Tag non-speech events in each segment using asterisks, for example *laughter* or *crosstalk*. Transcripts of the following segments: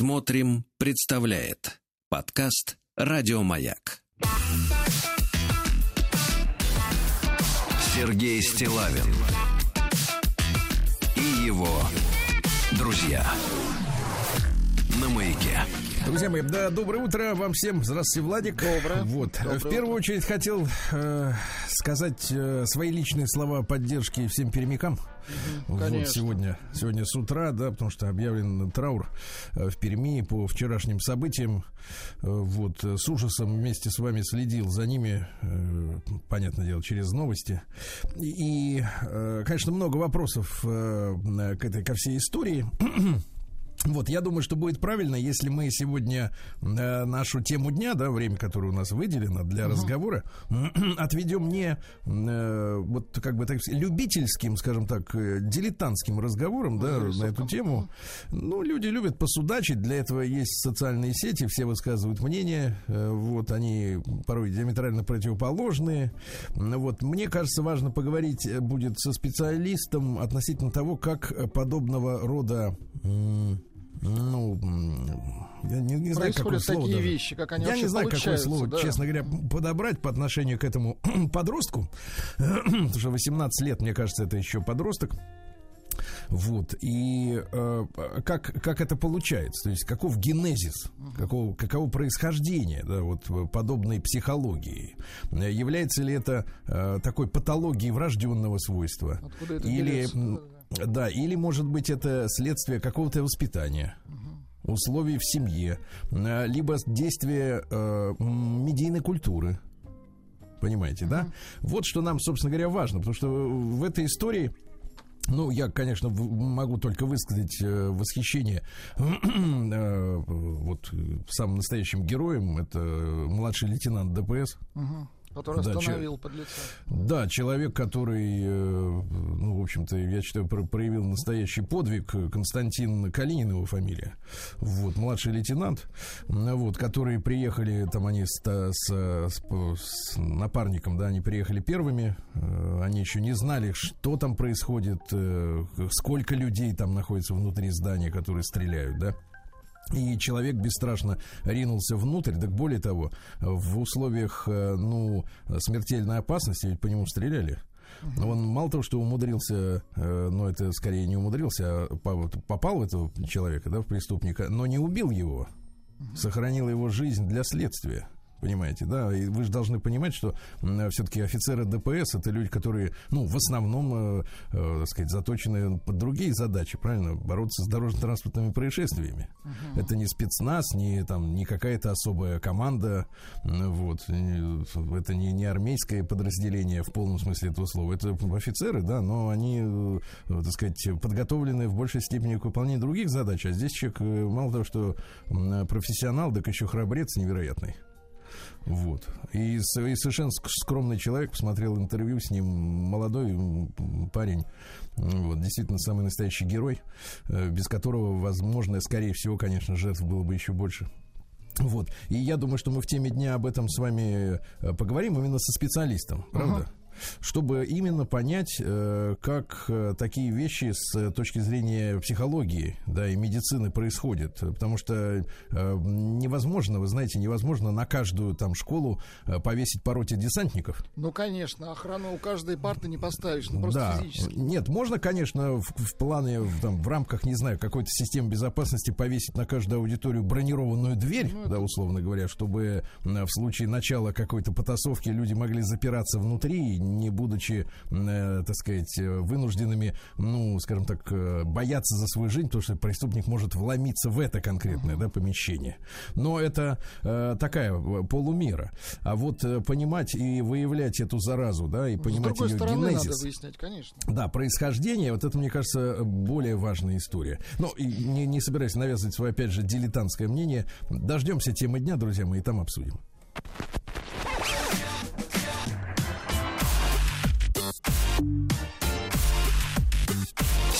Смотрим, представляет подкаст Радиомаяк. Сергей Стилавин и его друзья на маяке. Друзья мои, да, доброе утро вам всем. Здравствуйте, Владик. Доброе. Вот. Доброе в первую утро. очередь хотел э, сказать э, свои личные слова поддержки всем перемякам. Вот сегодня, сегодня с утра, да, потому что объявлен траур э, в Перми по вчерашним событиям. Э, вот э, с ужасом вместе с вами следил за ними, понятное дело, через новости. И, конечно, много вопросов к этой ко всей истории. Вот, я думаю, что будет правильно, если мы сегодня э, нашу тему дня, да, время, которое у нас выделено для разговора, *clears throat* отведем не э, вот как бы так любительским, скажем так, э, дилетантским разговором, да, на эту тему. Ну, люди любят посудачить, для этого есть социальные сети, все высказывают мнение, э, вот они порой диаметрально противоположные. Вот, мне кажется, важно поговорить э, будет со специалистом относительно того, как э, подобного рода м, ну, я не, не знаю, какое слово такие даже. вещи, как они Я не знаю, какое слово, да. честно говоря, подобрать по отношению к этому *clears throat* подростку. *clears throat* Потому что 18 лет, мне кажется, это еще подросток. Вот. И э, как, как это получается? То есть каков генезис, какого, каково происхождение да, вот, э, подобной психологии? Э, Является ли это э, такой патологией врожденного свойства? Откуда это или, берется? Да, или, может быть, это следствие какого-то воспитания? условий в семье, э, либо действие э, медийной культуры. Понимаете, да? Вот что нам, собственно говоря, важно, потому что в этой истории ну, я, конечно, могу только высказать э, восхищение *clears throat* э, вот э, самым настоящим героем. Это младший лейтенант ДПС. Мгм. Который Да, остановил подлеца. Да, человек, который, э, ну, в общем-то, я считаю, про- проявил настоящий подвиг. Константин Калинин его фамилия. Вот, младший лейтенант, вот, которые приехали, там они с, с, э, с с напарником, да, они приехали первыми. Э, Они еще не знали, что там происходит, э, сколько людей там находится внутри здания, которые стреляют, да. И человек бесстрашно ринулся внутрь. Так более того, в условиях, э, ну, смертельной опасности, ведь по нему стреляли. Он мало того, что умудрился, э, но это скорее не умудрился, а по- попал в этого человека, да, в преступника, но не убил его, сохранил его жизнь для следствия. Понимаете, да? И вы же должны понимать, что все-таки офицеры ДПС это люди, которые, ну, в основном, э, э, так сказать, заточены под другие задачи, правильно? Бороться с дорожно-транспортными происшествиями. Это не спецназ, не там, не какая-то особая команда, вот. Это не, не армейское подразделение в полном смысле этого слова. Это офицеры, да, но они, э, э, так сказать, подготовлены в большей степени к выполнению других задач. А здесь человек, э, мало того, что профессионал, так еще храбрец невероятный. Вот. И, и совершенно ск- скромный человек, посмотрел интервью с ним, молодой парень, вот, действительно самый настоящий герой, э, без которого, возможно, скорее всего, конечно, жертв было бы еще больше. Вот. И я думаю, что мы в теме дня об этом с вами э, поговорим именно со специалистом, правда? Чтобы именно понять, э, как э, такие вещи с э, точки зрения психологии, да, и медицины происходят. Потому что невозможно, вы знаете, невозможно на каждую там школу повесить по роте десантников. Ну, конечно, охрану у каждой парты не поставишь, ну, просто да. физически. Нет, можно, конечно, в, в плане, в, там, в рамках, не знаю, какой-то системы безопасности повесить на каждую аудиторию бронированную дверь, Ну, да, условно говоря, чтобы в случае начала какой-то потасовки люди могли запираться внутри, не будучи, э, так сказать, э, вынужденными, ну, скажем так, э, бояться за свою жизнь, потому что преступник может вломиться в это конкретное, да, помещение. Но это э, такая э, полумера. А вот э, понимать и выявлять эту заразу, да, и понимать ее стороны, надо генезис. выяснять, конечно. Да, происхождение, вот это, мне кажется, более важная история. Ну, и не, не собираюсь навязывать свое, опять же, дилетантское мнение. Дождемся темы дня, друзья, мы и там обсудим.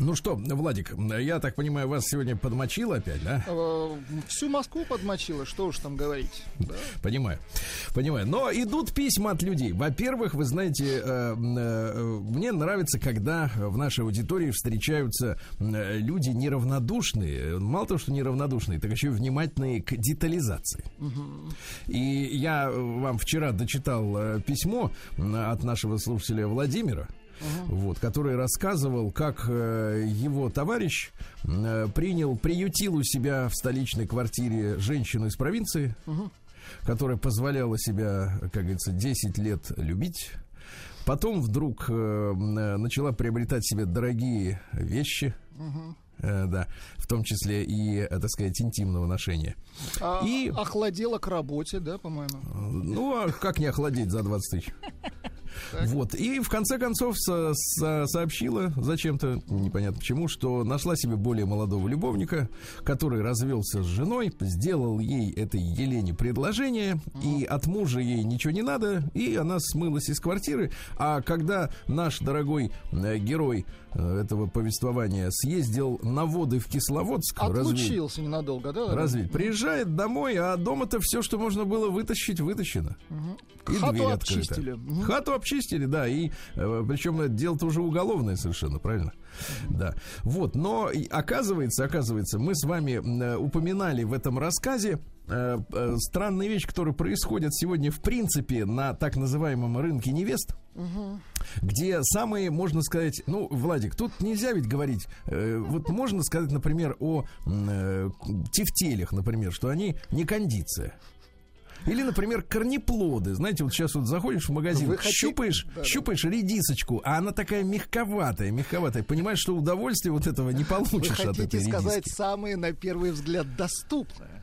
Ну что, Владик, я так понимаю, вас сегодня подмочило опять, да? Э, Всю Москву подмочило, что уж там говорить. Да. Понимаю, понимаю. Но идут письма от людей. Во-первых, вы знаете, э, э, мне нравится, когда в нашей аудитории встречаются люди неравнодушные. Мало того, что неравнодушные, так еще и внимательные к детализации. И я вам вчера дочитал письмо от нашего слушателя Владимира. Вот, который рассказывал, как э, его товарищ э, принял, приютил у себя в столичной квартире женщину из провинции, которая позволяла себя, как говорится, 10 лет любить. Потом вдруг э, начала приобретать себе дорогие вещи. Э, да, в том числе и, э, так сказать, интимного ношения. А, И- Охладело к работе, да, по-моему. Ну, а как не охладеть за 20 тысяч? Вот. И в конце концов со- со- сообщила зачем-то, непонятно почему, что нашла себе более молодого любовника, который развелся с женой, сделал ей этой Елене предложение, и от мужа ей ничего не надо, и она смылась из квартиры. А когда наш дорогой э, герой этого повествования съездил на воды в Кисловодск, разве- Отлучился ненадолго, да? развить. Приезжает домой, а дома-то все, что можно было вытащить, вытащено. И Хату дверь открыта. обчистили. Мгм. Хату обчистили, да, и э, причем это дело-то уже уголовное совершенно, правильно? Да. Вот, но оказывается, оказывается, мы с вами э, упоминали в этом рассказе э, э, странные вещи, которые происходят сегодня, в принципе, на так называемом рынке невест где самые, можно сказать, ну, Владик, тут нельзя ведь говорить, э, вот можно сказать, например, о э, тефтелях, например, что они не кондиция. Или, например, корнеплоды. Знаете, вот сейчас вот заходишь в магазин, Вы хотите- щупаешь, Да-да. щупаешь редисочку, а она такая мягковатая, мягковатая. Понимаешь, что удовольствия вот этого не Вы получишь от хотите этой сказать редиски. самые, на первый взгляд, доступные.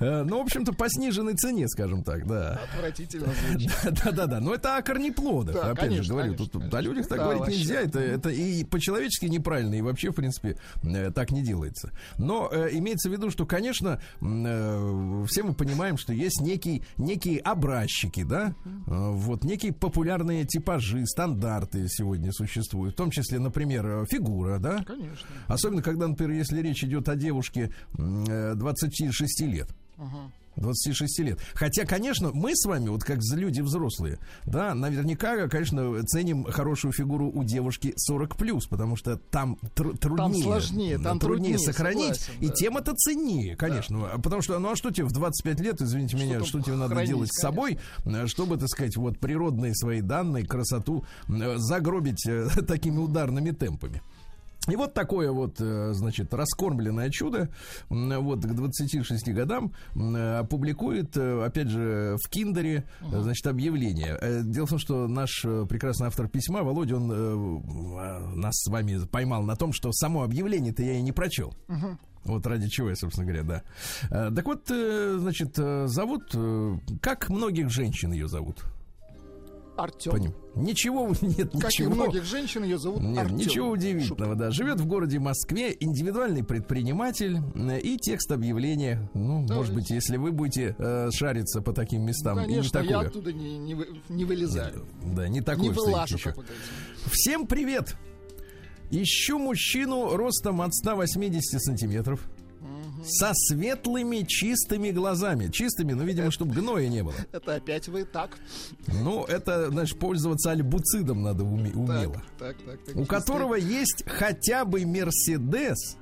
Э, Ну, в общем-то, по сниженной цене, скажем так, да. Отвратительно *laughs* звучит. Да, да, да. Но это о корнеплодах. Да, Опять конечно, же говорю, конечно, тут о конечно. людях так Да, говорить вообще. нельзя. Это, это и по-человечески неправильно, и вообще, в принципе, э, так не делается. Но э, имеется в виду, что, конечно, э, все мы понимаем, что есть некий, некие образчики, да, Э, вот некие популярные типажи, стандарты сегодня существуют. В том числе, например, э, фигура, да. Конечно. Особенно, когда, например, если речь идет о девушке м, э, 26 лет. 26 лет. Хотя, конечно, мы с вами, вот как люди взрослые, да, наверняка, конечно, ценим хорошую фигуру у девушки 40 плюс, потому что там тру- труднее. сложнее, там труднее труднее, сохранить. согласен, и да. тем это ценнее, конечно. Потому что, ну а что тебе в 25 лет, извините меня, там что тебе надо хранить, делать с собой, чтобы, так сказать, вот природные свои данные, красоту загробить э, *laughs* такими ударными темпами. И вот такое вот, э, значит, раскормленное чудо вот к 26 годам м, э, опять же, в Киндере, э, значит, объявление. Дело в том, что наш прекрасный автор письма, Володя, он э, нас с вами поймал на том, что само объявление-то я и не прочел. Вот ради чего я, собственно говоря, да. Так вот, значит, зовут, как многих женщин ее зовут? Артем. Поним- Ничего, *laughs* нет, Как и ничего. многих женщин, ее зовут Нет, Артем. ничего удивительного, да. Живет в городе Москве, индивидуальный предприниматель э, и текст объявления. Ну, Да, может и- быть, если вы будете э, шариться по таким местам, и не Конечно, я такое. оттуда не, не, не вылезаю. Да, не такое не вылажу, еще. как. Всем привет! Ищу мужчину ростом от 180 сантиметров. Со светлыми чистыми глазами. Чистыми, ну, видимо, чтобы гноя не было. Это опять вы так. Ну, это, знаешь, пользоваться альбуцидом надо уме- умело. Так, так, так. так. у которого есть хотя бы Мерседес,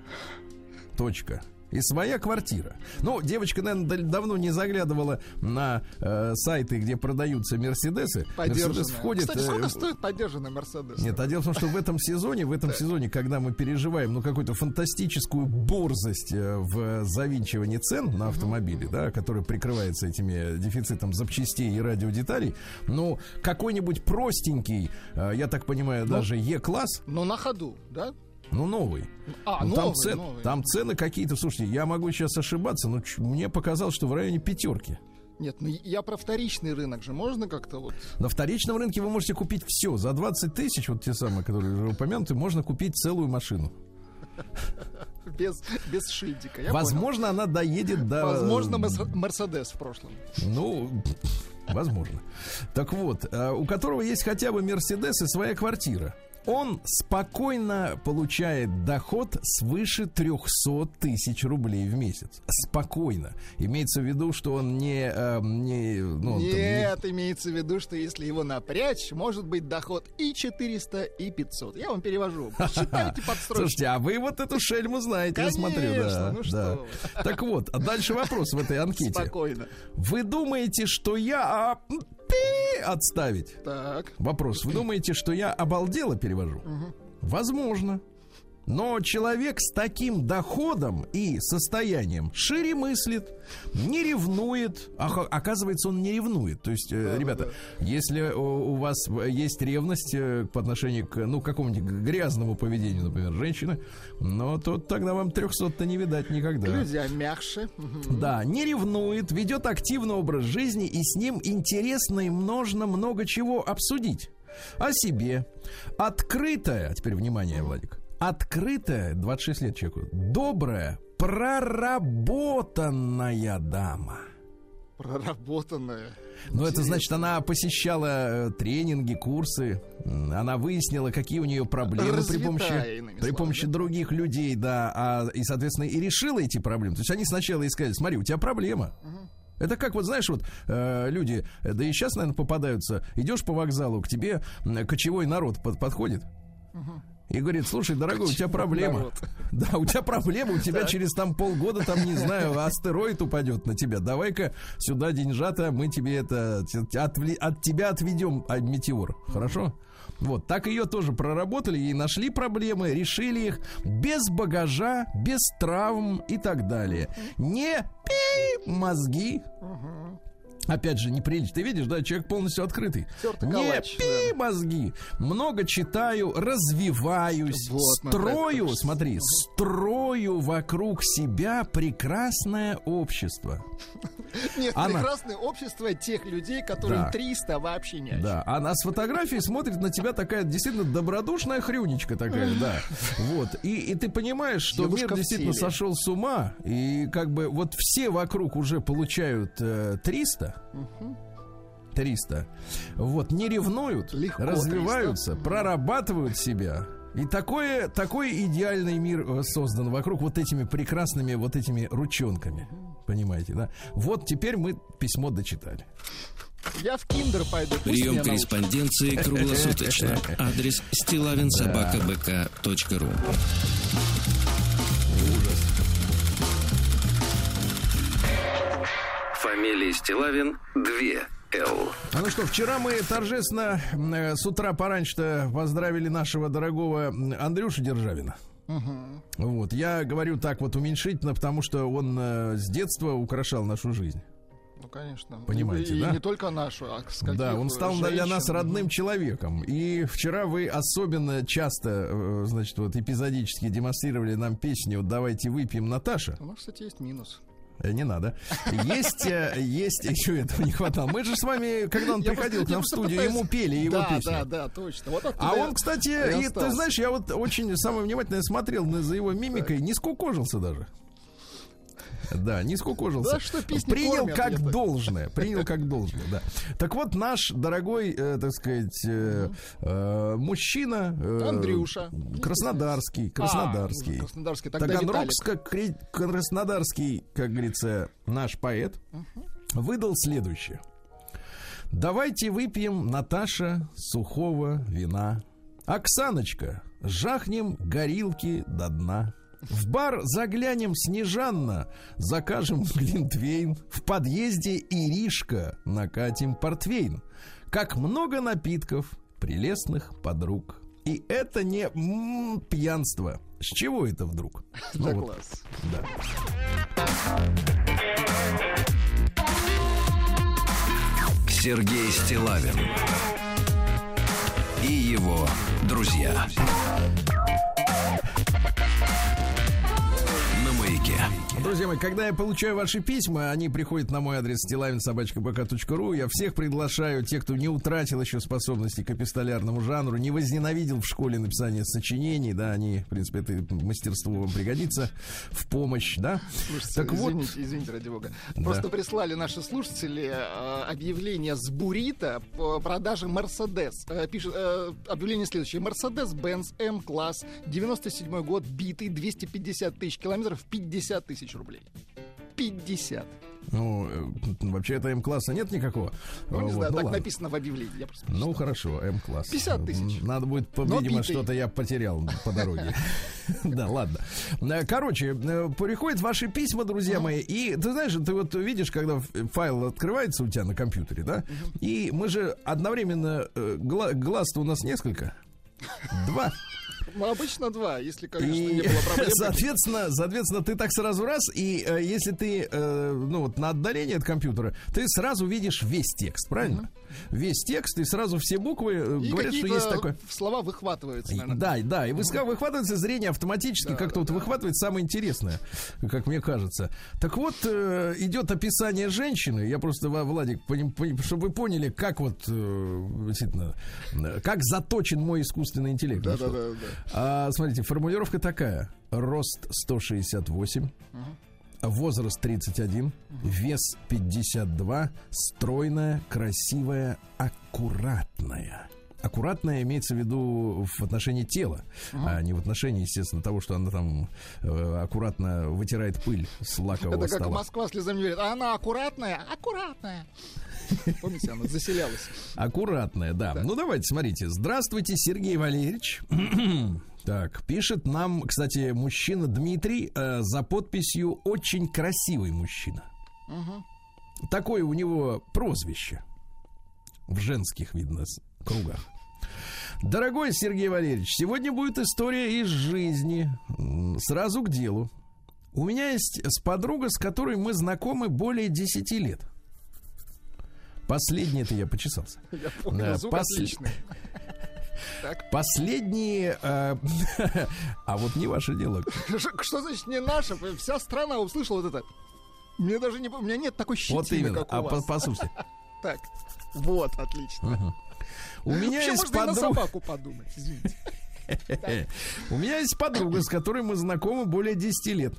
точка, и своя квартира. Ну, девочка, наверное, давно не заглядывала на э, сайты, где продаются Мерседесы. Мерседес входит... Кстати, э, сколько стоит подержанный Мерседес? Нет, а дело в том, что в этом сезоне, в этом сезоне, когда мы переживаем, ну, какую-то фантастическую борзость э, в завинчивании цен на автомобили, да, которая прикрывается этими дефицитом запчастей и радиодеталей, ну, какой-нибудь простенький, э, я так понимаю, даже Е-класс, Но на ходу, да? Ну, новый. А, Ну, новый, там, цен- новый. там цены какие-то, слушайте, я могу сейчас ошибаться, но мне показалось, что в районе пятерки. Нет, ну я про вторичный рынок же. Можно как-то вот... На вторичном рынке вы можете купить все. За 20 тысяч, вот те самые, которые уже упомянуты, можно купить целую машину. *laughs* Без, без шильдика. Я Возможно, она доедет до... понял. Возможно, Мерс- Мерседес в прошлом. Ну, возможно. Так вот, э, у которого есть хотя бы Мерседес и своя квартира. Он спокойно получает доход свыше 300 тысяч рублей в месяц. Спокойно. Имеется в виду, что он не... э, не ну, там, не- Нет, имеется в виду, что если его напрячь, может быть доход и 400, и 500. Я вам перевожу. *laughs* Считайте подстрочно. Слушайте, а вы вот эту шельму знаете, я смотрю. Да, ну да. что. Так вот, а дальше вопрос в этой анкете. Спокойно. Вы думаете, что я... а, пи, отставить. Так. Вопрос. Вы думаете, что я обалдело перевожу? Возможно. Но человек с таким доходом и состоянием шире мыслит, не ревнует. Ах, оказывается, он не ревнует. То есть, э, ребята, если э, у вас есть ревность э, по отношению к, ну, какому-нибудь грязному поведению, например, женщины, ну, то тогда вам 300-то не видать никогда. Люди мягче. Да, не ревнует, ведет активный образ жизни, и с ним интересно и можно много чего обсудить. О себе. Открытая, а теперь внимание, Владик, открытая, 26 лет человеку, добрая, проработанная дама. Проработанная. Ну, это значит, она посещала э, тренинги, курсы, она выяснила, какие у нее проблемы при Развитая, помощи, иными при помощи других людей, да, а, и, соответственно, и решила эти проблемы. То есть они сначала искали, смотри, у тебя проблема. Это как вот, знаешь, вот э, люди, да и сейчас, наверное, попадаются, идешь по вокзалу, к тебе кочевой народ под- подходит и говорит, слушай, дорогой, у тебя проблема. *laughs* Да, у тебя проблема, у тебя через там полгода, там, не знаю, *laughs* астероид упадет на тебя. Давай-ка сюда деньжата, мы тебе это, отвли- от тебя отведем а, метеор. Хорошо? Вот, так ее тоже проработали и нашли проблемы, решили их без багажа, без травм и так далее. Не пи мозги. Опять же, неприлично. Ты видишь, да, человек полностью открытый. Тёртый Не калач, пи мозги. Много читаю, развиваюсь, Вот строю, смотри, строю вокруг себя прекрасное общество. *laughs* Нет, Она- прекрасное общество тех людей, которым Да. 300 вообще не. Да, она с фотографии смотрит на тебя такая действительно добродушная хрюничка такая, да. *laughs* Вот. И, и ты понимаешь, что Девушка мир действительно сошел с ума, и как бы вот все вокруг уже получают э, 300. 300. Вот, не ревнуют, Легко развиваются, 300. прорабатывают себя. И такое, такой идеальный мир э, создан вокруг вот этими прекрасными вот этими ручонками. Понимаете, да? Вот теперь мы письмо дочитали. Я в киндер пойду. Прием корреспонденции круглосуточно. *laughs* Адрес стилавинсобакабк.ру Фамилия Стилавин 2 Л. А ну что, вчера мы торжественно э, с утра пораньше поздравили нашего дорогого м, Андрюшу Державина. Вот, я говорю так вот уменьшительно, потому что он э, с детства украшал нашу жизнь. Ну, конечно. Понимаете, и, да? И не только нашу, а с каких да, он стал для женщин. нас родным человеком. И вчера вы особенно часто, э, значит, вот эпизодически демонстрировали нам песню «Давайте выпьем, Наташа». У нас, кстати, есть минус. Э, Не надо. Есть, э, есть, еще этого не хватало. Мы же с вами, когда он приходил к нам в студию, ему пели его да, песню. Да, да, точно. А он, кстати, ты знаешь, я вот очень самое внимательное смотрел за его мимикой, не скукожился даже. Да, не скукожился. Да что песни Принял кормят, как должное. Принял как должное, да. Так вот, наш дорогой, э, так сказать, э, э, мужчина... э, Андрюша. Краснодарский, А, Краснодарский. Краснодарский. Тогда Виталик. Таганрогско-краснодарский, как говорится, наш поэт, выдал следующее. Давайте выпьем, Наташа, сухого вина. Оксаночка, жахнем горилки до дна. В бар заглянем снежанно, закажем глинтвейн. В подъезде Иришка накатим портвейн. Как много напитков, прелестных подруг. И это не м, пьянство. С чего это вдруг? *laughs* Ну Да, вот, класс. да. Сергей Стилавин и его друзья. Друзья мои, когда я получаю ваши письма, они приходят на мой адрес стилавинсобачкабк.ру. Я всех приглашаю, те, кто не утратил еще способности к эпистолярному жанру, не возненавидел в школе написание сочинений, да, они, в принципе, это мастерство вам пригодится в помощь, да. Слушайте, так вот, извините, извините, ради бога. Да. Просто прислали наши слушатели э, объявление с Бурита по продаже Мерседес. Э, пишет э, объявление следующее. Мерседес-Бенц М-класс, 97 год, битый, 250 тысяч километров, 50 тысяч рублей. 50. ну, э, вообще это М-класса нет никакого. Ну, не Вот, знаю, ну так ладно. написано в объявлении. Я просто Ну хорошо, М-класс. 50 тысяч. Надо будет, Но видимо, что-то я потерял по дороге. *laughs* Да, ладно. Э, Короче, э, приходят ваши письма, друзья мои, и ты знаешь, ты вот видишь, когда файл открывается у тебя на компьютере, да, и мы же одновременно, гла- глаз-то у нас несколько. *laughs* Два. Ну, обычно два, если, конечно, И, не было *laughs* проблем. соответственно, соответственно, ты так сразу раз, и э, если ты, э, ну вот на отдалении от компьютера, ты сразу видишь весь текст, правильно? Весь текст, и сразу все буквы э, И говорят, что есть такое. слова выхватываются, наверное. Да, да, и выхватывается зрение автоматически, Да, как-то да, вот да. выхватывает самое интересное, как мне кажется. Так вот, э, идет описание женщины. Я просто, Владик, чтобы вы поняли, как вот, э, действительно, как заточен мой искусственный интеллект. Да, Ну да, что? да, да. А, смотрите, формулировка такая. Рост 168, возраст 31, вес 52, стройная, красивая, аккуратная. Аккуратная имеется в виду в отношении тела, а не в отношении, естественно, того, что она там э, аккуратно вытирает пыль с лакового Это как стола. Москва слезами верит. А она аккуратная? Аккуратная. *laughs* Помните, она заселялась. Аккуратная, да. Ну, давайте, смотрите. Здравствуйте, Сергей Валерьевич. *clears throat* Так, пишет нам, кстати, мужчина Дмитрий э, за подписью «Очень красивый мужчина». Такое у него прозвище. В женских, видно, кругах. Дорогой Сергей Валерьевич, сегодня будет история из жизни. Сразу к делу. У меня есть с подруга, с которой мы знакомы более 10 лет. Последний это я почесался. Я помню, Да, звук отличный. Так, Последние... э, *laughs* а вот не ваше дело. что значит не наша? Вся страна услышала вот это. Мне даже не... У меня нет такой щетины, Вот именно. как у А вас. по- послушайте. *laughs* Так, вот, отлично. У меня Вообще есть и на подруга... собаку подумать, извините. *laughs* У меня есть подруга, с которой мы знакомы более 10 лет.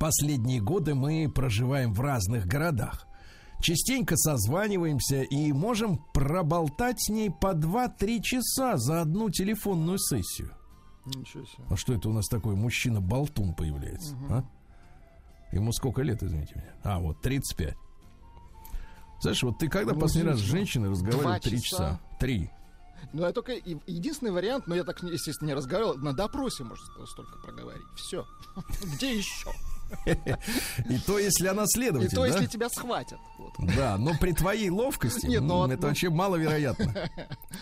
Последние годы мы проживаем в разных городах. Частенько созваниваемся и можем проболтать с ней по 2-3 часа за одну телефонную сессию. Ничего себе. А что это у нас такой мужчина-болтун появляется? а? Ему сколько лет, извините меня? А, вот 35. Знаешь, вот ты когда Ну, последний раз с извините, женщиной разговаривал два 3 часа. часа? Три. Ну, я только... Единственный вариант, но я так, естественно, не разговаривал, на допросе можно столько проговорить. Все. *laughs* Где еще? И то, если она И следователь, то, да? если тебя схватят. Вот. Да, но при твоей ловкости Нет, ну, это ну. вообще маловероятно.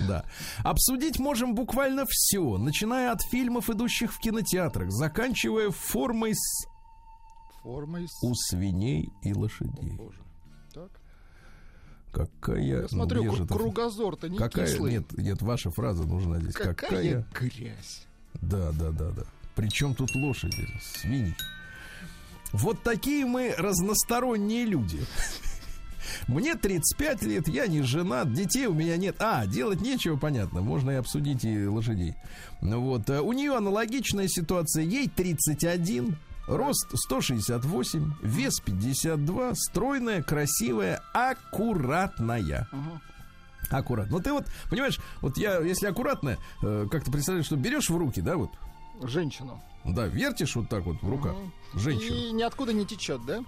Да. Обсудить можем буквально все, начиная от фильмов, идущих в кинотеатрах, заканчивая формой с... Формой с... у свиней и лошадей. Боже. Так. Какая... Я ну, смотрю, где кру- кругозор-то не Какая... кислый. Нет, нет, ваша фраза нужна здесь. Какая, Какая... грязь. Да, да, да, да. Причем тут лошади, свиньи. Вот такие мы разносторонние люди. Мне 35 лет, я не женат, детей у меня нет. А, делать нечего, понятно, можно и обсудить и лошадей. Ну вот, э, у нее аналогичная ситуация, ей 31, рост 168, вес 52, стройная, красивая, аккуратная. Аккуратно. Ну ты вот, понимаешь, вот я, если аккуратно, э, как ты представляешь, что берешь в руки, да, вот, Женщину. да, вертишь вот так вот в руках женщину. И ниоткуда не течет, да?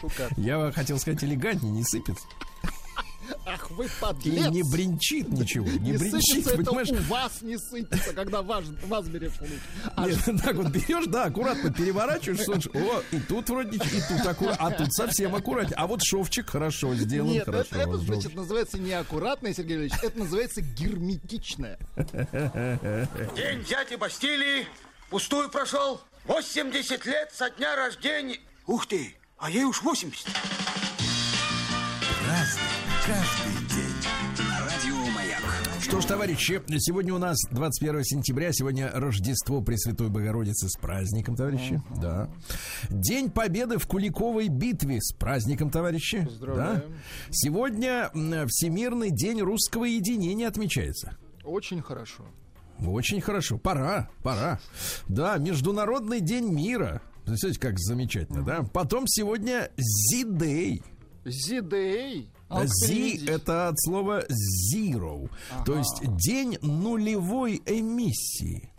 Шукар. Я хотел сказать элегантнее, не сыпется. Ах, вы И подлец! не бренчит ничего, не Не бренчит, это понимаешь? у вас не сыпется, когда ваш, вас берешь в руки. А Нет, так вот берешь, да, аккуратно переворачиваешь, смотришь, о, и тут вроде, и тут аккуратно, а тут совсем аккуратнее. А вот шовчик хорошо сделан, Нет, хорошо. это, это, вас значит шовчик. называется не аккуратное, Сергей Ильич, это называется герметичное. День дяди Бастилии пустую прошел. 80 лет со дня рождения. Ух ты, а ей уж 80. Разный, каждый день. Радио Маяк. Что ж, товарищи, сегодня у нас 21 сентября, сегодня Рождество Пресвятой Богородицы с праздником, товарищи. Да. День Победы в Куликовой битве с праздником, товарищи. Поздравляем. Да. Сегодня Всемирный день русского единения отмечается. Очень хорошо. Очень хорошо. Пора, пора. Да, Международный день мира. Представляете, как замечательно, да? Потом сегодня Зидей. Зидей. А, Зи это от слова zero, то есть день нулевой эмиссии.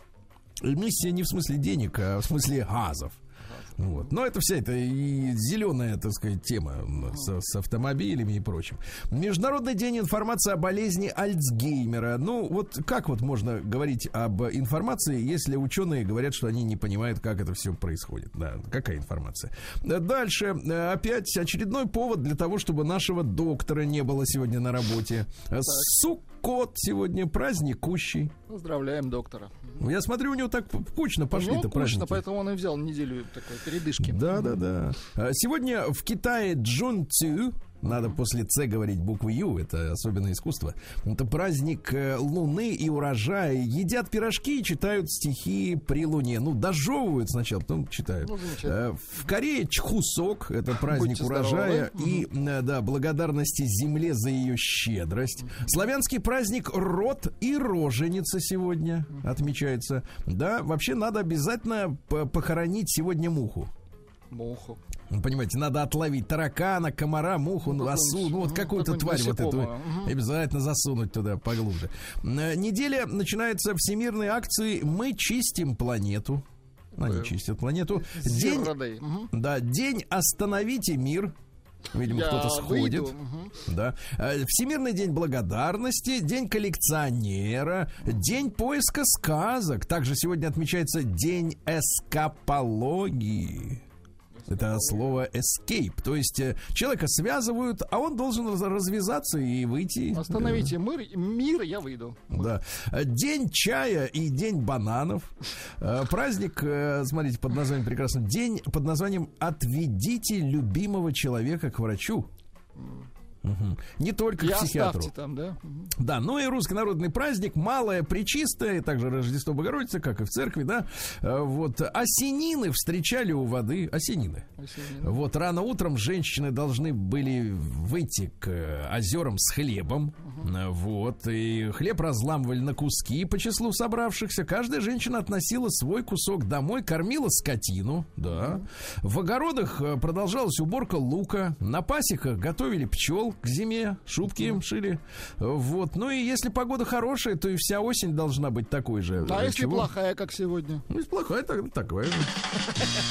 Эмиссия не в смысле денег, а в смысле газов. Вот. Но это вся эта и зеленая, так сказать, тема с, с автомобилями и прочим. Международный день информации о болезни Альцгеймера. Ну, вот как вот можно говорить об информации, если ученые говорят, что они не понимают, как это все происходит? Да, какая информация? Дальше. Опять очередной повод для того, чтобы нашего доктора не было сегодня на работе. Э, Суккот сегодня праздникущий. Поздравляем доктора. Я смотрю, у него так кучно пошли-то праздники. поэтому он и взял неделю такой передышки. Да, да, да. А, Сегодня в Китае Джун Цю, надо после Ц говорить букву Ю, это особенное искусство. Это праздник э, Луны и урожая. Едят пирожки и читают стихи при Луне. Ну, дожевывают сначала, потом читают. Ну. Э, В Корее Чхусок, это праздник Будьте урожая здоровы. и, э, да, благодарности земле за ее щедрость. Славянский праздник Род и Роженица сегодня отмечается. Да, вообще надо обязательно похоронить сегодня муху. Муху. Ну, Понимаете, надо отловить таракана, комара, муху, ну, осу, ну вот Мгм, какую-то тварь вот эту мгм. обязательно засунуть туда поглубже. Э, Неделя начинается всемирной акции «Мы чистим планету». Они Да. чистят планету. День. Мгм. да, день «Остановите мир». Видимо, Я кто-то сходит. выйду. Да. Э, Всемирный день благодарности, день коллекционера, день поиска сказок. Также сегодня отмечается день эскапологии. Это слово escape. То есть э, человека связывают, а он должен раз- развязаться и выйти. Остановите мир, мир, я выйду. Да. День чая и день бананов. Э, Праздник, э, смотрите, под названием прекрасно. День под названием «Отведите любимого человека к врачу». Не только И к психиатру. там, да? Да, ну и русский народный праздник, малое причистое, также Рождество Богородицы, как и в церкви, да. Э, Вот осенины встречали у воды, осенины. Осенин. Вот рано утром женщины должны были выйти к озерам с хлебом. Э, Вот. И хлеб разламывали на куски по числу собравшихся. Каждая женщина относила свой кусок домой, кормила скотину. Да. В огородах э, продолжалась уборка лука. На пасеках готовили пчел к зиме. Шубки им шили. Вот. Ну и если погода хорошая, то и вся осень должна быть такой же. А Э, если чего? плохая, как сегодня? Ну, если плохая, тогда такая же.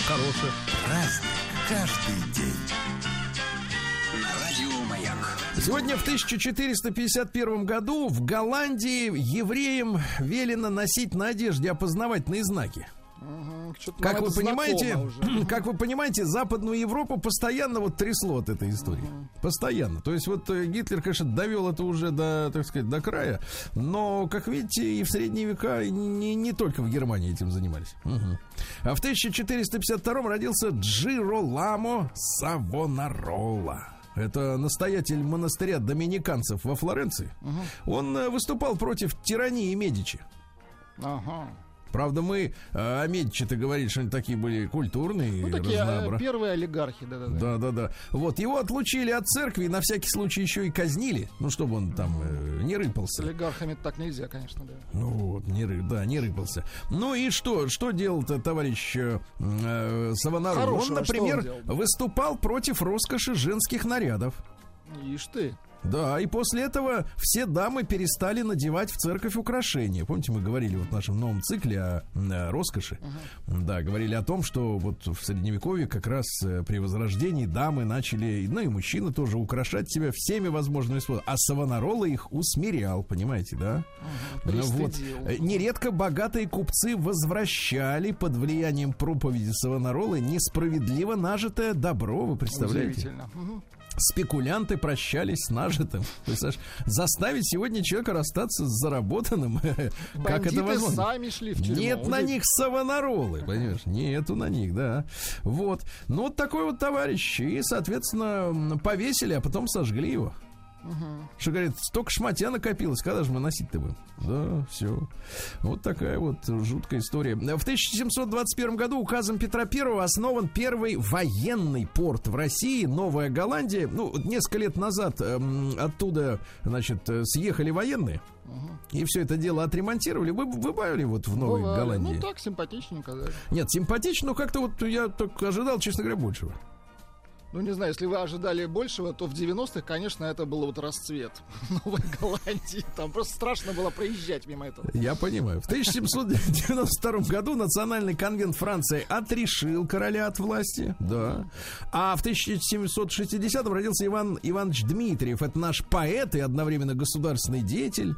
Хорошая. Праздник каждый день. Сегодня в 1451 году в Голландии евреям велено носить на одежде опознавательные знаки. Что-то Как нам вы понимаете, уже. *clears throat* как вы понимаете, Западную Европу постоянно вот трясло от этой истории. Постоянно. То есть вот э, Гитлер, конечно, довел это уже до, так сказать, до края. Но, как видите, и в средние века не, не только в Германии этим занимались. Мгм. А в 1452 родился Джироламо Савонарола. Это настоятель монастыря доминиканцев во Флоренции. Он э, выступал против тирании Медичи. Ага. Правда, мы э, о Медичи-то говорили, что они такие были культурные, Ну, такие э, разнообра- первые олигархи, да-да-да. Да, да, да. Вот его отлучили от церкви и на всякий случай еще и казнили. Ну, чтобы он там э, не С рыпался. олигархами так нельзя, конечно, да. Ну вот, не ры, да, не рыпался. Ну и что, что делал-то товарищ э, э, Савонарол? Он, например, он делал? выступал против роскоши женских нарядов. Ишь ты. Да, и после этого все дамы перестали надевать в церковь украшения. Помните, мы говорили вот в нашем новом цикле о, э, роскоши. Да, говорили о том, что вот в средневековье как раз э, при возрождении дамы начали, ну и мужчины тоже украшать себя всеми возможными способами. А Савонарола их усмирял, понимаете, да? Ну вот. Э, Нередко богатые купцы возвращали под влиянием проповеди Савонаролы несправедливо нажитое добро, вы представляете? Удивительно. Мгм. Спекулянты прощались с нажитым. *laughs* Представляешь, заставить сегодня человека расстаться с заработанным, *laughs* как это возможно? сами шли в тюрьму. Нет на них савонаролы, понимаешь? Нету на них, да. Вот. Ну, вот такой вот товарищ. И, соответственно, повесили, а потом сожгли его. Что, говорит, столько шматья накопилось, когда же мы носить-то будем? Да, все. Вот такая вот жуткая история. В 1721 году указом Петра I основан первый военный порт в России, Новая Голландия. Ну, несколько лет назад эм, оттуда, значит, э, съехали военные. И все это дело отремонтировали. Вы, вы бывали вот в Новой Бывали. Голландии? Ну так, симпатичненько, да. Нет, симпатично, но как-то вот я только ожидал, честно говоря, большего. Ну, не знаю, если вы ожидали большего, то в 90-х, конечно, это был вот расцвет *laughs* Новой Голландии. Там просто страшно было проезжать мимо этого. Я понимаю. В 1792 году Национальный конвент Франции отрешил короля от власти. Да. А в 1760 родился Иван Иванович Дмитриев. Это наш поэт и одновременно государственный деятель.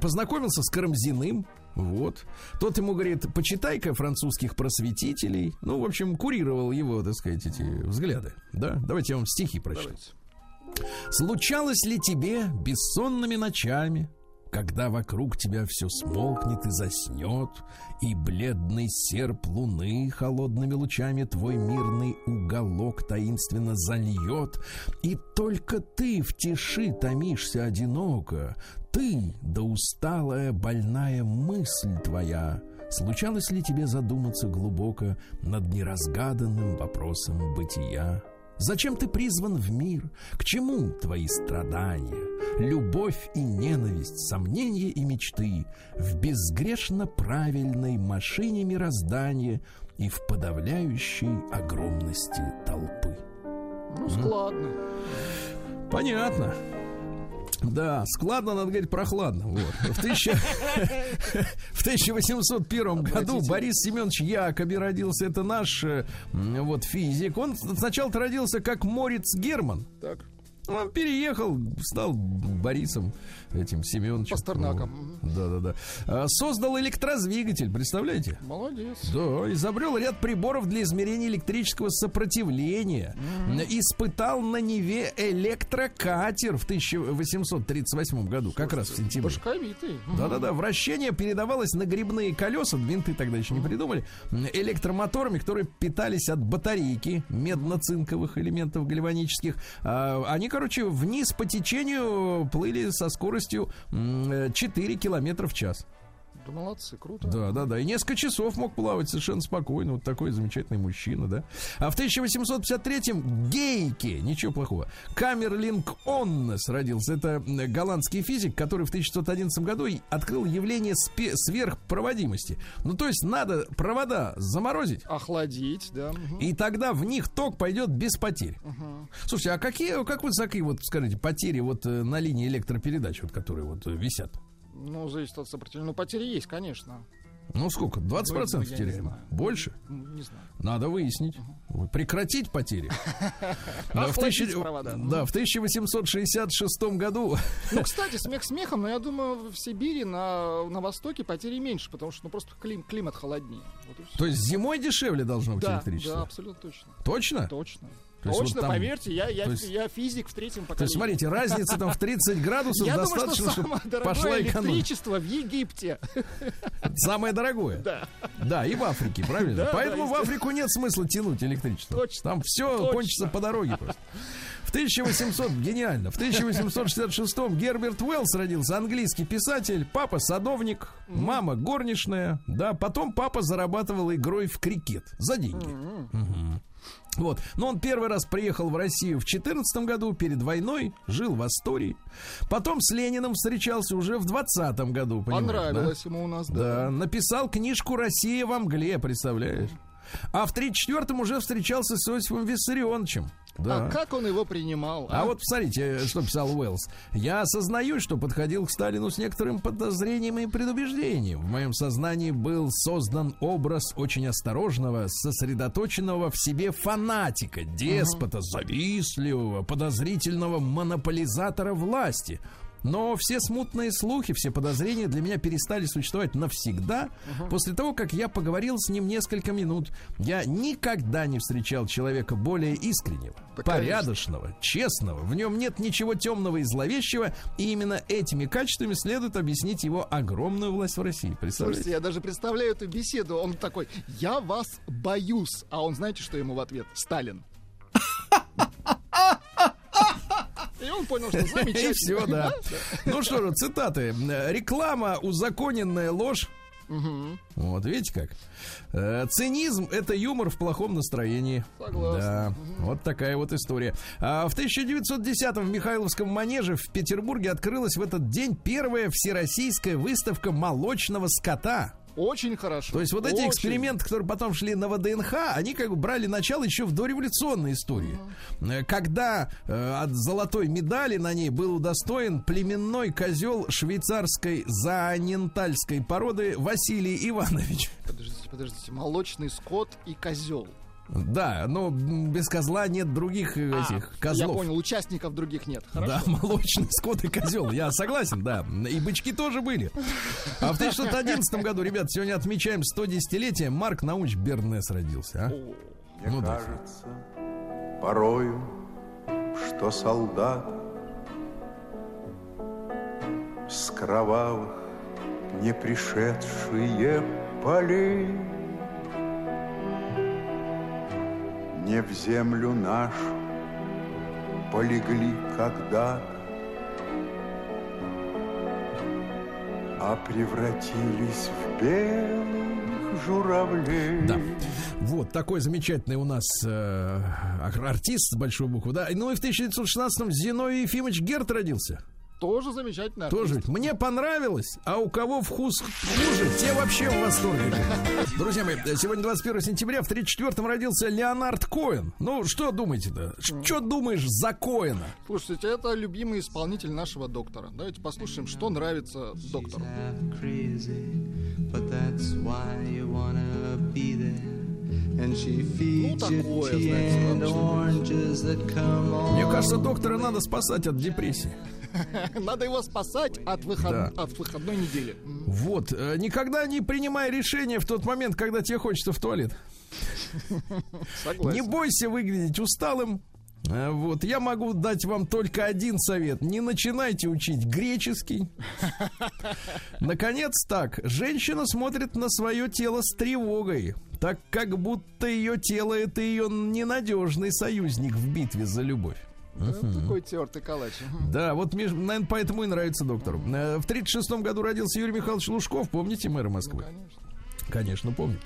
Познакомился с Карамзиным. Вот. Тот ему говорит, почитай-ка французских просветителей. Ну, в общем, курировал его, так сказать, эти взгляды. Да? Давайте я вам стихи прочту. Давайте. Случалось ли тебе бессонными ночами, когда вокруг тебя все смолкнет и заснет, и бледный серп луны холодными лучами твой мирный уголок таинственно зальет, и только ты в тиши томишься одиноко, ты, да усталая больная мысль твоя, случалось ли тебе задуматься глубоко над неразгаданным вопросом бытия? Зачем ты призван в мир? К чему твои страдания? Любовь и ненависть, сомнения и мечты В безгрешно правильной машине мироздания И в подавляющей огромности толпы. Ну, складно. Понятно. Да, складно, надо говорить, прохладно. Вот. В, тысяча- *laughs* в 1801 году Борис Семенович Якоби родился. Это наш э, вот, физик. Он сначала родился как Морец Герман. Так, Он переехал, стал Борисом этим Семеновичем. Пастернаком. Вот. Да-да-да. А, Создал электродвигатель, представляете? молодец. Да, изобрел ряд приборов для измерения электрического сопротивления. Испытал на Неве электрокатер в 1838 году, как раз в сентябре. Башковитый. Да-да-да, вращение передавалось на грибные колеса, винты тогда еще не придумали, электромоторами, которые питались от батарейки медно-цинковых элементов гальванических. А, Они, короче, вниз по течению плыли со скоростью э, 4 километра в час. Да молодцы, круто. Да, да, да. И несколько часов мог плавать совершенно спокойно. Вот такой замечательный мужчина, да. А в 1853-м Гейке, ничего плохого, Камерлинг Оннес родился. Это м, голландский физик, который в 1911 году открыл явление сверхпроводимости. Ну, то есть надо провода заморозить, Охладить, да. мгм. и тогда в них ток пойдет без потерь. Слушайте, а какие, как вот такие вот, скажите, потери вот э, на линии электропередач, вот, которые вот э, висят? Ну, зависит от сопротивления. Ну, потери есть, конечно. Ну, сколько? 20% Ну, я не теряем? Больше? Ну, Не знаю. Надо выяснить. Прекратить потери. *laughs* Да, в Охладить тысяча- провода. да, в 1866 году Ну, *laughs* кстати, смех смехом, но я думаю, в Сибири, на, на Востоке потери меньше, потому что ну, просто клим- климат холоднее. Вот. То есть зимой дешевле должно быть да, да, электричество? абсолютно точно. Точно? Точно. То есть точно, вот там- поверьте, я, я, есть- я физик в третьем поколении. То есть, смотрите, разница там в 30 градусов *laughs* я думаю, что достаточно, чтобы пошла электричество в Египте. *laughs* Самое дорогое. Да. Да, и в Африке, правильно? Да, да, Поэтому в естественно. Африку нет смысла тянуть электричество. Точно. Там все Точно. кончится по дороге просто. В 1800, *laughs* гениально, в 1866 Герберт Уэллс родился, английский писатель, папа садовник, мама горничная, да, потом папа зарабатывал игрой в крикет за деньги. Мгм. Вот. Но он первый раз приехал в Россию в 14 году, перед войной, жил в Астории. Потом с Лениным встречался уже в 20 году. понимаете, да? Понравилось ему у нас, Да, да. написал книжку «Россия во мгле», представляешь? А в 34-м уже встречался с Иосифом Виссарионовичем. Да. А как он его принимал? А вот посмотрите, что писал Уэллс. Я осознаю, что подходил к Сталину с некоторым подозрением и предубеждением. В моем сознании был создан образ очень осторожного, сосредоточенного в себе фанатика, деспота, завистливого, подозрительного монополизатора власти. Но все смутные слухи, все подозрения для меня перестали существовать навсегда после того, как я поговорил с ним несколько минут. Я никогда не встречал человека более искреннего, Да, порядочного, честного. В нем нет ничего темного и зловещего, и именно этими качествами следует объяснить его огромную власть в России. Слушайте, Представляете? я даже представляю эту беседу. Он такой, я вас боюсь. А он, знаете, что ему в ответ? Сталин. И он понял, что *laughs* И замечательно. все, да. Ну что же, цитаты. Реклама узаконенная ложь. Вот, видите как? Э, Цинизм – это юмор в плохом настроении. Согласен. Да, вот такая вот история. А в 1910-м в Михайловском манеже в Петербурге открылась в этот день первая всероссийская выставка молочного скота. Очень хорошо. То есть вот эти Очень. эксперименты, которые потом шли на ВДНХ, они как бы брали начало еще в дореволюционной истории. Э, Когда э, от золотой медали на ней был удостоен племенной козел швейцарской заанентальской породы Василий Иванович. Подождите, подождите. Молочный скот и козел. Да, но без козла нет других э, этих А, Я козлов. понял, участников других нет. Да, Хорошо. молочный скот и козел. Я согласен, да. И бычки тоже были. А в 1911 году, ребят, сегодня отмечаем 110-летие. Марк Науч Бернес родился. А? Мне Ну да. кажется порою, что солдат с кровавых не пришедшие полей не в землю нашу полегли когда-то, а превратились в белых журавлей. Да. Вот такой замечательный у нас э, артист с большой буквы, да. Ну и в 1916-м Зиновий Ефимович Герт родился. Тоже замечательно. Тоже мне понравилось, а у кого вкус хуже, те вообще в восторге. *laughs* Друзья мои, сегодня 21 сентября, в 34-м родился Леонард Коэн. Ну, что думаете-то? Что думаешь за Коэна? Слушайте, это любимый исполнитель нашего доктора. Давайте послушаем, что нравится доктору. You такое, знаете. Мне кажется, доктора надо спасать от депрессии. *laughs* Надо его спасать от, выход... Да. от выходной недели. Вот, э, никогда не принимай решения в тот момент, когда тебе хочется в туалет. *laughs* Согласен. Не бойся выглядеть усталым. Э, Вот, я могу дать вам только один совет. Не начинайте учить греческий. Наконец так, женщина смотрит на свое тело с тревогой, так как будто ее тело это ее ненадежный союзник в битве за любовь. Ну, Такой тертый калач. Да, вот, наверное, поэтому и нравится доктору. Э, В 36 году родился Юрий Михайлович Лужков, помните, мэра Москвы? Конечно. Конечно, помню.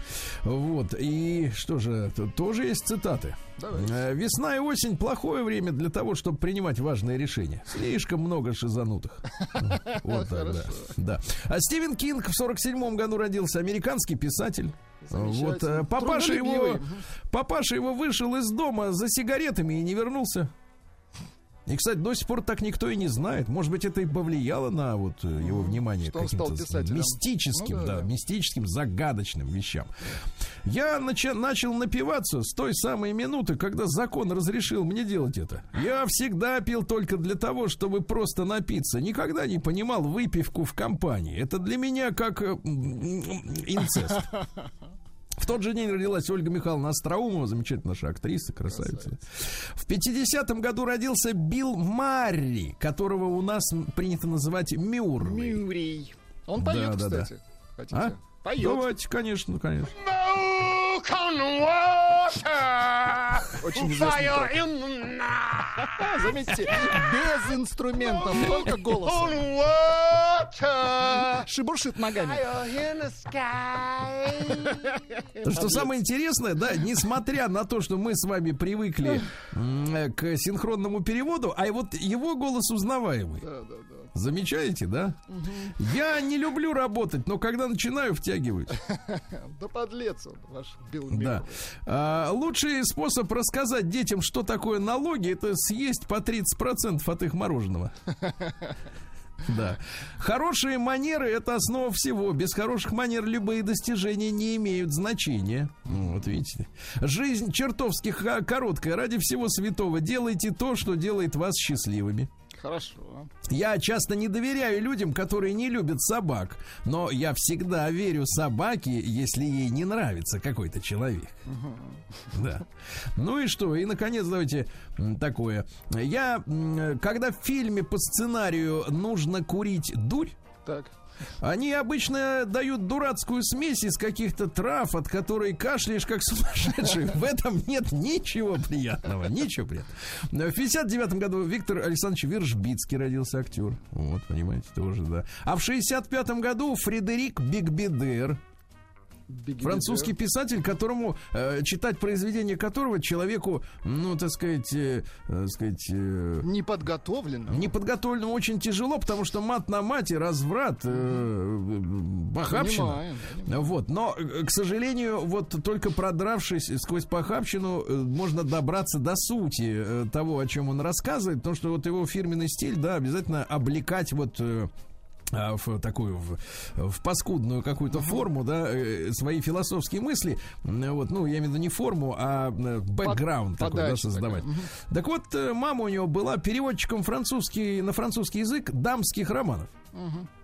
Вот. И что же, тоже есть цитаты. Давайте. Э, Весна и осень плохое время для того, чтобы принимать важные решения. Слишком много шизанутых. *laughs* Вот так, да. да. А Стивен Кинг в 47 году родился, американский писатель. Вот, э, папаша его, папаша его вышел из дома за сигаретами и не вернулся. И, кстати, до сих пор так никто и не знает. Может быть, это и повлияло на вот э, его внимание Что к каким-то мистическим, Ну да, да, мистическим, загадочным вещам. Я нача- начал напиваться с той самой минуты, когда закон разрешил мне делать это. Я всегда пил только для того, чтобы просто напиться. Никогда не понимал выпивку в компании. Это для меня как э, инцест. *laughs* В тот же день родилась Ольга Михайловна Остроумова, замечательная наша актриса, красавица. В 50-м году родился Билл Марри, которого у нас принято называть Мюррей. Мюррей. Он Да, поет, да, да. кстати. Хотите? А? Поет. Давайте, конечно, конечно. Очень известный трек. *laughs* Заметьте, без инструментов, только голосом. Шебуршит ногами. Что самое интересное, да, несмотря на то, что мы с вами привыкли к синхронному переводу, а вот его голос узнаваемый. Да, да, да. Замечаете, да? Я не люблю работать, но когда начинаю, втягиваюсь. *laughs* Да подлец он, ваш Билл Да. А, лучший способ рассказать детям, что такое налоги, это съесть по 30% от их мороженого. *laughs* Да. Хорошие манеры это основа всего. Без хороших манер любые достижения не имеют значения. Ну, Вот видите. Жизнь чертовски короткая. Ради всего святого делайте то, что делает вас счастливыми. Хорошо. Я часто не доверяю людям, которые не любят собак, но я всегда верю собаке, если ей не нравится какой-то человек. Да. Ну и что? И, наконец, давайте такое. Я, когда в фильме по сценарию нужно курить дурь, Так. Они обычно дают дурацкую смесь из каких-то трав, от которой кашляешь как *laughs* сумасшедший. В этом нет ничего приятного. Ничего приятного. В 59 году Виктор Александрович Виршбицкий родился актер. Вот, понимаете, тоже, да. А в 65 году Фредерик Бигбедер, Французский писатель, которому э, читать произведение которого человеку, ну, так сказать, э, э, сказать, э, Неподготовленно. неподготовленному очень тяжело, потому что мат на мате, разврат, э, э, похабщина. Понимаем, понимаем. Вот, но, э, к сожалению, вот только продравшись сквозь похабщину, э, можно добраться до сути э, того, о чем он рассказывает, потому что вот его фирменный стиль, да, обязательно облекать вот э, в такую в, в паскудную какую-то форму, да, э, свои философские мысли, вот, ну, я имею в виду не форму, а э, бэкграунд такой, да, создавать. Так вот, э, мама у него была переводчиком французский, на французский язык дамских романов.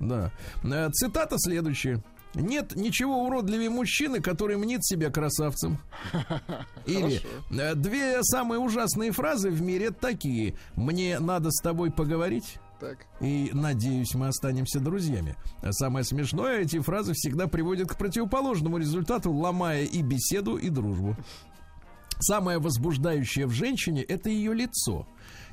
Да. Э, Цитата следующая. Нет ничего уродливее мужчины, который мнит себя красавцем. *laughs* Или две самые ужасные фразы в мире такие. Мне надо с тобой поговорить. Так. И надеюсь, мы останемся друзьями. А Самое смешное, эти фразы всегда приводят к противоположному результату, ломая и беседу, и дружбу. Самое возбуждающее в женщине это ее лицо.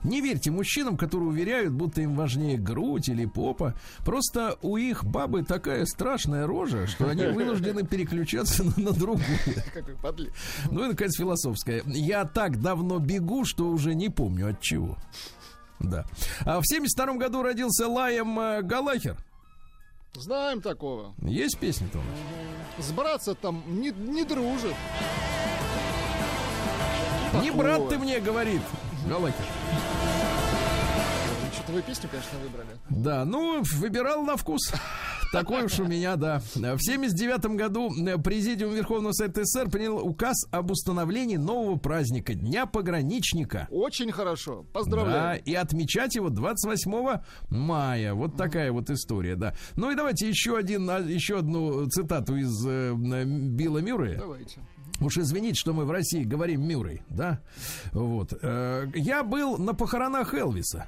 Не верьте мужчинам, которые уверяют, будто им важнее грудь или попа. Просто у их бабы такая страшная рожа, что они *laughs* вынуждены переключаться на, на другую. *laughs* Какой подлец. Ну и, наконец, философская. Я так давно бегу, что уже не помню от чего. Да. А в 72 году родился Лаем э, Галахер. Знаем такого. Есть песня-то у нас? С братца там не, не дружит. Не Такого. брат ты мне, говорит Галахер. Вы песню, конечно, выбрали. Да, ну, выбирал на вкус. Такой уж у меня, да. В 79 году э, Президиум Верховного Совета СССР принял указ об установлении нового праздника Дня пограничника. Очень хорошо. Да, Поздравляю. и отмечать его 28 мая. Вот такая вот история, да. Ну и давайте еще, один, а, еще одну цитату из э, Билла Мюррея. Давайте. Уж извините, что мы в России говорим Мюррей, да? Вот. Э, Я был на похоронах Элвиса.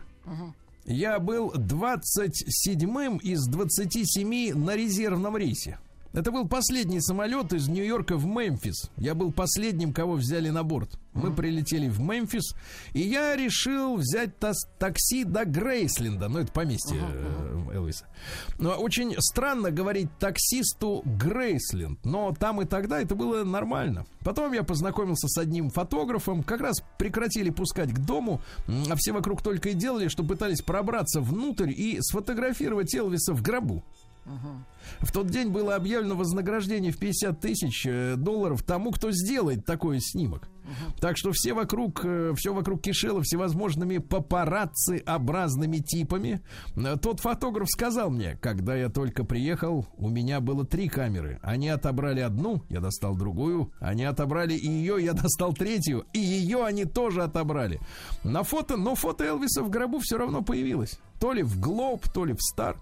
Я был 27-м из 27 на резервном рейсе. Это был последний самолет из Нью-Йорка в Мемфис. Я был последним, кого взяли на борт. Мы прилетели в Мемфис, и я решил взять тас- такси до Грейсленда. Ну, это поместье э, Элвиса. Но очень странно говорить таксисту Грейсленд, но там и тогда это было нормально. Потом я познакомился с одним фотографом, как раз прекратили пускать к дому, а все вокруг только и делали, что пытались пробраться внутрь и сфотографировать Элвиса в гробу. В тот день было объявлено вознаграждение в 50 тысяч э, долларов тому, кто сделает такой снимок. Так что все вокруг, э, все вокруг кишело всевозможными папарацци-образными типами. Э, Тот фотограф сказал мне, когда я только приехал, у меня было три камеры. Они отобрали одну, я достал другую. Они отобрали и ее, я *laughs* достал третью. И ее они тоже отобрали. На фото, но фото Элвиса в гробу все равно появилось. То ли в Глоб, то ли в Стар.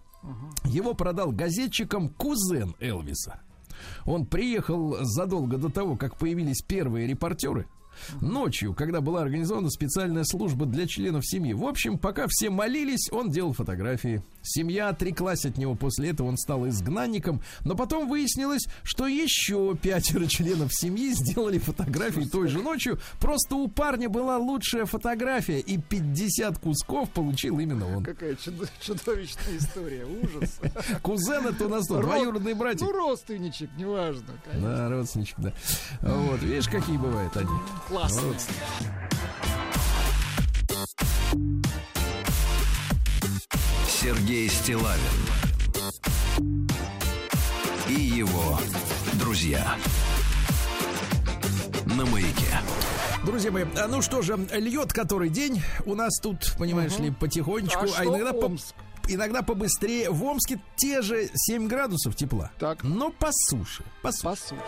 Его продал газетчикам кузен Элвиса. Он приехал задолго до того, как появились первые репортеры. Ночью, когда была организована специальная служба для членов семьи. В общем, пока все молились, он делал фотографии. Семья отреклась от него. После этого он стал изгнанником. Но потом выяснилось, что еще пятеро членов семьи сделали фотографии той же ночью. Просто у парня была лучшая фотография, и 50 кусков получил именно он. Какая чудо- чудовищная история. Ужас. Кузен это у нас тут, Род- двоюродный братик. Ну, родственничек, неважно. конечно. Да, родственничек, да. Вот, видишь, какие бывают они. Классно. Сергей Стилавин и его друзья на маяке. Друзья мои, а ну что же, льет который день. У нас тут, понимаешь ли, потихонечку, А а, иногда, по- иногда побыстрее. В Омске те же 7 градусов тепла. Так. Но по суше. По суше. По суше.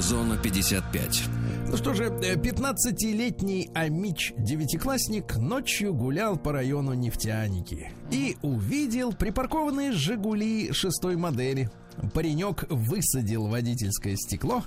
Зона 55. Ну что же, э, 15-летний Амич, девятиклассник, ночью гулял по району нефтяники и увидел припаркованные «Жигули» шестой модели. Паренек высадил водительское стекло,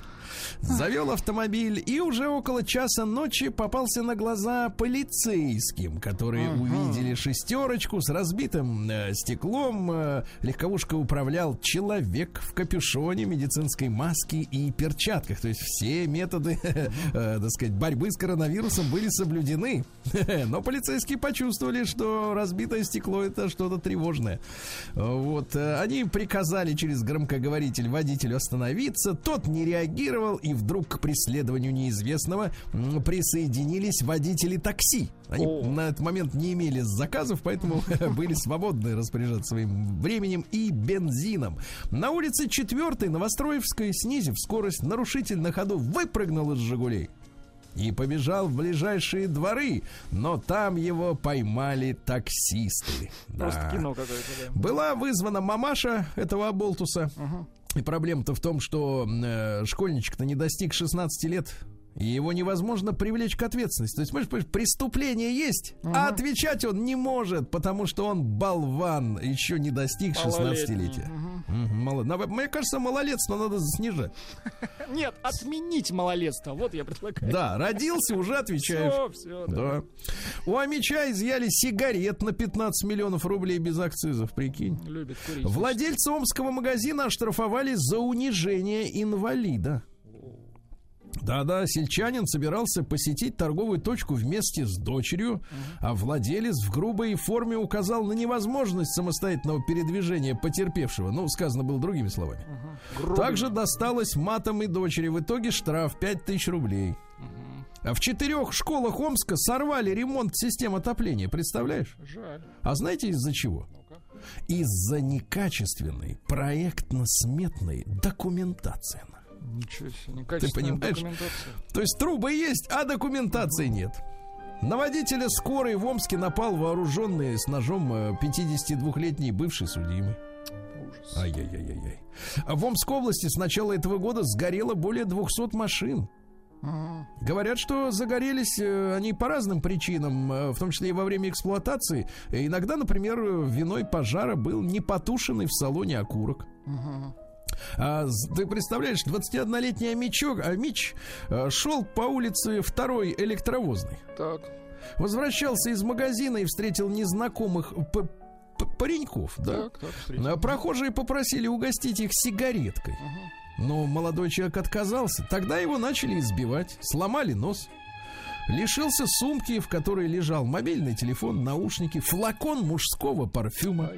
завел автомобиль и уже около часа ночи попался на глаза полицейским, которые увидели шестерочку с разбитым э, стеклом. Э, легковушкой управлял человек в капюшоне, медицинской маске и перчатках. То есть все методы, *laughs* э, так сказать, борьбы с коронавирусом были соблюдены. *laughs* Но полицейские почувствовали, что разбитое стекло это что-то тревожное. Вот. э, Они приказали через громкоговоритель водителю остановиться. Тот не реагировал, и вдруг к преследованию неизвестного присоединились водители такси. Они О. на этот момент не имели заказов, поэтому *laughs* *laughs* были свободны распоряжаться своим временем и бензином. На улице 4 Новостроевской, снизив скорость, нарушитель на ходу выпрыгнул из «Жигулей» и побежал в ближайшие дворы, но там его поймали таксисты. Просто Да. кино какое-то, да. Была вызвана мамаша этого оболтуса. И проблема-то в том, что э, школьничек-то не достиг 16 лет. И его невозможно привлечь к ответственности. То есть, понимаешь, преступление есть, а отвечать он не может, потому что он болван, еще не достиг 16-летия. Мгм, мало- Мне кажется, малолетство надо снижать. *laughs* Нет, отменить малолетство. Вот я предлагаю. Да, родился, уже отвечаешь. Все, все. Да. У Амича изъяли сигарет на 15 миллионов рублей без акцизов, прикинь. Любит курить. Владельца омского магазина оштрафовали за унижение инвалида. Да-да, сельчанин собирался посетить торговую точку вместе с дочерью, а владелец в грубой форме указал на невозможность самостоятельного передвижения потерпевшего. Ну, сказано было другими словами. Также досталось матом и дочери. В итоге штраф 5000 рублей. А в четырех школах Омска сорвали ремонт систем отопления. Представляешь? Жаль. А знаете из-за чего? Из-за некачественной проектно-сметной документации. Ничего себе. Некачественная понимаешь? То есть трубы есть, а документации нет. На водителя скорой в Омске напал вооруженный с ножом э, 52-летний бывший судимый. Ай-яй-яй-яй. В Омской области с начала этого года сгорело более 200 машин. Ага. Говорят, что загорелись э, они по разным причинам, э, в том числе и во время эксплуатации. Э, Иногда, например, э, виной пожара был непотушенный в салоне окурок. Ага. А, ты представляешь, 21-летний Амичок, Амич шел по улице второй электровозной. Так. Возвращался из магазина и встретил незнакомых пареньков, да? Так, так. А Прохожие попросили угостить их сигареткой. Но молодой человек отказался. Тогда его начали избивать, сломали нос. Лишился сумки, в которой лежал мобильный телефон, наушники, флакон мужского парфюма,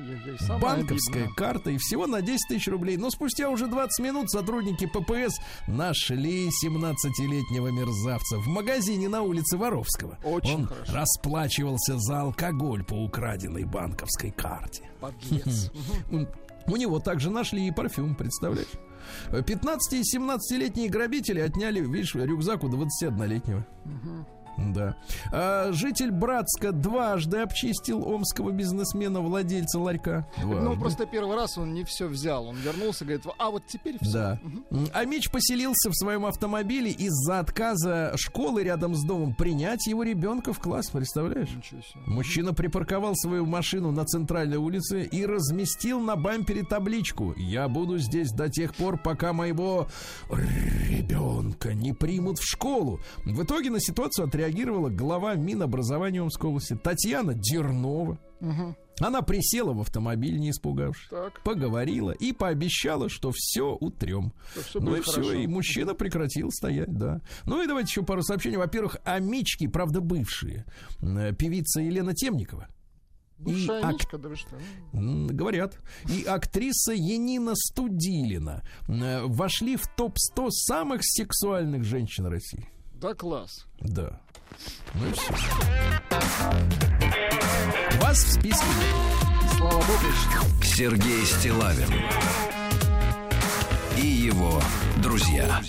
банковская карта и всего на 10 тысяч рублей. Но спустя уже 20 минут сотрудники ППС нашли 17-летнего мерзавца в магазине на улице Воровского. Очень Он хорошо. расплачивался за алкоголь по украденной банковской карте. Подлец. М, У него также нашли и парфюм, представляешь? 15 и 17-летние грабители отняли, видишь, рюкзак у 21-летнего. Да. А, житель Братска дважды обчистил омского бизнесмена, владельца ларька. Ну, Дважды. просто первый раз он не все взял. Он вернулся, говорит, а вот теперь все. Да. М, А Меч поселился в своем автомобиле из-за отказа школы рядом с домом принять его ребенка в класс, представляешь? Ничего себе. Мужчина припарковал свою машину на центральной улице и разместил на бампере табличку «Я буду здесь до тех пор, пока моего ребенка не примут в школу». В итоге на ситуацию отреагировала глава Минобразования Омской области Татьяна Дернова. Мгм. Она присела в автомобиль, не испугавшись. Так. Поговорила и пообещала, что все утрем. Что ну и все, и мужчина прекратил стоять, да. Ну и давайте еще пару сообщений. Во-первых, амички, правда, бывшие. М, Певица Елена Темникова. Бывшая ак- да что? Говорят. И актриса Енина Студилина э, вошли в топ-100 самых сексуальных женщин России. Да, класс. Да. Ну и все. Вас в списке. Слава богу, что Сергей Стилавин и его друзья. На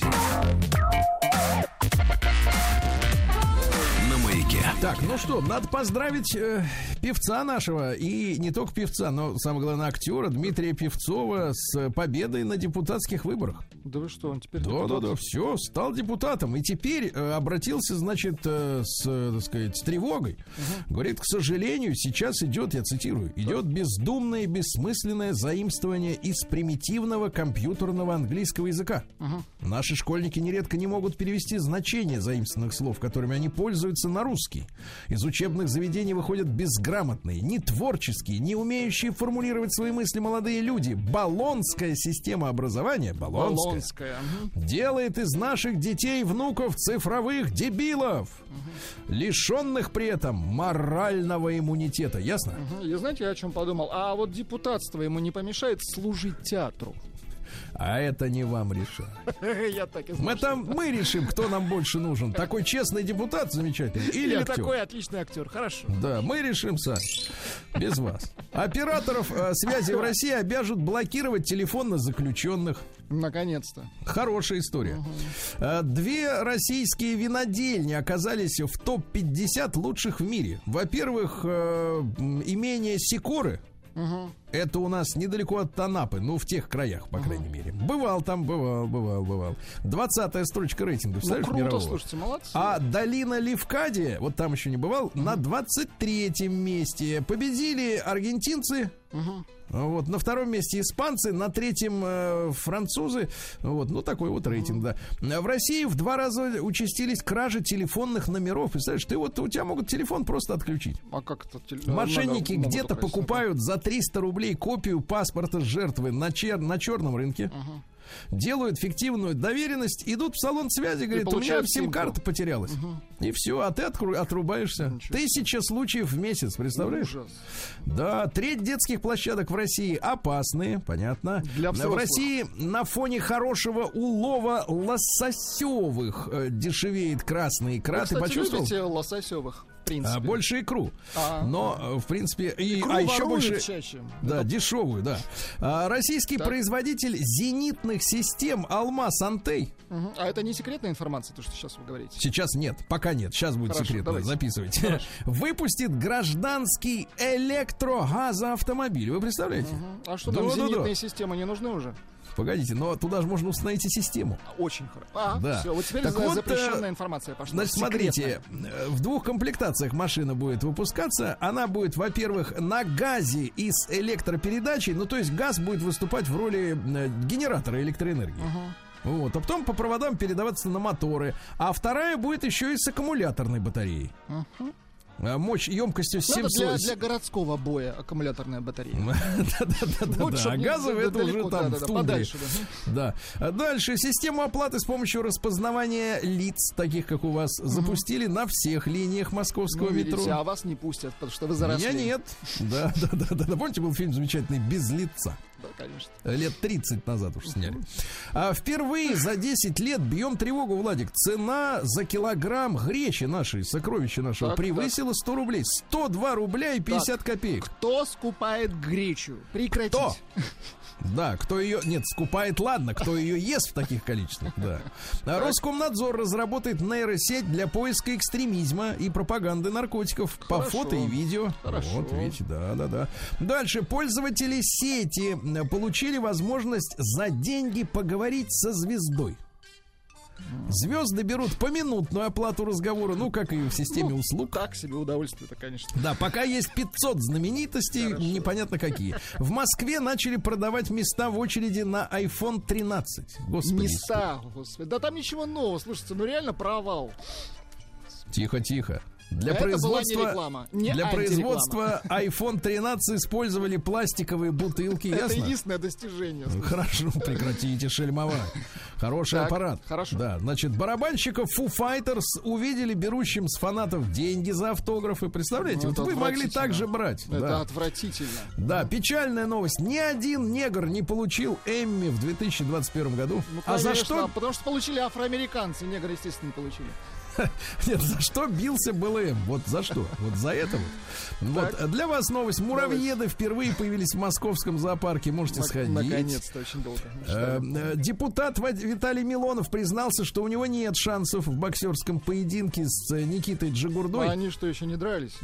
Так, ну что, надо поздравить э, певца нашего, и не только певца, но, самое главное, актера Дмитрия Певцова с победой на депутатских выборах. Да вы что, он теперь Да, депутат? да, да, все, стал депутатом. И теперь э, обратился, значит, э, с, э, так сказать, с тревогой. Говорит, к сожалению, сейчас идет, я цитирую, идет бездумное и бессмысленное заимствование из примитивного компьютерного английского языка. Наши школьники нередко не могут перевести значение заимствованных слов, которыми они пользуются на русский. Из учебных заведений выходят безграмотные, не творческие, не умеющие формулировать свои мысли молодые люди. Баллонская система образования, Болонская. мгм. делает из наших детей внуков цифровых дебилов, лишенных при этом морального иммунитета. Ясно? Мгм. И знаете, я о чем подумал? А вот депутатство ему не помешает служить театру. А это не вам решать. *laughs* Я так и. Мы там мы решим, кто нам больше нужен. Такой честный депутат замечательный или Или актер. такой отличный актер. Хорошо. Да, мы решим сами. Без вас. Операторов э, связи в России обяжут блокировать телефонно заключенных. Наконец-то. Хорошая история. Э, Две российские винодельни оказались в топ-50 лучших в мире. Во-первых, э, имение Сикоры. Это у нас недалеко от Танапы, ну, в тех краях, по крайней мере. Бывал там, бывал, бывал, бывал. Двадцатая строчка рейтинга, Ну, представляешь, круто, мирового? слушайте, молодцы. А долина Ливкадия, вот там еще не бывал, на 23-м месте. Победили аргентинцы. Вот, на втором месте испанцы, на третьем э, французы. Вот, ну такой вот рейтинг, да. В России в два раза участились кражи телефонных номеров. Представляешь, ты вот у тебя могут телефон просто отключить. А как это? Мошенники где-то покупают за 300 рублей копию паспорта жертвы на, чер- на черном рынке. Делают фиктивную доверенность, идут в салон связи, говорят, у меня сим-карта потерялась. И все, а ты откру- отрубаешься. Ничего Тысяча случаев в месяц, представляешь? Ужас. Да, треть детских площадок в России опасные, понятно. Для в взрослых. России на фоне хорошего улова лососевых э, дешевеет красный икра. Вы, кстати, почувствовал? лососевых, в принципе. А, больше икру. А. Но, э, в принципе, и, Икру а еще больше... чаще. Да, дешевую, да. А, российский Так. производитель зенитных систем Алмаз Антей. Мгм. А это не секретная информация, то, что сейчас вы говорите? Сейчас нет, пока нет. Сейчас будет Хорошо, секретно. давайте. Записывайте. *laughs* Выпустит гражданский электрогазоавтомобиль. Вы представляете? Мгм. А что Да, там, да, да. зенитные системы не нужны уже? Погодите, но туда же можно установить и систему. Очень хорошо. А, Да. все, вот теперь Так за- вот, запрещенная э, информация пошла. Значит, смотрите, э, в двух комплектациях машина будет выпускаться. Она будет, во-первых, на газе и с электропередачей. Ну, то есть газ будет выступать в роли э, генератора электроэнергии. Вот, а потом по проводам передаваться на моторы. А вторая будет еще и с аккумуляторной батареей. А, Мощь емкостью Ну, это 700... для, для городского боя аккумуляторная батарея. *laughs* Чтоб А газовый это уже там да-да-да, в подальше, да. А Дальше. Систему оплаты с помощью распознавания лиц, таких как у вас, запустили на всех линиях московского метро. а вас не пустят, потому что вы заросли. Меня нет. Да, *laughs* да, да, да, да. Помните, был фильм замечательный «Без лица»? Да, конечно. Лет 30 назад уж сняли. А впервые за 10 лет бьем тревогу, Владик. Цена за килограмм гречи нашей, сокровища нашего, Так, превысила 100 рублей. 102 рубля и 50 копеек. Кто скупает гречу? Прекратить. Кто? *laughs* Да, кто ее... Нет, скупает, ладно, кто ее ест в таких количествах, да. А Роскомнадзор разработает нейросеть для поиска экстремизма и пропаганды наркотиков по Хорошо. фото и видео. Хорошо. Вот, видите, да, да, да. Дальше. Пользователи сети получили возможность за деньги поговорить со звездой. Звезды берут поминутную оплату разговора, ну, как и в системе Ну, услуг. Так себе удовольствие-то, конечно. Да, пока есть 500 знаменитостей, непонятно какие. В Москве начали продавать места в очереди на iPhone 13. Господи. Места, господи. Да там ничего нового, слушайте, ну реально провал. Тихо, тихо. Для Это была не производства, реклама, не для производства iPhone 13 использовали пластиковые бутылки, Это ясно? единственное достижение. слушайте. Хорошо, прекратите шельмовать. Хороший Так, аппарат. хорошо. Да, значит, барабанщиков Foo Fighters увидели берущим с фанатов деньги за автографы. Представляете, Ну, вот вы могли так же брать. Это да. отвратительно. Да, печальная новость. Ни один негр не получил Эмми в 2021 году. Ну, а за конечно, что? Потому что получили афроамериканцы, негры, естественно, не получили. *laughs* Нет, за что бился БЛМ? Вот за что? Вот за это вот. Вот, для вас новость. Муравьеды впервые появились в московском зоопарке. Можете Нак- сходить. Наконец-то, очень долго. Э, э, Депутат Виталий Милонов признался, что у него нет шансов в боксерском поединке с э, Никитой А Джигурдой. они что, еще не дрались?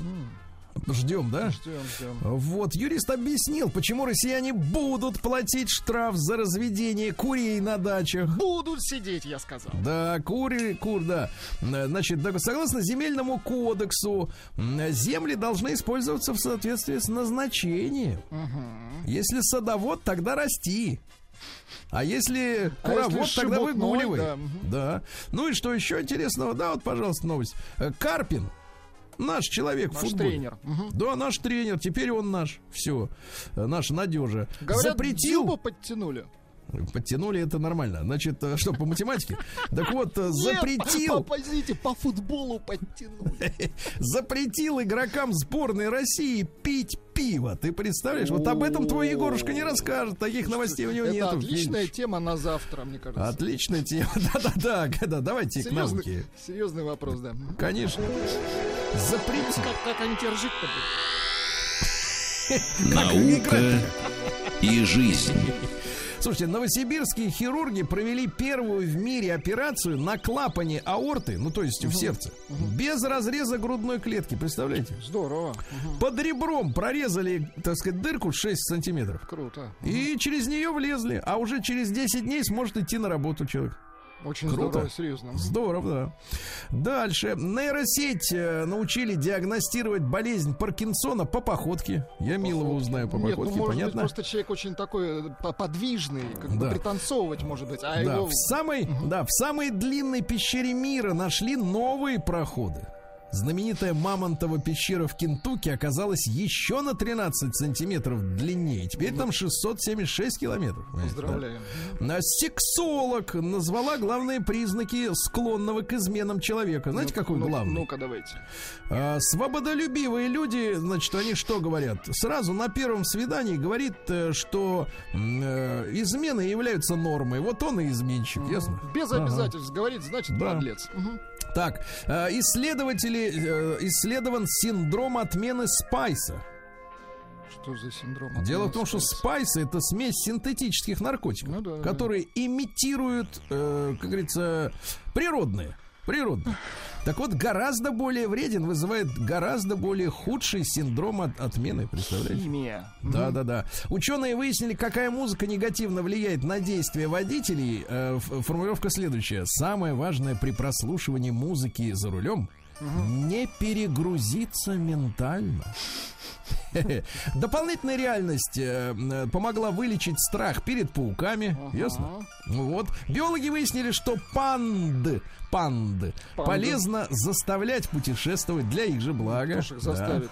Ждем, да? Ждем, ждем. Вот, юрист объяснил, почему россияне будут платить штраф за разведение курей на дачах. Будут сидеть, я сказал. Да, кури, кур, да. Э, Значит, согласно земельному кодексу, земли должны использоваться в соответствии с назначением. Если садовод, тогда расти. А если А куровод, если тогда шебутной, выгуливай. да. Да. Ну и что еще интересного? Да, вот, пожалуйста, новость. Э, Карпин, наш человек в Наш футболе. тренер. Мгм. Да, наш тренер, теперь он наш. Все, наш надежа. Говорят, Запретил. Дзюбу подтянули. Подтянули это нормально. Значит, э, что, по математике? *laughs* Так вот, э, запретил, Нет, по, футболу подтянули. *laughs* запретил игрокам сборной России пить пиво. Ты представляешь? Вот об этом твой Егорушка не расскажет. Таких новостей у него Это нету. отличная тема на завтра, мне кажется. Отличная тема. *laughs* Да-да-да, да, давайте к науке. Серьезный, вопрос, да. Конечно. Запретил. Как, они тебя будут? Наука и жизнь. Слушайте, новосибирские хирурги провели первую в мире операцию на клапане аорты, ну то есть в сердце, без разреза грудной клетки, представляете? Здорово. Мгм. Под ребром прорезали, так сказать, дырку 6 сантиметров. Круто. И через нее влезли, а уже через 10 дней сможет идти на работу человек. Очень Круто. здорово, серьезно. Здорово, да. Дальше. Нейросеть э, научили диагностировать болезнь Паркинсона по походке. Я милого узнаю по Нет, ну, походке, может понятно? быть, просто человек очень такой э, по- подвижный, как бы Да. пританцовывать, может быть, а Да, его... в самой, да, в самой длинной пещере мира нашли новые проходы. Знаменитая Мамонтова пещера в Кентукки оказалась еще на 13 сантиметров длиннее. Теперь там 676 километров. да? Поздравляем. А Сексолог назвала главные признаки склонного к изменам человека. Знаете, какой Ну, главный? Ну-ка, давайте. А, свободолюбивые люди, значит, они что говорят? Сразу на первом свидании говорит, э, что э, измены являются нормой. Вот он и изменщик, ясно? Без Ага. обязательств говорить, значит, Да. подлец. Мгм. Так, э, исследователи, э, исследован синдром отмены спайса. Что за синдром? Дело в том, что спайсы это смесь синтетических наркотиков, Ну да, которые имитируют, э, как говорится, природные. Природные. Так вот, гораздо более вреден, вызывает гораздо более худший синдром от отмены, представляете? Химия. Да, да, да. Ученые выяснили, какая музыка негативно влияет на действия водителей. Э, формулировка следующая. Самое важное при прослушивании музыки за рулем не перегрузиться ментально. *laughs* Дополнительная реальность э, помогла вылечить страх перед пауками. Ясно? Вот. Биологи выяснили, что панды, панды, полезно заставлять путешествовать для их же блага. Кто Да.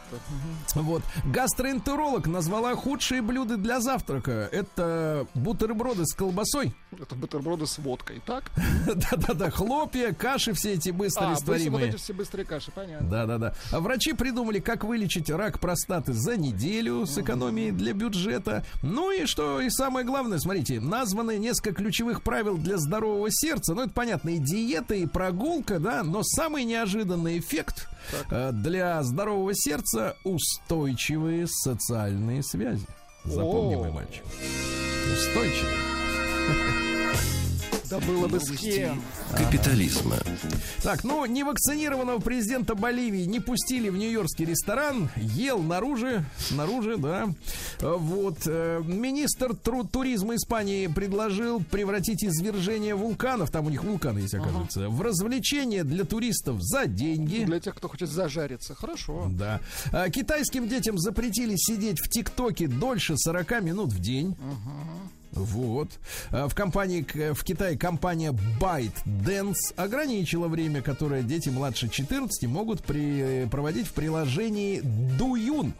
Вот. Гастроэнтеролог назвала худшие блюда для завтрака. Это бутерброды с колбасой. Это бутерброды с водкой, так? *laughs* Да-да-да, хлопья, каши все эти А, быстро быстро- вот растворимые. эти все быстрые каши, понятно. Да-да-да. А врачи придумали, как вылечить рак простаты за неделю с экономией для бюджета. Ну и что, и самое главное, смотрите, названы несколько ключевых правил для здорового сердца. Ну, это понятно, и диета, и прогулка, да, но самый неожиданный эффект э, для здорового сердца устойчивые социальные связи. Запомни, О. мой мальчик. Устойчивые. *laughs* Да было бы с кем. Капитализма. Так, ну, невакцинированного президента Боливии не пустили в нью-йоркский ресторан, ел наружу, снаружи, да. Э, Вот. э, Министр тру- туризма Испании предложил превратить извержение вулканов, там у них вулканы есть, оказывается, в развлечение для туристов за деньги. Для тех, кто хочет зажариться. Хорошо. Да. А Китайским детям запретили сидеть в ТикТоке дольше 40 минут в день. Вот. А В компании, в Китае компания ByteDance ограничила время, которое дети младше 14 могут при, проводить в приложении Дуюн.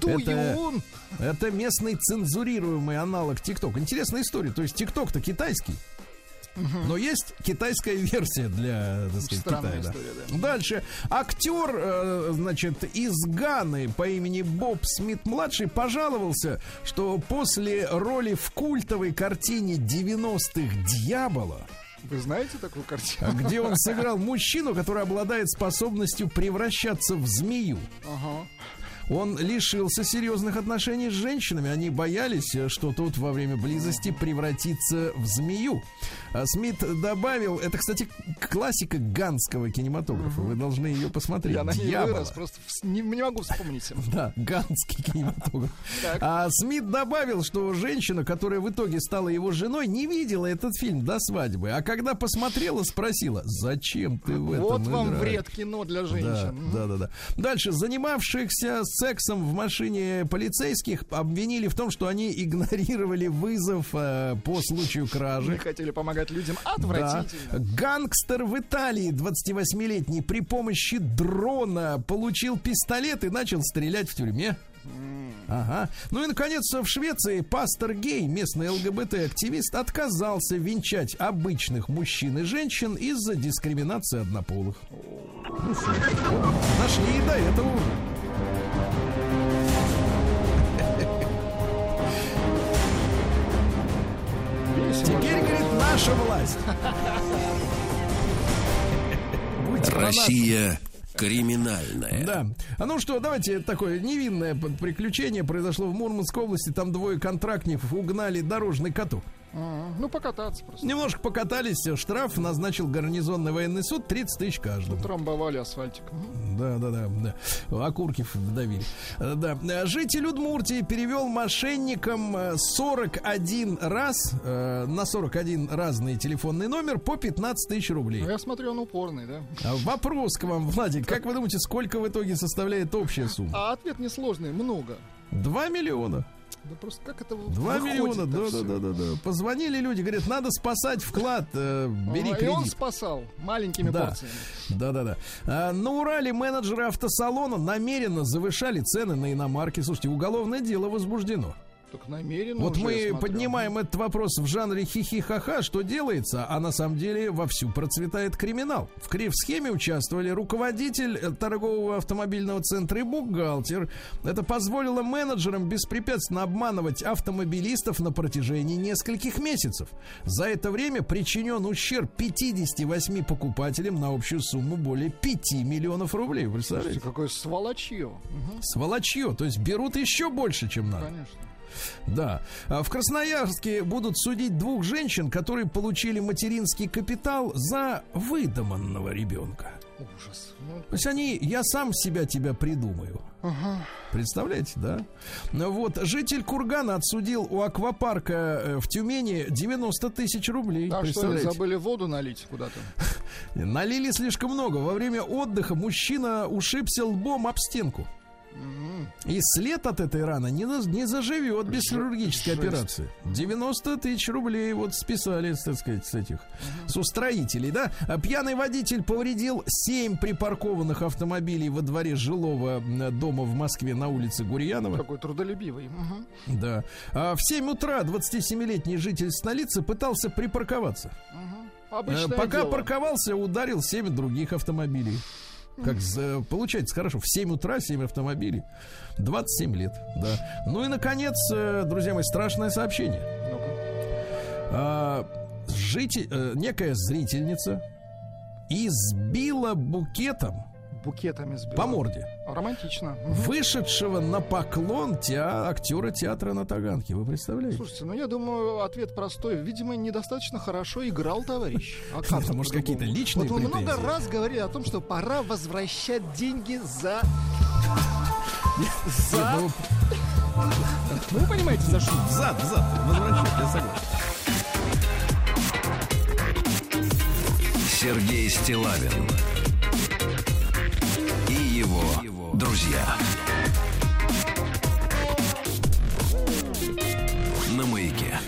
Дуюн! Это местный цензурируемый аналог ТикТок. Интересная история. То есть ТикТок-то китайский. Но есть китайская версия для, так сказать, Странная Китая. да. история, да. Дальше. Актер, э, значит, из Ганы по имени Боб Смит-младший пожаловался, что после роли в культовой картине 90-х «Дьявола» Вы знаете такую картину? А где он *laughs* сыграл мужчину, который обладает способностью превращаться в змею. Ага. Он лишился серьезных отношений с женщинами. Они боялись, э, что тот во время близости превратится в змею. А Смит добавил, это, кстати, классика ганского кинематографа. Вы должны ее посмотреть. Я на ней вырос, просто не, не могу вспомнить. *laughs* Да, ганский кинематограф. А Смит добавил, что женщина, которая в итоге стала его женой, не видела этот фильм до свадьбы. А когда посмотрела, спросила, зачем ты в этом Вот вам играешь?» вред кино для Да, женщин. да, да, да. Дальше. Занимавшихся сексом в машине полицейских обвинили в том, что они игнорировали вызов э, по случаю Не кражи. хотели помогать людям. Да. Отвратительно. Гангстер в Италии, 28-летний, при помощи дрона получил пистолет и начал стрелять в тюрьме. Ага. Ну и, наконец, в Швеции пастор гей, местный ЛГБТ-активист, отказался венчать обычных мужчин и женщин из-за дискриминации однополых. Ну. Нашли и до этого уже. Теперь, говорит, наша власть. Россия криминальная. Да. А ну что, давайте такое невинное приключение произошло в Мурманской области. Там двое контрактников угнали дорожный каток. Ага. Ну, покататься просто. Немножко покатались, штраф назначил гарнизонный военный суд 30 тысяч каждому. Трамбовали асфальтик. Да, да, да, да. Окурки вдавили. Э, Да. Э, Житель Удмуртии перевел мошенникам э, 41 раз, э, на 41 разный телефонный номер по 15 тысяч рублей. Ну, я смотрю, он упорный, да? А Вопрос к вам, Владик. Как вы думаете, сколько в итоге составляет общая сумма? А ответ несложный, много. 2 миллиона. Да просто как это 2 миллиона, да, да, да, да, да. Позвонили люди, говорят, надо спасать вклад, э, бери И он кредит. спасал маленькими Да. порциями. Да, да, да. А, на Урале менеджеры автосалона намеренно завышали цены на иномарки. Слушайте, уголовное дело возбуждено. Так намеренно вот мы смотрю. поднимаем этот вопрос в жанре хихи-ха-ха, что делается, а на самом деле вовсю процветает криминал. В, кри- в схеме участвовали руководитель э, торгового автомобильного центра и бухгалтер. Это позволило менеджерам беспрепятственно обманывать автомобилистов на протяжении нескольких месяцев. За это время причинен ущерб 58 покупателям на общую сумму более 5 миллионов рублей. Вы Слушайте, представляете? какое сволочье. Сволочье, то есть берут еще больше, чем надо. Конечно. Да. А В Красноярске будут судить двух женщин, которые получили материнский капитал за выдуманного ребенка. Ужас. Ну, То есть они, я сам себя тебя придумаю. Представляете, да? Вот, житель Кургана отсудил у аквапарка э, в Тюмени 90 тысяч рублей. а что, забыли воду налить куда-то? *laughs* Налили слишком много. Во время отдыха мужчина ушибся лбом об стенку. И след от этой раны не, не заживет без хирургической жесть. операции. 90 тысяч рублей вот списали, так сказать, с этих, с устроителей, да? А пьяный водитель повредил 7 припаркованных автомобилей во дворе жилого дома в Москве на улице Гурьянова. Какой трудолюбивый. Мгм, Да. А в 7 утра 27-летний житель столицы пытался припарковаться. Э, Обычное Пока дело. парковался, ударил 7 других автомобилей. Как за- получается хорошо, в 7 утра 7 автомобилей. 27 лет, да. Ну и, наконец, э, друзья мои, страшное сообщение. А, житель, э, некая зрительница избила букетом Букетами сбила. по морде Романтично. Вышедшего на поклон теа- актера театра на Таганке. Вы представляете? Слушайте, ну я думаю, ответ простой. Видимо, недостаточно хорошо играл товарищ. А как же Может, какие-то личные Вот мы много претензии? раз говорили о том, что пора возвращать деньги за... *laughs* За... ну, Ну, вы понимаете, за что? Взад, взад, возвращать, я согласен. Сергей Стилавин его друзья.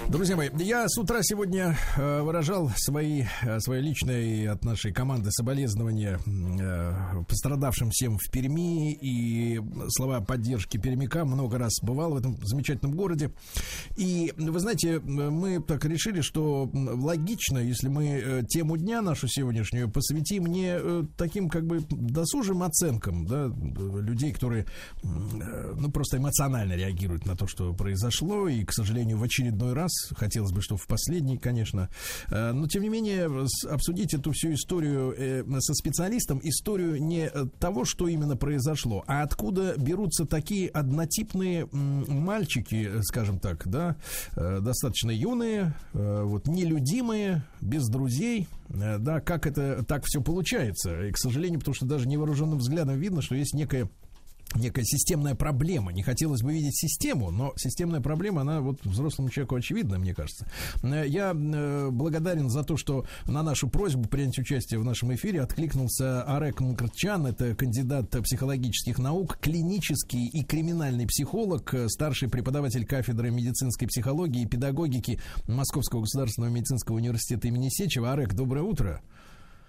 Друзья мои, я с утра сегодня э, выражал свои, э, свои личные от нашей команды соболезнования э, пострадавшим всем в Перми и слова поддержки пермякам. Много раз бывал в этом замечательном городе. И вы знаете, мы так решили, что логично, если мы тему дня нашу сегодняшнюю посвятим не таким как бы досужим оценкам да, людей, которые ну, просто эмоционально реагируют на то, что произошло, и, к сожалению, в очередной раз Хотелось бы, чтобы в последний, конечно. Э, но, тем не менее, обсудить эту всю историю э, со специалистом, историю не того, что именно произошло, а откуда берутся такие однотипные мальчики, скажем так, да, достаточно юные, вот нелюдимые, без друзей, да, как это так все получается. И, к сожалению, потому что даже невооруженным взглядом видно, что есть некая некая системная проблема. Не хотелось бы видеть систему, но системная проблема, она вот взрослому человеку очевидна, мне кажется. Э, я э, благодарен за то, что на нашу просьбу принять участие в нашем эфире откликнулся Арек Мкртчан, это кандидат психологических наук, клинический и криминальный психолог, старший преподаватель кафедры медицинской психологии и педагогики Московского государственного медицинского университета имени Сечева. Арек, доброе утро.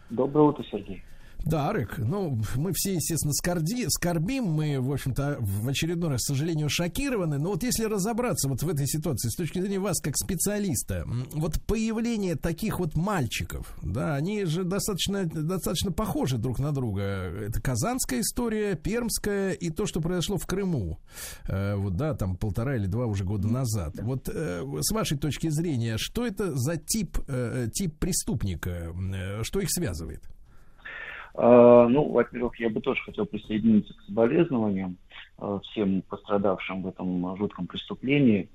Доброе утро, Сергей. Да, Арек, ну, мы все, естественно, скорди, скорбим, мы, в общем-то, в очередной раз, к сожалению, шокированы, но вот если разобраться вот в этой ситуации, с точки зрения вас, как специалиста, вот появление таких вот мальчиков, да, они же достаточно, достаточно похожи друг на друга. Это казанская история, пермская и то, что произошло в Крыму, э, вот, да, там полтора или два уже года назад. Вот э, с вашей точки зрения, что это за тип, э, тип преступника, э, что их связывает? А, ну, во-первых, я бы тоже хотел присоединиться к соболезнованиям а, всем пострадавшим в этом жутком преступлении.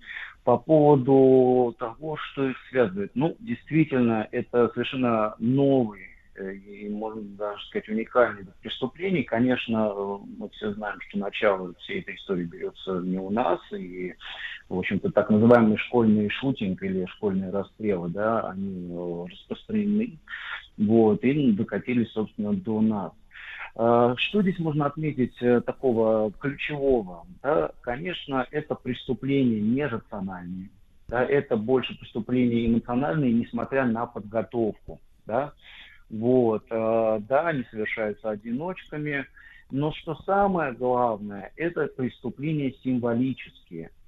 По поводу того, что их связывает. Ну, действительно, это совершенно новый э, и, можно даже сказать, уникальный вид преступлений. Конечно, мы все знаем, что начало всей этой истории берется не у нас, и, в общем-то, так называемый школьный шутинг или школьные расстрелы, да, они э, распространены вот, и докатились, собственно, до нас. А, что здесь можно отметить э, такого ключевого? Да, конечно, это преступления нерациональные. Да, это больше преступления эмоциональные, несмотря на подготовку. Да, вот, а, да, они совершаются одиночками, но что самое главное, это преступления символические –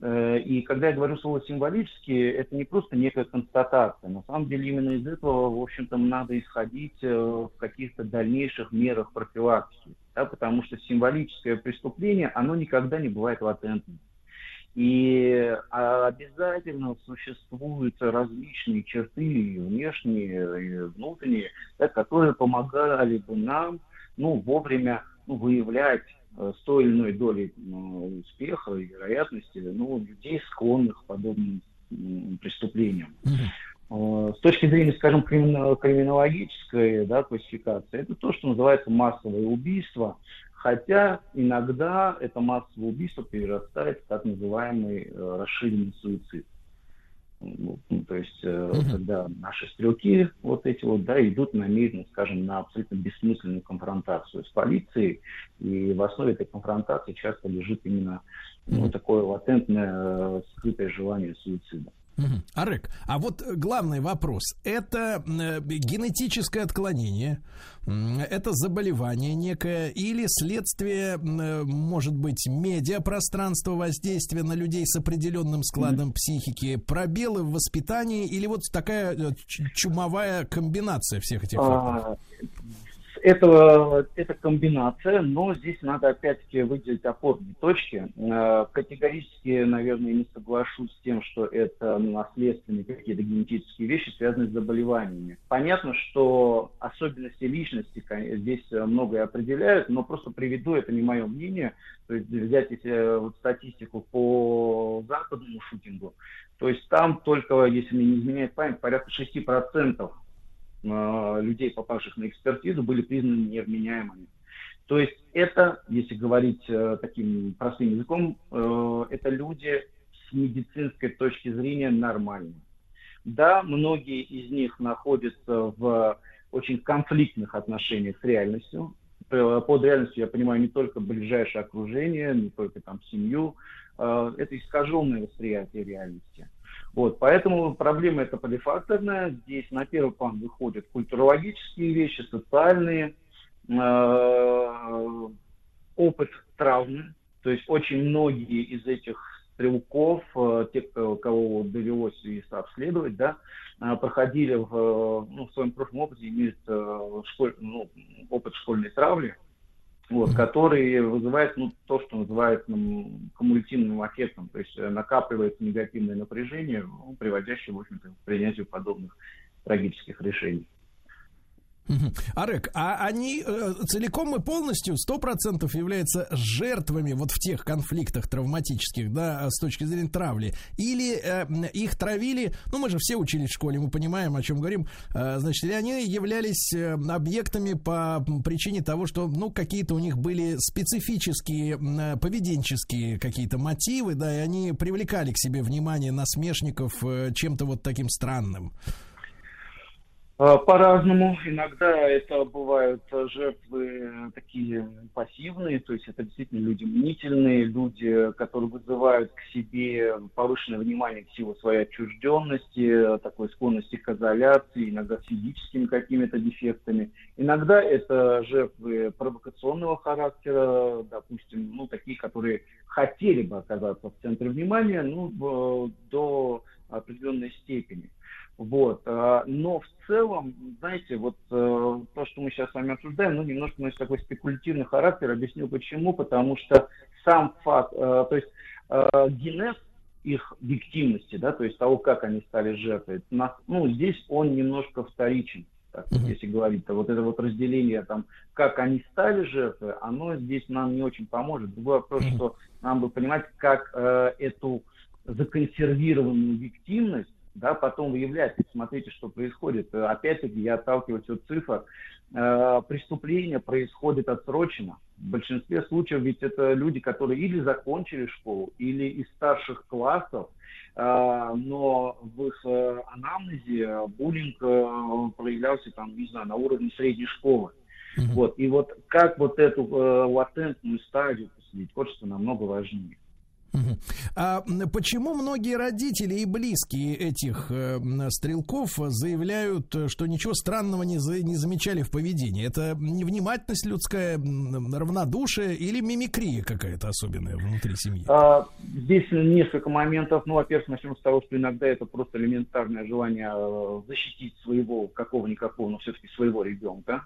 Э, и когда я говорю слово символические, это не просто некая констатация. На самом деле именно из этого, в общем-то, надо исходить э, в каких-то дальнейших мерах профилактики. Да, потому что символическое преступление, оно никогда не бывает латентным. И а, обязательно существуют различные черты, и внешние, и внутренние, да, которые помогали бы нам ну, вовремя ну, выявлять Э, с той или иной долей успеха и вероятности ну, людей, склонных к подобным преступлениям. Э, с точки зрения, скажем, криминологической да, классификации, это то, что называется массовое убийство, хотя иногда это массовое убийство перерастает в так называемый э, расширенный суицид. Ну, то есть, mm-hmm. когда наши стрелки вот эти вот, да, идут намеренно, скажем, на абсолютно бессмысленную конфронтацию с полицией, и в основе этой конфронтации часто лежит именно ну, такое латентное э, скрытое желание суицида. Угу. Арек, а вот главный вопрос. Это э, генетическое отклонение, это заболевание некое или следствие, э, может быть, медиапространства воздействия на людей с определенным складом угу. психики, пробелы в воспитании или вот такая э, чумовая комбинация всех этих факторов? Это, это комбинация, но здесь надо опять-таки выделить опорные точки. Э, категорически, наверное, не соглашусь с тем, что это наследственные какие-то генетические вещи, связанные с заболеваниями. Понятно, что особенности личности здесь многое определяют, но просто приведу, это не мое мнение, то есть взять эти, э, вот, статистику по западному шутингу, то есть там только, если мне не изменяет память, порядка 6% Э, людей, попавших на экспертизу, были признаны невменяемыми. То есть это, если говорить э, таким простым языком, э, это люди с медицинской точки зрения нормальные. Да, многие из них находятся в очень конфликтных отношениях с реальностью. Под реальностью я понимаю не только ближайшее окружение, не только там семью. Это искаженное восприятие реальности. Вот, поэтому проблема эта полифакторная. Здесь на первый план выходят культурологические вещи, социальные, э, опыт травмы. То есть очень многие из этих стрелков, э, тех, кого довелось и обследовать, да, э, проходили в, ну, в своем прошлом опыте, имеют э, школь, ну, опыт школьной травли, вот, который вызывает ну, то, что называется ну, кумулятивным эффектом, то есть э, накапливается негативное напряжение, ну, приводящее, в общем-то, к принятию подобных трагических решений. Арек, а они э, целиком и полностью, сто процентов являются жертвами вот в тех конфликтах травматических, да, с точки зрения травли? Или э, их травили, ну, мы же все учились в школе, мы понимаем, о чем говорим, э, значит, или они являлись э, объектами по причине того, что, ну, какие-то у них были специфические э, поведенческие какие-то мотивы, да, и они привлекали к себе внимание насмешников э, чем-то вот таким странным? А, по-разному. Иногда это бывают жертвы такие пассивные, то есть это действительно люди мнительные, люди, которые вызывают к себе повышенное внимание к силу своей отчужденности, такой склонности к изоляции, иногда физическими какими-то дефектами. Иногда это жертвы провокационного характера, допустим, ну, такие, которые хотели бы оказаться в центре внимания, ну, до определенной степени. Вот. А, но в целом, знаете, вот э, то, что мы сейчас с вами обсуждаем, ну, немножко носит такой спекулятивный характер. Объясню почему. Потому что сам факт, э, то есть э, генез их виктимности, да, то есть того, как они стали жертвой, ну, здесь он немножко вторичен. Так, mm-hmm. если говорить, то вот это вот разделение, там, как они стали жертвой, оно здесь нам не очень поможет. Другой вопрос, mm-hmm. что нам бы понимать, как э, эту законсервированную виктимность да, потом выявлять. Смотрите, что происходит. Опять-таки, я отталкиваюсь от цифр. Э, преступление происходит отсроченно. В большинстве случаев ведь это люди, которые или закончили школу, или из старших классов, э, но в их э, анамнезе буллинг проявлялся там, не знаю, на уровне средней школы. Mm-hmm. Вот. И вот как вот эту латентную стадию посадить, вот что намного важнее. А почему многие родители и близкие этих э, стрелков заявляют, что ничего странного не, за, не замечали в поведении? Это невнимательность людская, равнодушие или мимикрия какая-то особенная внутри семьи? А, здесь несколько моментов. Ну, во-первых, начнем с того, что иногда это просто элементарное желание э, защитить своего какого-никакого, но все-таки своего ребенка.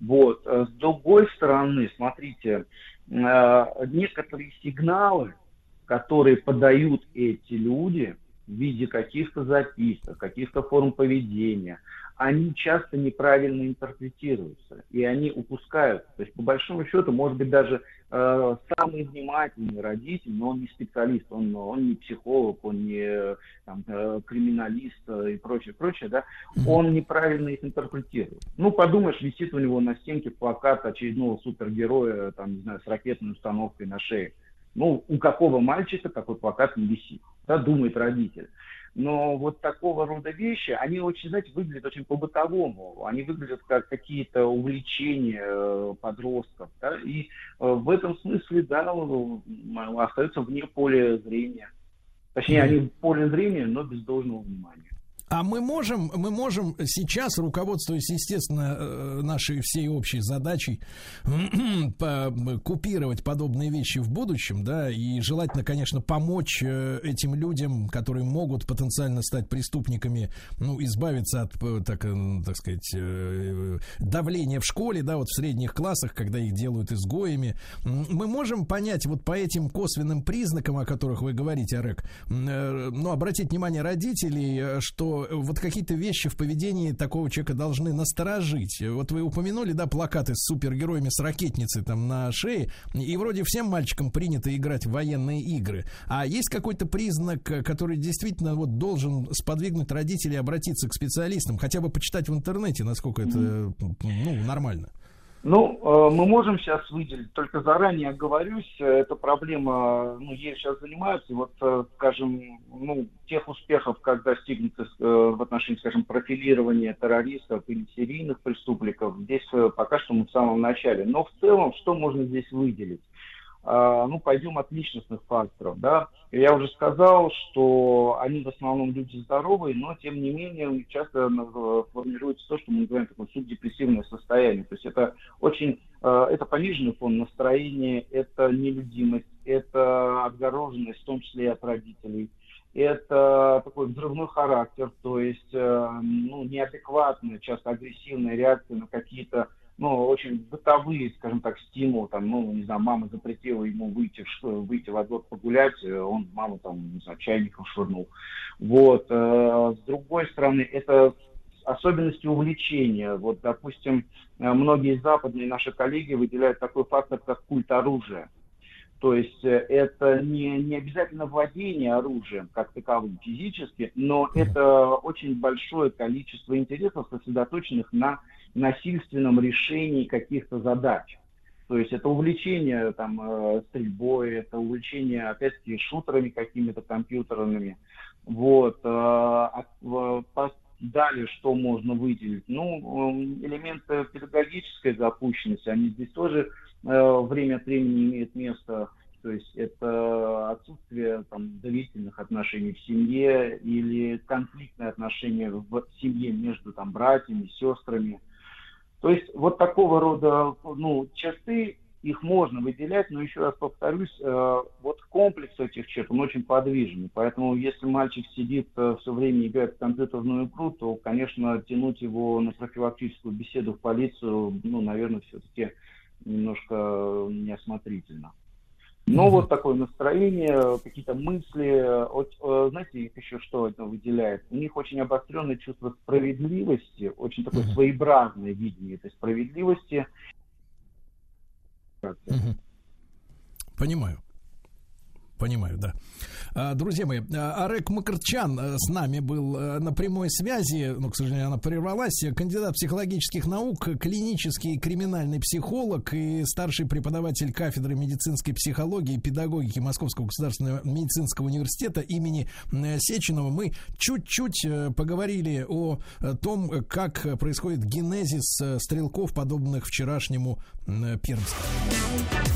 Вот. С другой стороны, смотрите, э, некоторые сигналы, которые подают эти люди в виде каких-то записок, каких-то форм поведения, они часто неправильно интерпретируются, и они упускают. То есть, по большому счету, может быть, даже э, самый внимательный родитель, но он не специалист, он, он не психолог, он не там, э, криминалист э, и прочее, прочее, да, он неправильно их интерпретирует. Ну, подумаешь, висит у него на стенке плакат очередного супергероя, там, не знаю, с ракетной установкой на шее. Ну, у какого мальчика такой плакат не висит, да, думает родитель. Но вот такого рода вещи, они очень, знаете, выглядят очень по-бытовому. Они выглядят как какие-то увлечения э, подростков. Да? И э, в этом смысле, да, остаются вне поля зрения. Точнее, они в поле зрения, но без должного внимания. А мы можем, мы можем сейчас, руководствуясь, естественно, э, нашей всей общей задачей, *clears throat* купировать подобные вещи в будущем, да, и желательно, конечно, помочь э, этим людям, которые могут потенциально стать преступниками, ну, избавиться от, э, так, так сказать, давления в школе, да, вот в средних классах, когда их делают изгоями. Мы можем понять вот по этим косвенным признакам, о которых вы говорите, Арек, ну, обратить внимание родителей, что вот какие-то вещи в поведении такого человека должны насторожить. Вот вы упомянули, да, плакаты с супергероями с ракетницей там на шее, и вроде всем мальчикам принято играть в военные игры. А есть какой-то признак, который действительно вот должен сподвигнуть родителей обратиться к специалистам, хотя бы почитать в интернете, насколько это ну, нормально? Ну, э, мы можем сейчас выделить, только заранее оговорюсь, э, эта проблема, ну, ей сейчас занимаются, и вот, э, скажем, ну, тех успехов, как достигнуты в отношении, скажем, профилирования террористов или серийных преступников, здесь пока что мы в самом начале. Но в целом, что можно здесь выделить? А, ну, пойдем от личностных факторов, да. Я уже сказал, что они в основном люди здоровые, но, тем не менее, часто э, формируется то, что мы называем такое субдепрессивное состояние. То есть это очень, э, это пониженный фон настроения, это нелюдимость, это отгороженность, в том числе и от родителей, это такой взрывной характер, то есть, э, ну, неадекватная, часто агрессивная реакция на какие-то ну, очень бытовые, скажем так, стимулы, там, ну, не знаю, мама запретила ему выйти, выйти во двор погулять, э, он маму там, не знаю, чайником швырнул. Вот. Э, с другой стороны, это особенности увлечения. Вот, допустим, э, многие западные наши коллеги выделяют такой фактор, как культ оружия. То есть это не, не обязательно владение оружием как таковым физически, но это очень большое количество интересов, сосредоточенных на насильственном решении каких-то задач. То есть это увлечение там, э, стрельбой, это увлечение, опять-таки, шутерами какими-то компьютерными. Вот. Э, а, далее что можно выделить? Ну, эм, элементы педагогической запущенности, они здесь тоже э, время от времени имеют место. То есть это отсутствие там, доверительных отношений в семье или конфликтные отношения в семье между там, братьями, сестрами. То есть вот такого рода ну, черты, их можно выделять, но еще раз повторюсь, э, вот комплекс этих черт, он очень подвижный. Поэтому если мальчик сидит э, все время играет в компьютерную игру, то, конечно, тянуть его на профилактическую беседу в полицию, ну, наверное, все-таки немножко неосмотрительно. Но вот такое настроение, какие-то мысли, вот, э, знаете, их еще что это выделяет? У них очень обостренное чувство справедливости, очень такое своеобразное видение этой справедливости. Понимаю. Понимаю, да. А, друзья мои, а, Арек Макарчан э, с нами был э, на прямой связи, но, к сожалению, она прервалась. Кандидат психологических наук, клинический криминальный психолог и старший преподаватель кафедры медицинской психологии и педагогики Московского государственного медицинского университета имени э, Сеченова. Мы чуть-чуть поговорили о том, как происходит генезис стрелков, подобных вчерашнему Пермскому.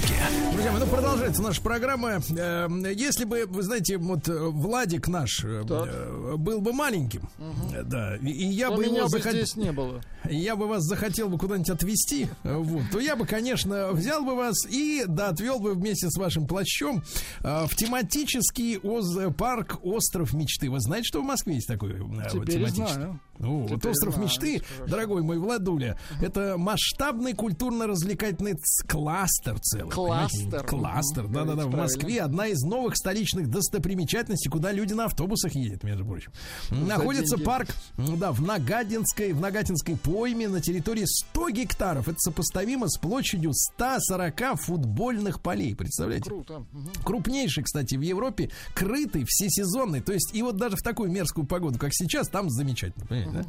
маяке. Друзья мои, ну продолжается наша программа. Эм, если бы, вы знаете, вот э, Владик наш э, так. был бы маленьким, угу. да, и я то бы его захотел, здесь не было. Я бы вас захотел бы куда-нибудь отвезти, вот, то я бы, конечно, взял бы вас и да отвел бы вместе с вашим плащом в тематический оз парк Остров мечты. Вы знаете, что в Москве есть такой Теперь тематический? Знаю. Ну, вот остров знаю, мечты, дорогой мой Владуля, это масштабный культурно-развлекательный кластер целый. Кластер. Кластер, да-да-да. В Москве одна из новых столичных достопримечательностей, куда люди на автобусах ездят, между прочим. За Находится парк, да, в Нагатинской, в Нагатинской пойме на территории 100 гектаров. Это сопоставимо с площадью 140 футбольных полей. Представляете? Круто. Угу. Крупнейший, кстати, в Европе, крытый, всесезонный. То есть, и вот даже в такую мерзкую погоду, как сейчас, там замечательно. Понимаете?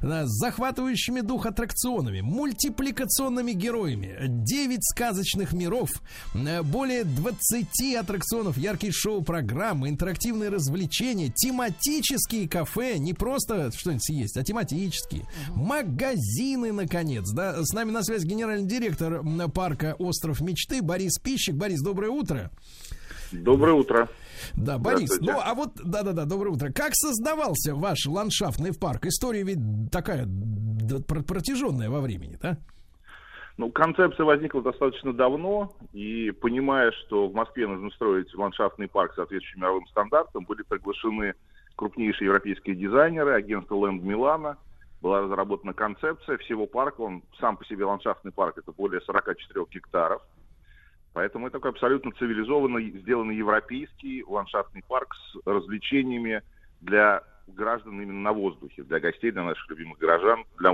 да? Да, с захватывающими дух аттракционами, мультипликационными героями, 9 сказочных миров, э, более 20 аттракционов, яркие шоу-программы, интерактивные развлечения, тематические кафе, не просто что-нибудь съесть, а тематические, магазины, наконец, да. С нами на связи генеральный директор парка «Остров мечты» Борис Пищик. Борис, доброе утро. Доброе утро. Да, Борис, ну а вот, да-да-да, доброе утро. Как создавался ваш ландшафтный парк? История ведь такая протяженная во времени, да? Ну, концепция возникла достаточно давно, и понимая, что в Москве нужно строить ландшафтный парк, соответствующий мировым стандартам, были приглашены крупнейшие европейские дизайнеры, агентство Land Милана, была разработана концепция всего парка, он сам по себе ландшафтный парк, это более 44 гектаров, Поэтому это такой абсолютно цивилизованный, сделанный европейский ландшафтный парк с развлечениями для граждан именно на воздухе, для гостей, для наших любимых горожан, для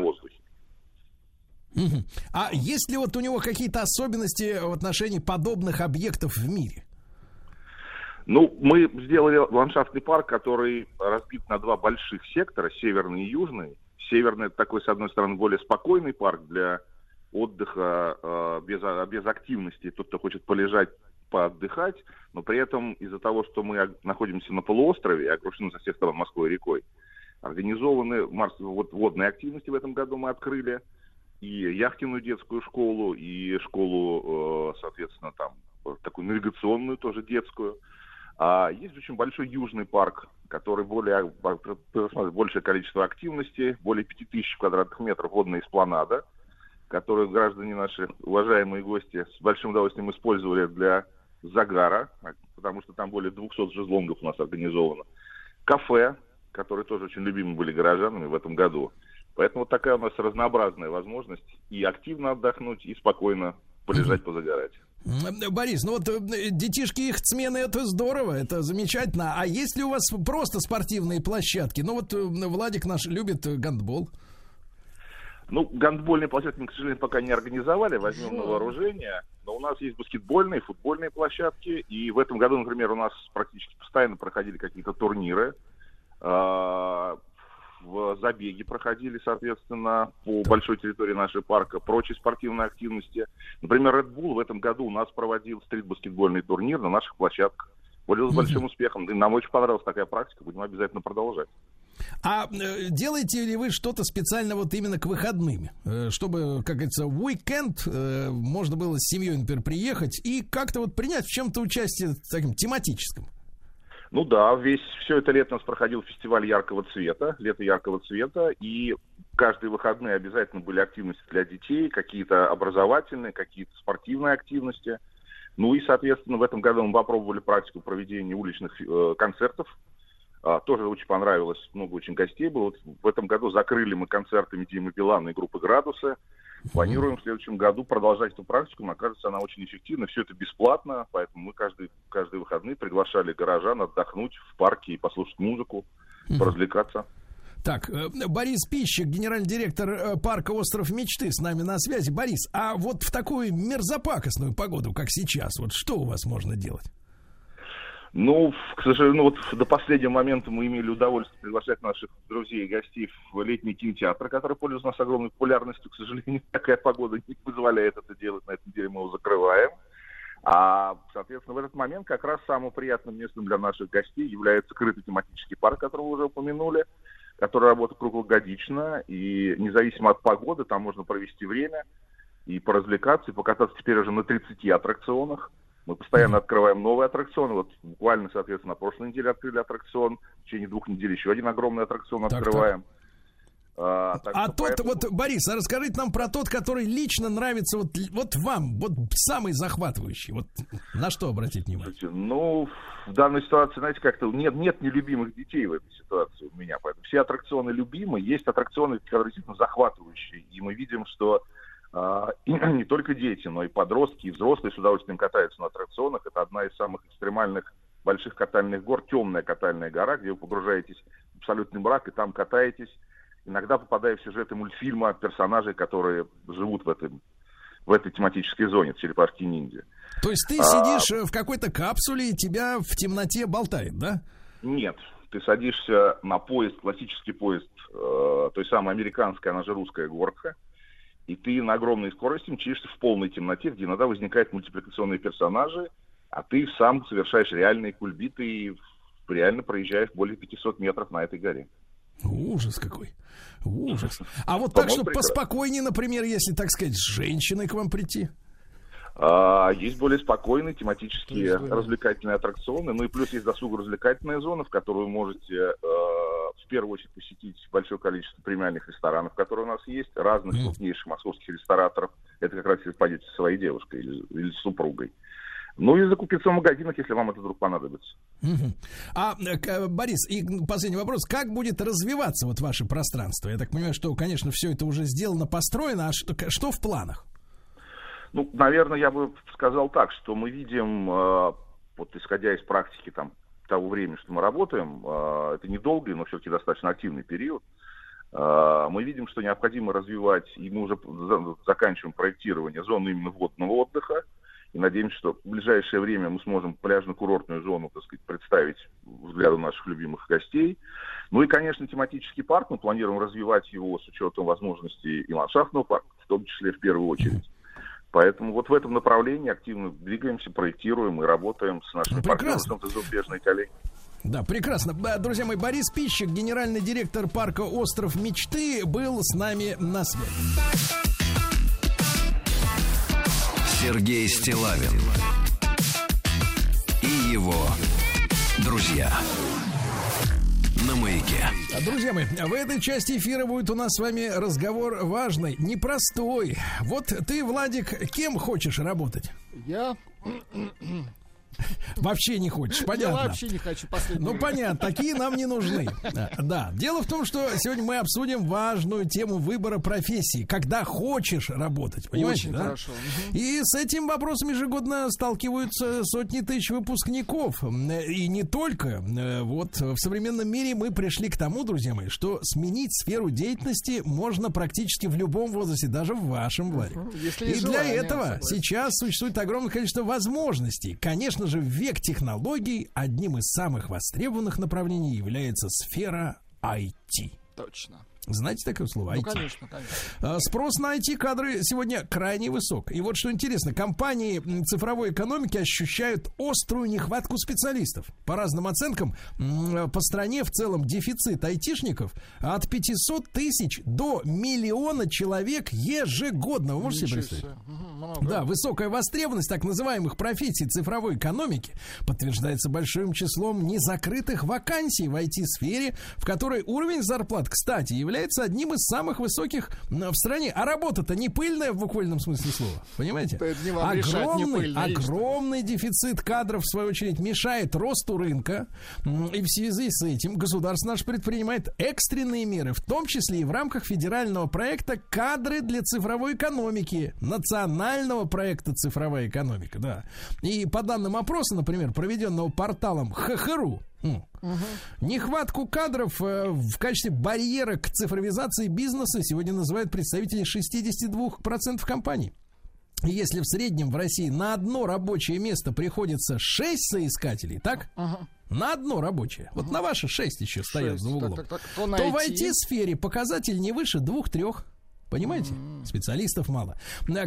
А есть ли вот у него какие-то особенности в отношении подобных объектов в мире? Ну, мы сделали ландшафтный парк, который разбит на два больших сектора, северный и южный. Северный это такой, с одной стороны, более спокойный парк для отдыха э, без, без активности, тот, кто хочет полежать, поотдыхать, но при этом из-за того, что мы находимся на полуострове окружены со всех сторон Москвой рекой, организованы марс, вот, водные активности в этом году мы открыли, и яхтенную детскую школу, и школу, э, соответственно, там, такую навигационную тоже детскую. А есть очень большой южный парк, который более, большее количество активности, более 5000 квадратных метров водная эспланада – которую граждане наши, уважаемые гости, с большим удовольствием использовали для загара. потому что там более 200 жезлонгов у нас организовано. Кафе, которые тоже очень любимы были горожанами в этом году. Поэтому вот такая у нас разнообразная возможность и активно отдохнуть, и спокойно полежать, позагорать. Борис, ну вот э, детишки их смены это здорово, это замечательно. А есть ли у вас просто спортивные площадки? Ну вот э, Владик наш любит э, гандбол. Ну, гандбольные площадки мы, к сожалению, пока не организовали, возьмем на вооружение. Но у нас есть баскетбольные, футбольные площадки. И в этом году, например, у нас практически постоянно проходили какие-то турниры. В забеге проходили, соответственно, по большой территории нашего парка, прочие спортивные активности. Например, Red Bull в этом году у нас проводил стрит-баскетбольный турнир на наших площадках. Более с большим успехом. И нам очень понравилась такая практика, будем обязательно продолжать. А э, делаете ли вы что-то специально вот именно к выходным, э, чтобы, как говорится, в уикенд э, можно было с семьей, например, приехать и как-то вот принять в чем-то участие таким тематическом? Ну да, весь все это лето у нас проходил фестиваль яркого цвета, лето яркого цвета, и каждые выходные обязательно были активности для детей, какие-то образовательные, какие-то спортивные активности. Ну и, соответственно, в этом году мы попробовали практику проведения уличных э, концертов. А, тоже очень понравилось, много очень гостей было. Вот в этом году закрыли мы концертами Димы Билана и группы «Градусы». Планируем в следующем году продолжать эту практику. Мне кажется, она очень эффективна. Все это бесплатно, поэтому мы каждый, каждые выходные приглашали горожан отдохнуть в парке и послушать музыку, поразвлекаться. Так, э, Борис Пищик, генеральный директор э, парка «Остров мечты» с нами на связи. Борис, а вот в такую мерзопакостную погоду, как сейчас, вот что у вас можно делать? Ну, к сожалению, ну, вот до последнего момента мы имели удовольствие приглашать наших друзей и гостей в летний кинотеатр, который пользуется у нас огромной популярностью. К сожалению, *laughs* такая погода не позволяет это делать. На этой неделе мы его закрываем. А, соответственно, в этот момент как раз самым приятным местом для наших гостей является крытый тематический парк, который вы уже упомянули, который работает круглогодично, и независимо от погоды, там можно провести время и поразвлекаться, и покататься теперь уже на 30 аттракционах. Мы постоянно mm-hmm. открываем новые аттракционы. Вот буквально, соответственно, на прошлой неделе открыли аттракцион. В течение двух недель еще один огромный аттракцион так, открываем. Так. А, так а тот, поэтому... вот, Борис, а расскажите нам про тот, который лично нравится вот, вот вам, вот самый захватывающий. Вот на что обратить внимание? Ну, в данной ситуации, знаете, как-то нет, нет нелюбимых детей в этой ситуации у меня. Поэтому все аттракционы любимы. Есть аттракционы, которые действительно захватывающие. И мы видим, что *clears throat* и не только дети, но и подростки, и взрослые с удовольствием катаются на аттракционах. Это одна из самых экстремальных больших катальных гор, темная катальная гора, где вы погружаетесь в абсолютный мрак и там катаетесь, иногда попадая в сюжеты мультфильма персонажей, которые живут в, этом, в этой тематической зоне, в черепашке ниндзя. То есть ты а... сидишь в какой-то капсуле и тебя в темноте болтает, да? Нет, ты садишься на поезд, классический поезд, э, той самой американской, она же русская горка, и ты на огромной скорости мчишься в полной темноте, где иногда возникают мультипликационные персонажи, а ты сам совершаешь реальные кульбиты и реально проезжаешь более 500 метров на этой горе. Ужас какой. Ужас. А вот *laughs* так, чтобы поспокойнее, например, если, так сказать, с женщиной к вам прийти? А, есть более спокойные тематические развлекательные аттракционы. Ну и плюс есть досуго-развлекательная зона, в которую вы можете э, в первую очередь посетить большое количество премиальных ресторанов, которые у нас есть, разных mm. крупнейших московских рестораторов. Это как раз если пойдете со своей девушкой или, или с супругой. Ну и закупиться в магазинах, если вам это вдруг понадобится. Угу. А, э, Борис, и последний вопрос. Как будет развиваться вот ваше пространство? Я так понимаю, что, конечно, все это уже сделано, построено. А что, что в планах? Ну, наверное, я бы сказал так, что мы видим, э, вот исходя из практики там, того времени, что мы работаем, э, это недолгий, но все-таки достаточно активный период, э, мы видим, что необходимо развивать, и мы уже заканчиваем проектирование зоны именно водного отдыха, и надеемся, что в ближайшее время мы сможем пляжно-курортную зону, так сказать, представить взгляду наших любимых гостей. Ну и, конечно, тематический парк, мы планируем развивать его с учетом возможностей и ландшафтного парка, в том числе в первую очередь. Поэтому вот в этом направлении активно двигаемся, проектируем и работаем с нашими ну, партнерами, зарубежные коллеги. Да, прекрасно. Друзья мои, Борис Пищик, генеральный директор парка «Остров мечты», был с нами на связи. Сергей Стилавин и его друзья маяке. Друзья мои, в этой части эфира будет у нас с вами разговор важный, непростой. Вот ты, Владик, кем хочешь работать? Я *laughs* Вообще не хочешь, Я понятно. вообще не хочу последнего. Ну, понятно, такие нам не нужны. *laughs* Да, Да. Дело в том, что сегодня мы обсудим важную тему выбора профессии. Когда хочешь работать, понимаете, Очень да? хорошо. И с этим вопросом ежегодно сталкиваются сотни тысяч выпускников. И не только. Вот в современном мире мы пришли к тому, друзья мои, что сменить сферу деятельности можно практически в любом возрасте, даже в вашем, Владик. Если И есть для желание, этого сейчас существует огромное количество возможностей. Конечно же, в век технологий одним из самых востребованных направлений является сфера IT. Точно. Знаете такое слово? Ну, IT. конечно, конечно. А, Спрос на IT-кадры сегодня крайне высок. И вот что интересно, компании цифровой экономики ощущают острую нехватку специалистов. По разным оценкам, м, по стране в целом дефицит айтишников от 500 тысяч до миллиона человек ежегодно. Вы можете себе представить? много. Да, высокая востребованность так называемых профессий цифровой экономики подтверждается большим числом незакрытых вакансий в IT-сфере, в которой уровень зарплат, кстати, является одним из самых высоких в стране. А работа-то не пыльная в буквальном смысле слова. Понимаете? Это не вам решать, не огромный, пыльная, огромный дефицит кадров, в свою очередь, мешает росту рынка. И в связи с этим государство наше предпринимает экстренные меры, в том числе и в рамках федерального проекта «Кадры для цифровой экономики», национального проекта «Цифровая экономика», да. И по данным опроса, например, проведенного порталом ХХРУ, м, Нехватку кадров э, в качестве барьера к цифровизации бизнеса сегодня называют представители 62% компаний. Если в среднем в России на одно рабочее место приходится 6 соискателей, так? На одно рабочее. Вот на ваши 6 еще стоят за углом. Так, так, так, то то в IT. IT-сфере показатель не выше двух-трех. Понимаете? Специалистов мало.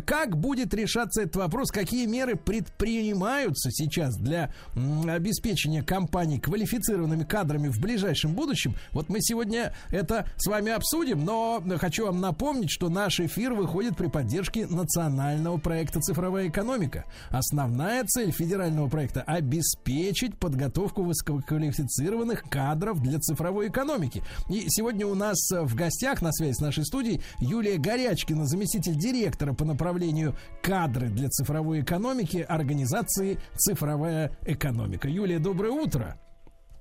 Как будет решаться этот вопрос? Какие меры предпринимаются сейчас для обеспечения компаний квалифицированными кадрами в ближайшем будущем? Вот мы сегодня это с вами обсудим, но хочу вам напомнить, что наш эфир выходит при поддержке национального проекта «Цифровая экономика». Основная цель федерального проекта – обеспечить подготовку высококвалифицированных кадров для цифровой экономики. И сегодня у нас в гостях на связи с нашей студией Юлия Горячкина, заместитель директора по направлению кадры для цифровой экономики организации «Цифровая экономика». Юлия, доброе утро.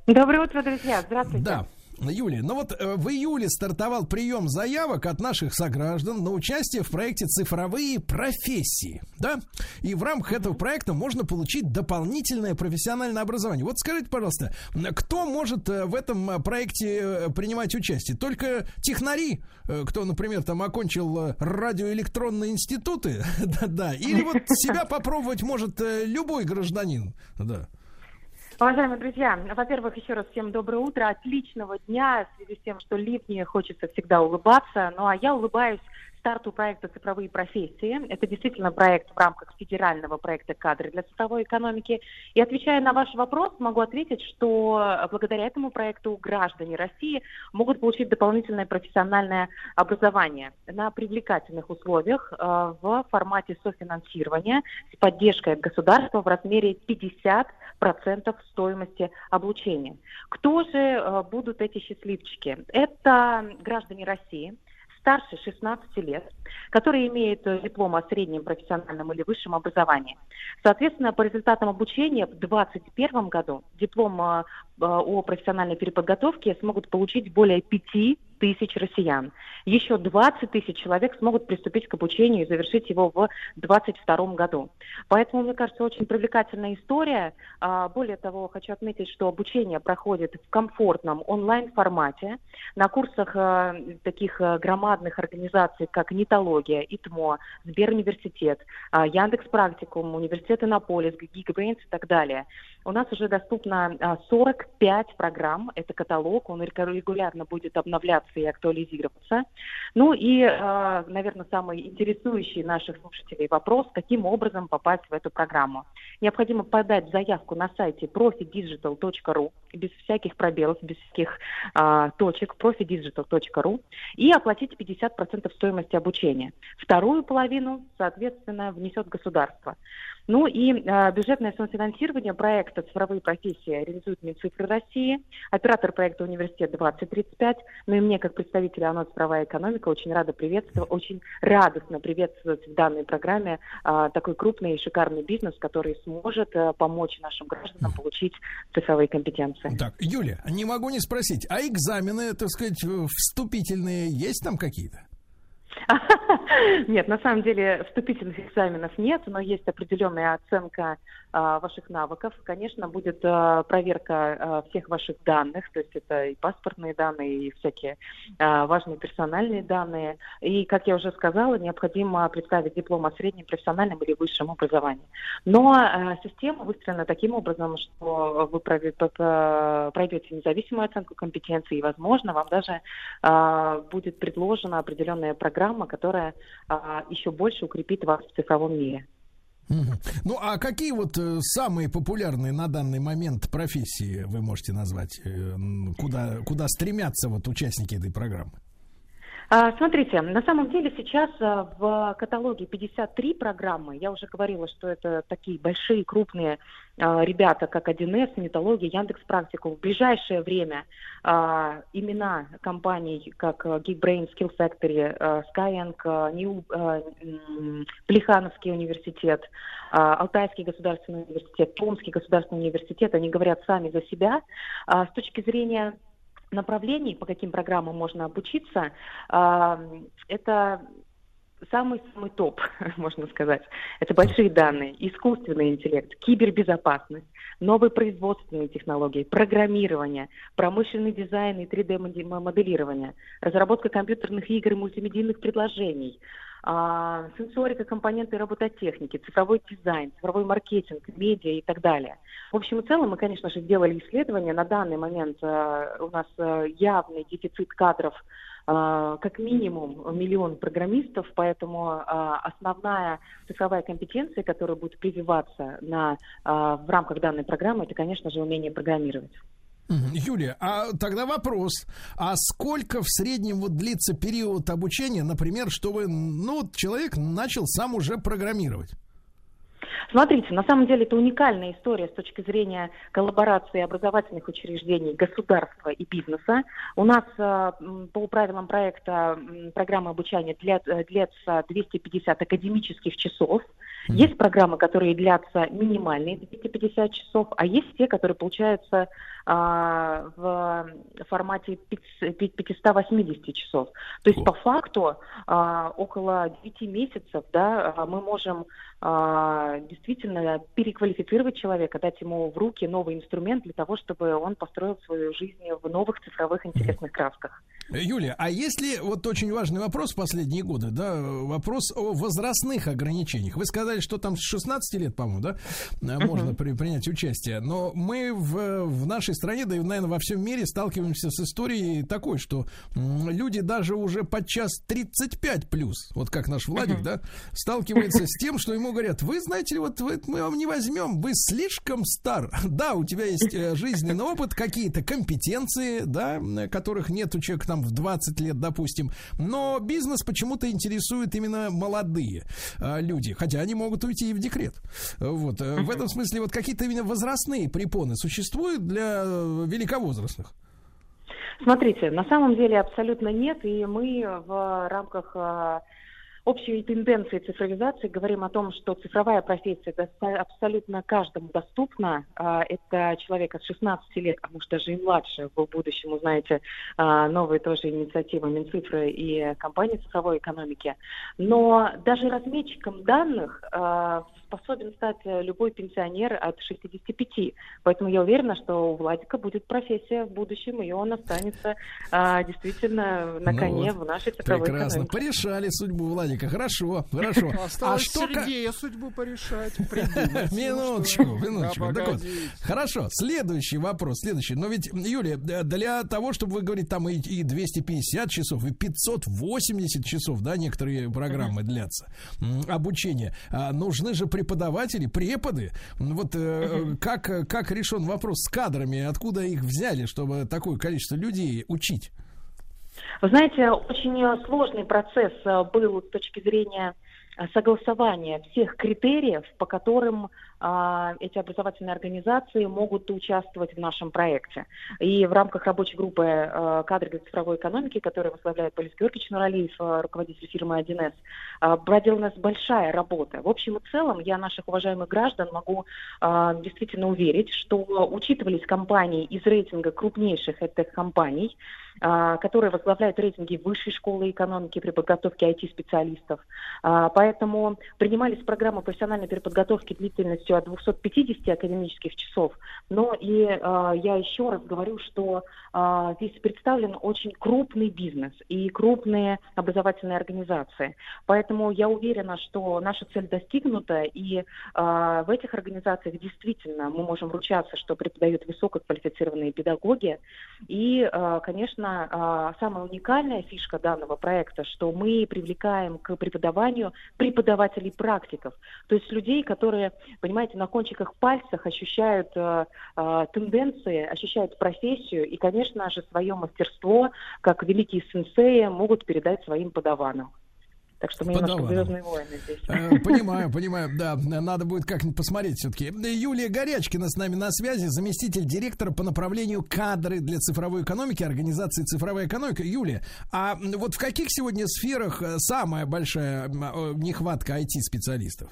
Доброе утро, друзья. Здравствуйте. Да. Юлия, ну вот э, в июле стартовал прием заявок от наших сограждан на участие в проекте «Цифровые профессии». Да? И в рамках этого проекта можно получить дополнительное профессиональное образование. Вот скажите, пожалуйста, кто может э, в этом э, проекте принимать участие? Только технари, кто, например, там окончил радиоэлектронные институты, *laughs* да-да, или вот себя попробовать может любой гражданин, да. Уважаемые друзья, во-первых, еще раз всем доброе утро, отличного дня. В связи с тем, что ливни, хочется всегда улыбаться. Ну а я улыбаюсь старту проекта «Цифровые профессии». Это действительно проект в рамках федерального проекта «Кадры для цифровой экономики». И отвечая на ваш вопрос, могу ответить, что благодаря этому проекту граждане России могут получить дополнительное профессиональное образование на привлекательных условиях э, в формате софинансирования с поддержкой от государства в размере 50% стоимости обучения. Кто же э, будут эти счастливчики? Это граждане России, старше 16 лет, которые имеют э, диплом о среднем профессиональном или высшем образовании. Соответственно, по результатам обучения в 2021 году диплом э, о профессиональной переподготовке смогут получить более 5 тысяч россиян. Еще 20 тысяч человек смогут приступить к обучению и завершить его в 2022 году. Поэтому, мне кажется, очень привлекательная история. А, Более того, хочу отметить, что обучение проходит в комфортном онлайн-формате на курсах э, таких э, громадных организаций, как Нитология, ИТМО, Сберуниверситет, а, Яндекс Практикум, Университет Иннополис, Geekbrains и так далее. У нас уже доступно а, 45 программ, это каталог, он регулярно будет обновляться и актуализироваться. Ну и, э, наверное, самый интересующий наших слушателей вопрос, каким образом попасть в эту программу. Необходимо подать заявку на сайте profidigital.ru, без всяких пробелов, без всяких а, точек, profidigital.ru, и оплатить 50% стоимости обучения. Вторую половину, соответственно, внесет государство. Ну и э, бюджетное самофинансирование проекта «Цифровые профессии» реализует Минцифры России, оператор проекта «Университет 2035». Ну и мне, как представителю ОНО «Цифровая экономика», очень рада приветствовать, очень радостно приветствовать в данной программе э, такой крупный и шикарный бизнес, который сможет э, помочь нашим гражданам получить цифровые компетенции. Так, Юля, не могу не спросить, а экзамены, так сказать, вступительные есть там какие-то? *laughs* Нет, на самом деле вступительных экзаменов нет, но есть определенная оценка а, ваших навыков. Конечно, будет а, проверка а, всех ваших данных, то есть это и паспортные данные, и всякие а, важные персональные данные. И, как я уже сказала, необходимо представить диплом о среднем профессиональном или высшем образовании. Но а, система выстроена таким образом, что вы пройдете независимую оценку компетенции, и, возможно, вам даже а, будет предложена определенная программа, которая а, еще больше укрепит вас в цифровом мире. Ну, а какие вот э, самые популярные на данный момент профессии вы можете назвать? Э, куда, куда стремятся вот участники этой программы? А, смотрите, на самом деле сейчас а, в каталоге 53 программы. Я уже говорила, что это такие большие, крупные а, ребята, как 1С, Металлогия, Яндекс Практику. В ближайшее время имена компаний, как Geekbrain, Skill Factory, Skyeng, New, Плехановский университет, Алтайский государственный университет, Томский государственный университет, они говорят сами за себя. С точки зрения направлений, по каким программам можно обучиться, это самый-самый топ, *laughs* можно сказать. Это большие данные, искусственный интеллект, кибербезопасность, новые производственные технологии, программирование, промышленный дизайн и 3D-моделирование, разработка компьютерных игр и мультимедийных предложений, сенсорика, компоненты робототехники, цифровой дизайн, цифровой маркетинг, медиа и так далее. В общем и целом мы, конечно же, сделали исследование. На данный момент а, у нас а, явный дефицит кадров как минимум миллион программистов, поэтому основная цифровая компетенция, которая будет прививаться на, в рамках данной программы, это, конечно же, умение программировать. Юлия, а тогда вопрос. А сколько в среднем вот длится период обучения, например, чтобы ну, человек начал сам уже программировать? Смотрите, на самом деле это уникальная история с точки зрения коллаборации образовательных учреждений, государства и бизнеса. У нас э, по правилам проекта программа обучения э, длится 250 академических часов. Есть программы, которые длятся минимальные 250 часов, а есть те, которые получаются а, в формате 580 часов. То есть по факту а, около 9 месяцев да, а, мы можем действительно переквалифицировать человека, дать ему в руки новый инструмент для того, чтобы он построил свою жизнь в новых цифровых интересных красках. Юлия, а если вот очень важный вопрос в последние годы, да, вопрос о возрастных ограничениях. Вы сказали, что там с 16 лет, по-моему, да, можно при, принять участие. Но мы в, в нашей стране, да и, наверное, во всем мире сталкиваемся с историей такой, что люди даже уже подчас 35 плюс, вот как наш Владик, да, сталкивается с тем, что ему говорят, вы знаете, вот вы, мы вам не возьмем, вы слишком стар. *laughs* Да, у тебя есть э, жизненный опыт, какие-то компетенции, да, которых нет у человека там в 20 лет, допустим, но бизнес почему-то интересует именно молодые э, люди, хотя они могут уйти и в декрет. Вот, э, в этом смысле вот какие-то именно возрастные препоны существуют для э, великовозрастных? Смотрите, на самом деле абсолютно нет, и мы в рамках э, общей тенденции цифровизации говорим о том, что цифровая профессия абсолютно каждому доступна. А, это человек от 16 лет, а может даже и младше. В будущем узнаете а, новые тоже инициативы Минцифры и компании цифровой экономики. Но даже разметчиком данных а, способен стать любой пенсионер от 65. Поэтому я уверена, что у Владика будет профессия в будущем, и он останется действительно на ну коне ну, в нашей цифровой прекрасно. экономике. Порешали судьбу Владика Владика, хорошо, хорошо. *laughs* а что Сергея судьбу порешать, *laughs* Минуточку, минуточку. Так вот, хорошо, следующий вопрос, следующий. Но ведь, Юлия, для того, чтобы вы говорите, там и 250 часов, и 580 часов, да, некоторые программы длятся, обучение, а, нужны же преподаватели, преподы. Вот э, как, как решен вопрос с кадрами, откуда их взяли, чтобы такое количество людей учить? Вы знаете, очень сложный процесс э, был с точки зрения согласование всех критериев, по которым эти образовательные организации могут участвовать в нашем проекте. И в рамках рабочей группы а, кадры для цифровой экономики, которую возглавляет Борис Георгиевич Нуралиев, а, руководитель фирмы 1С, а, проделана большая работа. В общем и целом я наших уважаемых граждан могу а, действительно уверить, что учитывались компании из рейтинга крупнейших этих компаний, а, которые возглавляют рейтинги высшей школы экономики при подготовке IT-специалистов. А, поэтому принимались программы профессиональной переподготовки длительностью от 250 академических часов. Но и а, я еще раз говорю, что здесь представлен очень крупный бизнес и крупные образовательные организации. Поэтому я уверена, что наша цель достигнута, и в этих организациях действительно мы можем ручаться, что преподают высококвалифицированные педагоги. И, конечно, а, самая уникальная фишка данного проекта, что мы привлекаем к преподаванию преподавателей-практиков, то есть людей, которые, понимаете, на кончиках пальцах ощущают э, э, тенденции, ощущают профессию и, конечно же, свое мастерство, как великие сенсеи, могут передать своим подаванам. Так что мы немножко звездные войны здесь. Э, понимаю, понимаю, да. Надо будет как-нибудь посмотреть все-таки. Юлия Горячкина с нами на связи, заместитель директора по направлению кадры для цифровой экономики, организации цифровая экономика. Юлия, а вот в каких сегодня сферах э, самая большая э, нехватка IT-специалистов?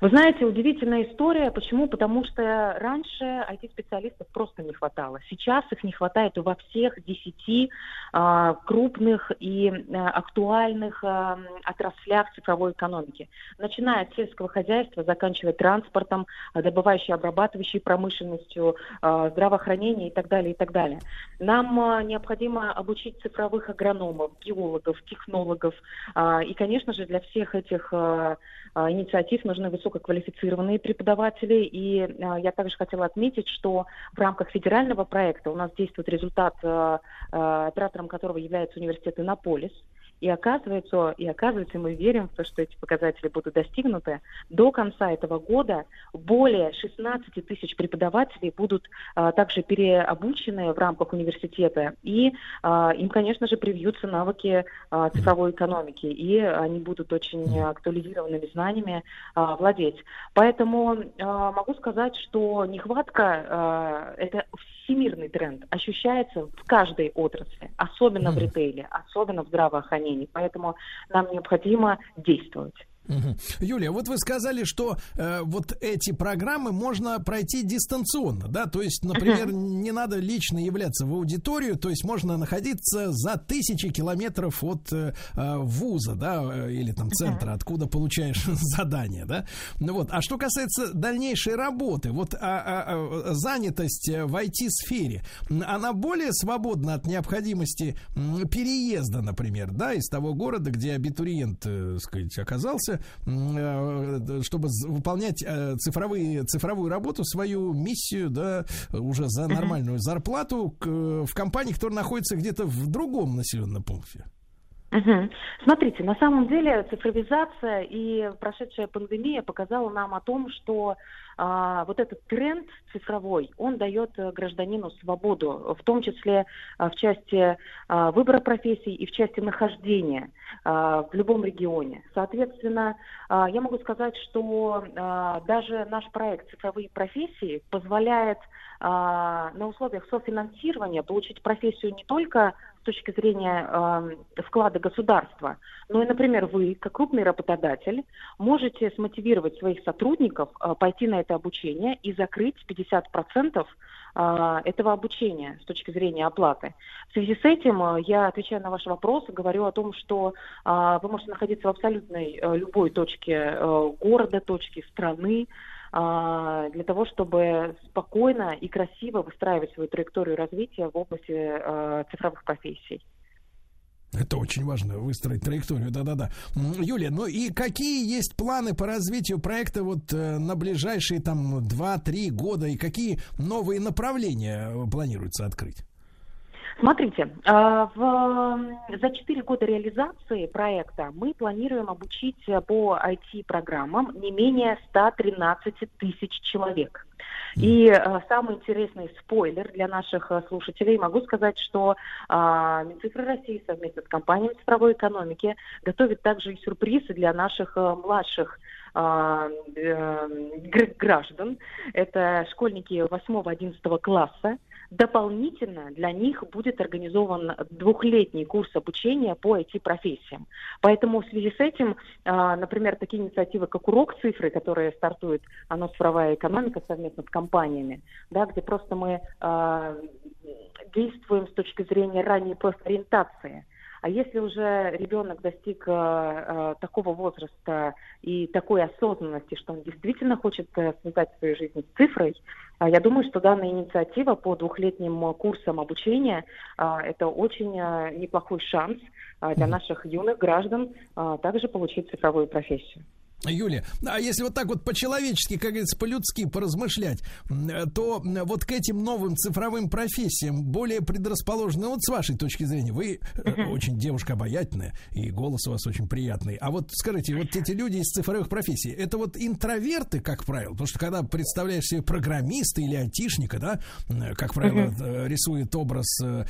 Вы знаете, удивительная история. Почему? Потому что раньше IT-специалистов просто не хватало. Сейчас их не хватает во всех десяти а, крупных и а, актуальных а, отраслях цифровой экономики. Начиная от сельского хозяйства, заканчивая транспортом, добывающей, обрабатывающей промышленностью, а, здравоохранения и так далее, и так далее. Нам а, необходимо обучить цифровых агрономов, геологов, технологов. А, и, конечно же, для всех этих а, а, инициатив нужны высококвалифицированные преподаватели. И а, я также хотела отметить, что в рамках федерального проекта у нас действует результат, а, оператором которого является университет Иннополис. И оказывается, и оказывается, мы верим в то, что эти показатели будут достигнуты. До конца этого года более 16 тысяч преподавателей будут а, также переобучены в рамках университета. И а, им, конечно же, привьются навыки а, цифровой экономики. И они будут очень актуализированными знаниями а, владеть. Поэтому а, могу сказать, что нехватка а, это всемирный тренд, ощущается в каждой отрасли, особенно в ритейле, особенно в здравоохранении. Поэтому нам необходимо действовать. Угу. Юлия, вот вы сказали, что э, вот эти программы можно пройти дистанционно, да, то есть, например, uh не надо лично являться в аудиторию, то есть можно находиться за тысячи километров от э, э вуза, да, э, или там центра, uh откуда получаешь *laughs* задание, да. Ну вот, а что касается дальнейшей работы, вот а, а, а, занятость в IT-сфере, она более свободна от необходимости переезда, например, да, из того города, где абитуриент, э, сказать, оказался, чтобы выполнять э, цифровые, цифровую работу, свою миссию, да, уже за нормальную зарплату в компании, которая находится где-то в другом населенном пункте. Угу. Смотрите, на самом деле цифровизация и прошедшая пандемия показала нам о том, что а, вот этот тренд цифровой, он дает э, гражданину свободу, в том числе а, в части а, выбора профессий и в части нахождения в любом регионе. Соответственно, а, я могу сказать, что а, даже наш проект «Цифровые профессии» позволяет а, на условиях софинансирования получить профессию не только с точки зрения вклада государства. Но и, например, вы, как крупный работодатель, можете смотивировать своих сотрудников пойти на это обучение и закрыть 50% э, этого обучения с точки зрения оплаты. В связи с этим э, я, отвечая на ваш вопрос, говорю о том, что э, вы можете находиться в абсолютной э, любой точке э, города, точке страны, а, для того, чтобы спокойно и красиво выстраивать свою траекторию развития в области а, цифровых профессий. Это очень важно, выстроить траекторию, да-да-да. Юлия, ну и какие есть планы по развитию проекта вот э, на ближайшие там 2-3 года, и какие новые направления планируется открыть? Смотрите, а, в, за 4 года реализации проекта мы планируем обучить по IT-программам не менее 113 тысяч человек. И э, самый интересный спойлер для наших э, слушателей. Могу сказать, что э, Минцифры России совместно с компанией цифровой экономики готовит также и сюрпризы для наших э, младших э, э, граждан. Это школьники 8-11 класса. Дополнительно для них будет организован двухлетний курс обучения по IT-профессиям. Поэтому в связи с этим, а, например, такие инициативы, как урок цифры, которые стартует оно цифровая экономика совместно с компаниями, да, где просто мы э, действуем с точки зрения ранней профориентации. А если уже ребенок достиг э, э, такого возраста и такой осознанности, что он действительно хочет э, связать свою жизнь с цифрой, э, я думаю, что данная инициатива по двухлетним курсам обучения это очень неплохой шанс для наших юных граждан также получить цифровую профессию. Юлия, а если вот так вот по-человечески, как говорится, по-людски поразмышлять, то вот к этим новым цифровым профессиям более предрасположены, вот с вашей точки зрения, вы uh-huh. очень девушка обаятельная, и голос у вас очень приятный. А вот скажите, вот эти люди из цифровых профессий, это вот интроверты, как правило? Потому что когда представляешь себе программиста или айтишника, да, как правило, рисует образ э,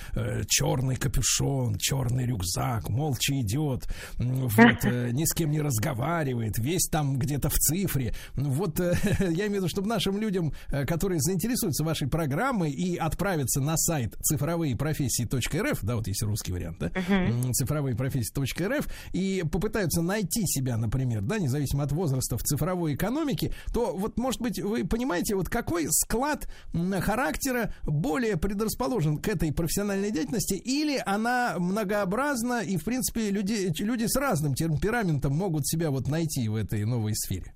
черный капюшон, черный рюкзак, молча идет, вот, *laughs* э, ни с кем не разговаривает, весь есть там где-то в цифре. Вот э, *laughs* я имею в виду, чтобы нашим людям, э, которые заинтересуются вашей программой и отправятся на сайт цифровые профессии.рф, да, вот есть русский вариант, да, uh-huh. цифровые профессии.рф, и попытаются найти себя, например, да, независимо от возраста в цифровой экономике, то вот, может быть, вы понимаете, вот какой склад характера более предрасположен к этой профессиональной деятельности, или она многообразна, и, в принципе, люди, люди с разным темпераментом могут себя вот найти в этом этой новой сфере?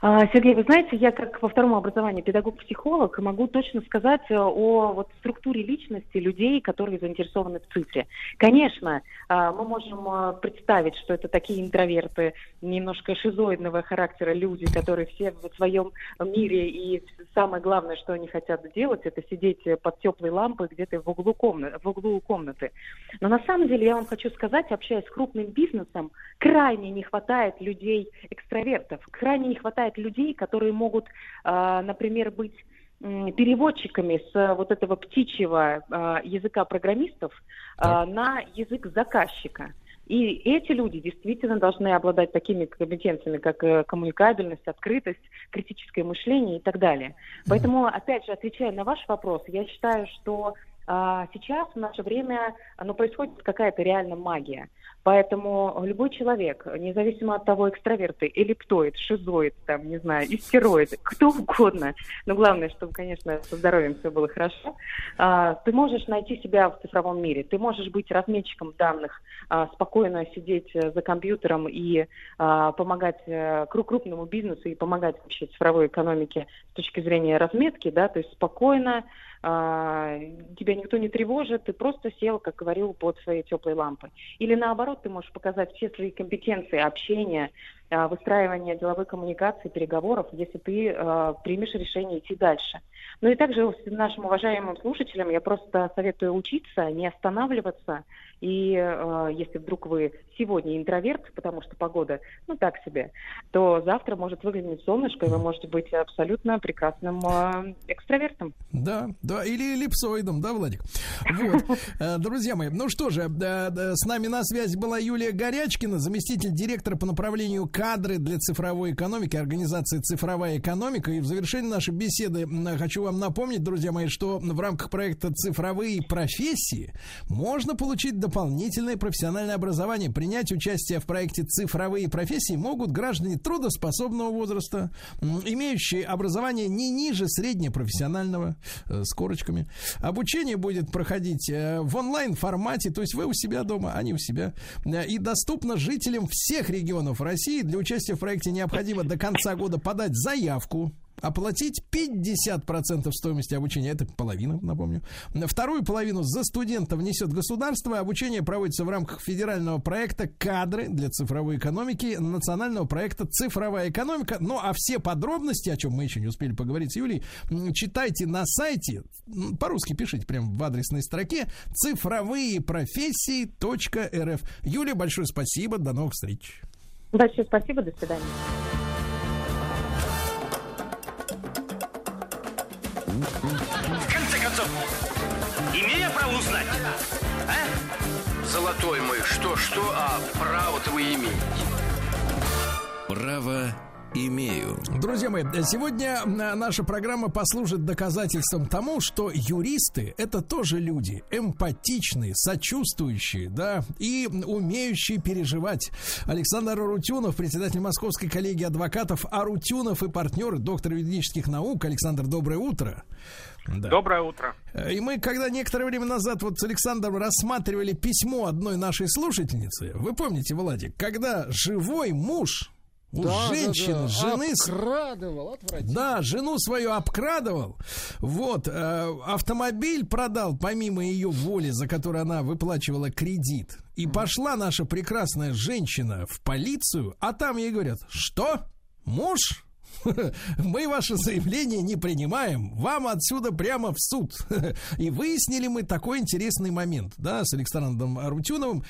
А, Сергей, вы знаете, я как во втором образовании педагог-психолог могу точно сказать э, о вот, структуре личности людей, которые заинтересованы в цифре. Конечно, а, мы можем э, представить, что это такие интроверты, немножко шизоидного характера люди, которые все в своем мире, и самое главное, что они хотят делать, это сидеть под теплой лампой где-то в углу, в углу комнаты. Но на самом деле я вам хочу сказать, общаясь с крупным бизнесом, крайне не хватает людей-экстравертов, крайне не хватает хватает людей, которые могут, а, например, быть переводчиками с вот этого птичьего а, языка программистов а, на язык заказчика. И эти люди действительно должны обладать такими компетенциями, как э, коммуникабельность, открытость, критическое мышление и так далее. Поэтому, опять же, отвечая на ваш вопрос, я считаю, что сейчас, в наше время, ну, происходит какая-то реально магия. Поэтому любой человек, независимо от того, экстраверты, эллиптоид, шизоид, там, не знаю, истероид, кто угодно, но главное, чтобы, конечно, со здоровьем все было хорошо, а, ты можешь найти себя в цифровом мире, ты можешь быть разметчиком данных, а, спокойно сидеть за компьютером и а, помогать а, крупному бизнесу и помогать вообще цифровой экономике с точки зрения разметки, да, то есть спокойно тебя никто не тревожит, ты просто сел, как говорил, под своей теплой лампой. Или наоборот, ты можешь показать все свои компетенции общения, а, выстраивания деловой коммуникации, переговоров, если ты э, примешь решение идти дальше. Ну и также нашим уважаемым слушателям я просто советую учиться, не останавливаться, и э, если вдруг вы сегодня интроверт, потому что погода, ну, так себе, то завтра может выглянуть солнышко, и вы можете быть абсолютно прекрасным э, экстравертом. Да, да, или эллипсоидом, да, Владик? Вот. *laughs* Э, друзья мои, ну что же, с нами на связи была Юлия Горячкина, заместитель директора по направлению кадры для цифровой экономики, организации «Цифровая экономика». И в завершении нашей беседы хочу вам напомнить, друзья мои, что в рамках проекта «Цифровые профессии» можно получить дополнительное профессиональное образование. Принять участие в проекте «Цифровые профессии» могут граждане трудоспособного возраста, имеющие образование не ниже среднепрофессионального, э, с корочками. Обучение будет проходить э, в онлайн-формате, то есть вы у себя дома, они у себя. Э, и доступно жителям всех регионов России. Для участия в проекте необходимо до конца года подать заявку оплатить 50% стоимости обучения, это половина, напомню. Вторую половину за студента внесет государство. Обучение проводится в рамках федерального проекта «Кадры для цифровой экономики», национального проекта «Цифровая экономика». Ну, а все подробности, о чем мы еще не успели поговорить с Юлей, читайте на сайте, по-русски пишите прямо в адресной строке цифровые профессии.рф. Юлия, большое спасибо, до новых встреч. Большое спасибо, до свидания. В конце концов, имею право узнать, а? Золотой мой, что-что, а право-то вы имеете. Право имею. Друзья мои, сегодня наша программа послужит доказательством тому, что юристы это тоже люди, эмпатичные, сочувствующие, да, и умеющие переживать. Александр Арутюнов, председатель Московской коллегии адвокатов Арутюнов и партнер, доктор юридических наук. Александр, доброе утро. Да. Доброе утро. И мы, когда некоторое время назад вот с Александром рассматривали письмо одной нашей слушательницы, вы помните, Владик, когда живой муж у Да, да, женщины, да. жены... Обкрадывал, отвратительно. Да, жену свою обкрадывал. Вот, э, автомобиль продал помимо ее воли, за которую она выплачивала кредит. И пошла наша прекрасная женщина в полицию, а там ей говорят, что? Муж? *laughs* Мы ваше заявление не принимаем. Вам отсюда прямо в суд. *laughs* И выяснили мы такой интересный момент, да, с Александром Арутюновым,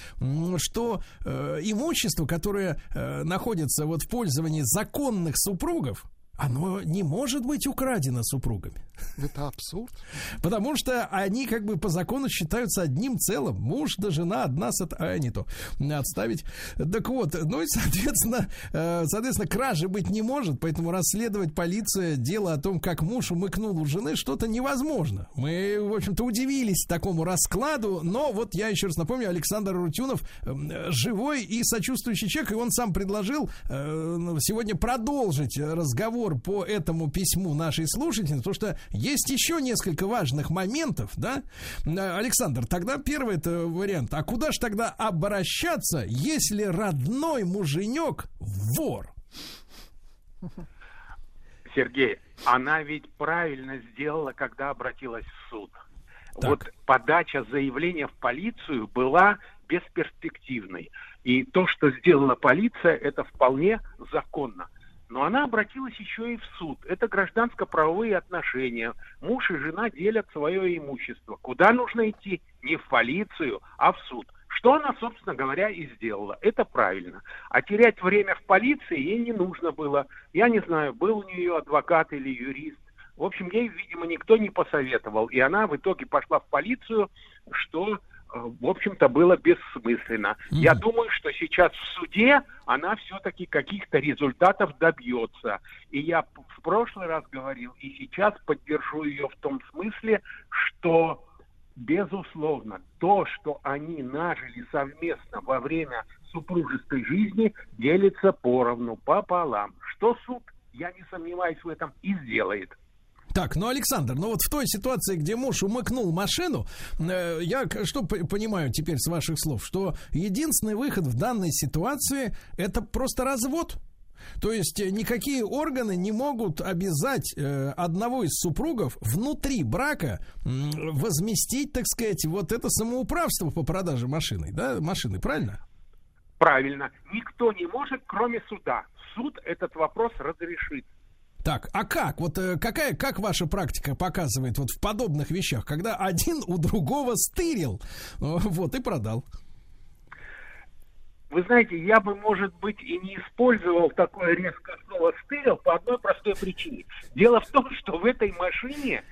что э, имущество, которое э, находится вот в пользовании законных супругов, оно не может быть украдено супругами. *laughs* Это абсурд. Потому что они как бы по закону считаются одним целым. Муж да жена одна сот... А, не то. Отставить. Так вот, ну и, соответственно, э, соответственно, кражи быть не может, поэтому расследовать полиция дело о том, как муж умыкнул у жены, что-то невозможно. Мы, в общем-то, удивились такому раскладу, но вот я еще раз напомню, Александр Рутюнов э, живой и сочувствующий человек, и он сам предложил э, ну, сегодня продолжить разговор по этому письму нашей слушательницы, потому что есть еще несколько важных моментов, да? Э, Александр, тогда первый это вариант. А куда же тогда обращаться, если родной муженек вор? Сергей, она ведь правильно сделала, когда обратилась в суд. Так. Вот подача заявления в полицию была бесперспективной. И то, что сделала полиция, это вполне законно. Но она обратилась еще и в суд. Это гражданско-правовые отношения. Муж и жена делят свое имущество. Куда нужно идти? Не в полицию, а в суд. Что она, собственно говоря, и сделала. Это правильно. А терять время в полиции ей не нужно было. Я не знаю, был у нее адвокат или юрист. В общем, ей, видимо, никто не посоветовал. И она в итоге пошла в полицию, что, в общем-то, было бессмысленно. Я думаю, что сейчас в суде она все-таки каких-то результатов добьется. И я в прошлый раз говорил, и сейчас поддержу ее в том смысле, что Безусловно, то, что они нажили совместно во время супружеской жизни, делится поровну, пополам. Что суд, я не сомневаюсь в этом, и сделает. Так, ну, Александр, ну вот в той ситуации, где муж умыкнул машину, э, я что понимаю теперь с ваших слов, что единственный выход в данной ситуации это просто развод. То есть э, никакие органы не могут обязать э, одного из супругов внутри брака м, возместить, так сказать, вот это самоуправство по продаже машины, да, машины, правильно? Правильно. Никто не может, кроме суда. Суд этот вопрос разрешит. Так, а как? Вот э, какая, как ваша практика показывает вот в подобных вещах, когда один у другого стырил, э, вот и продал? Вы знаете, я бы, может быть, и не использовал такое резкое слово «стырил» по одной простой причине. Дело в том, что в этой машине,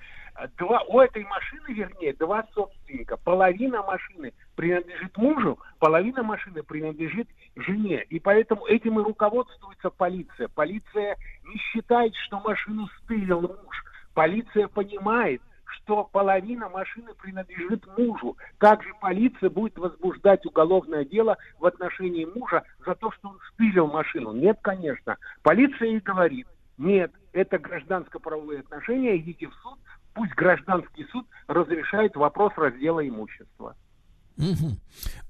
два, у этой машины, вернее, два собственника. Половина машины принадлежит мужу, половина машины принадлежит жене. И поэтому этим и руководствуется полиция. Полиция не считает, что машину стырил муж. Полиция понимает, что половина машины принадлежит мужу. Как же полиция будет возбуждать уголовное дело в отношении мужа за то, что он стырил машину? Нет, конечно. Полиция и говорит, нет, это гражданско-правовые отношения, идите в суд, пусть гражданский суд разрешает вопрос раздела имущества. Мгм.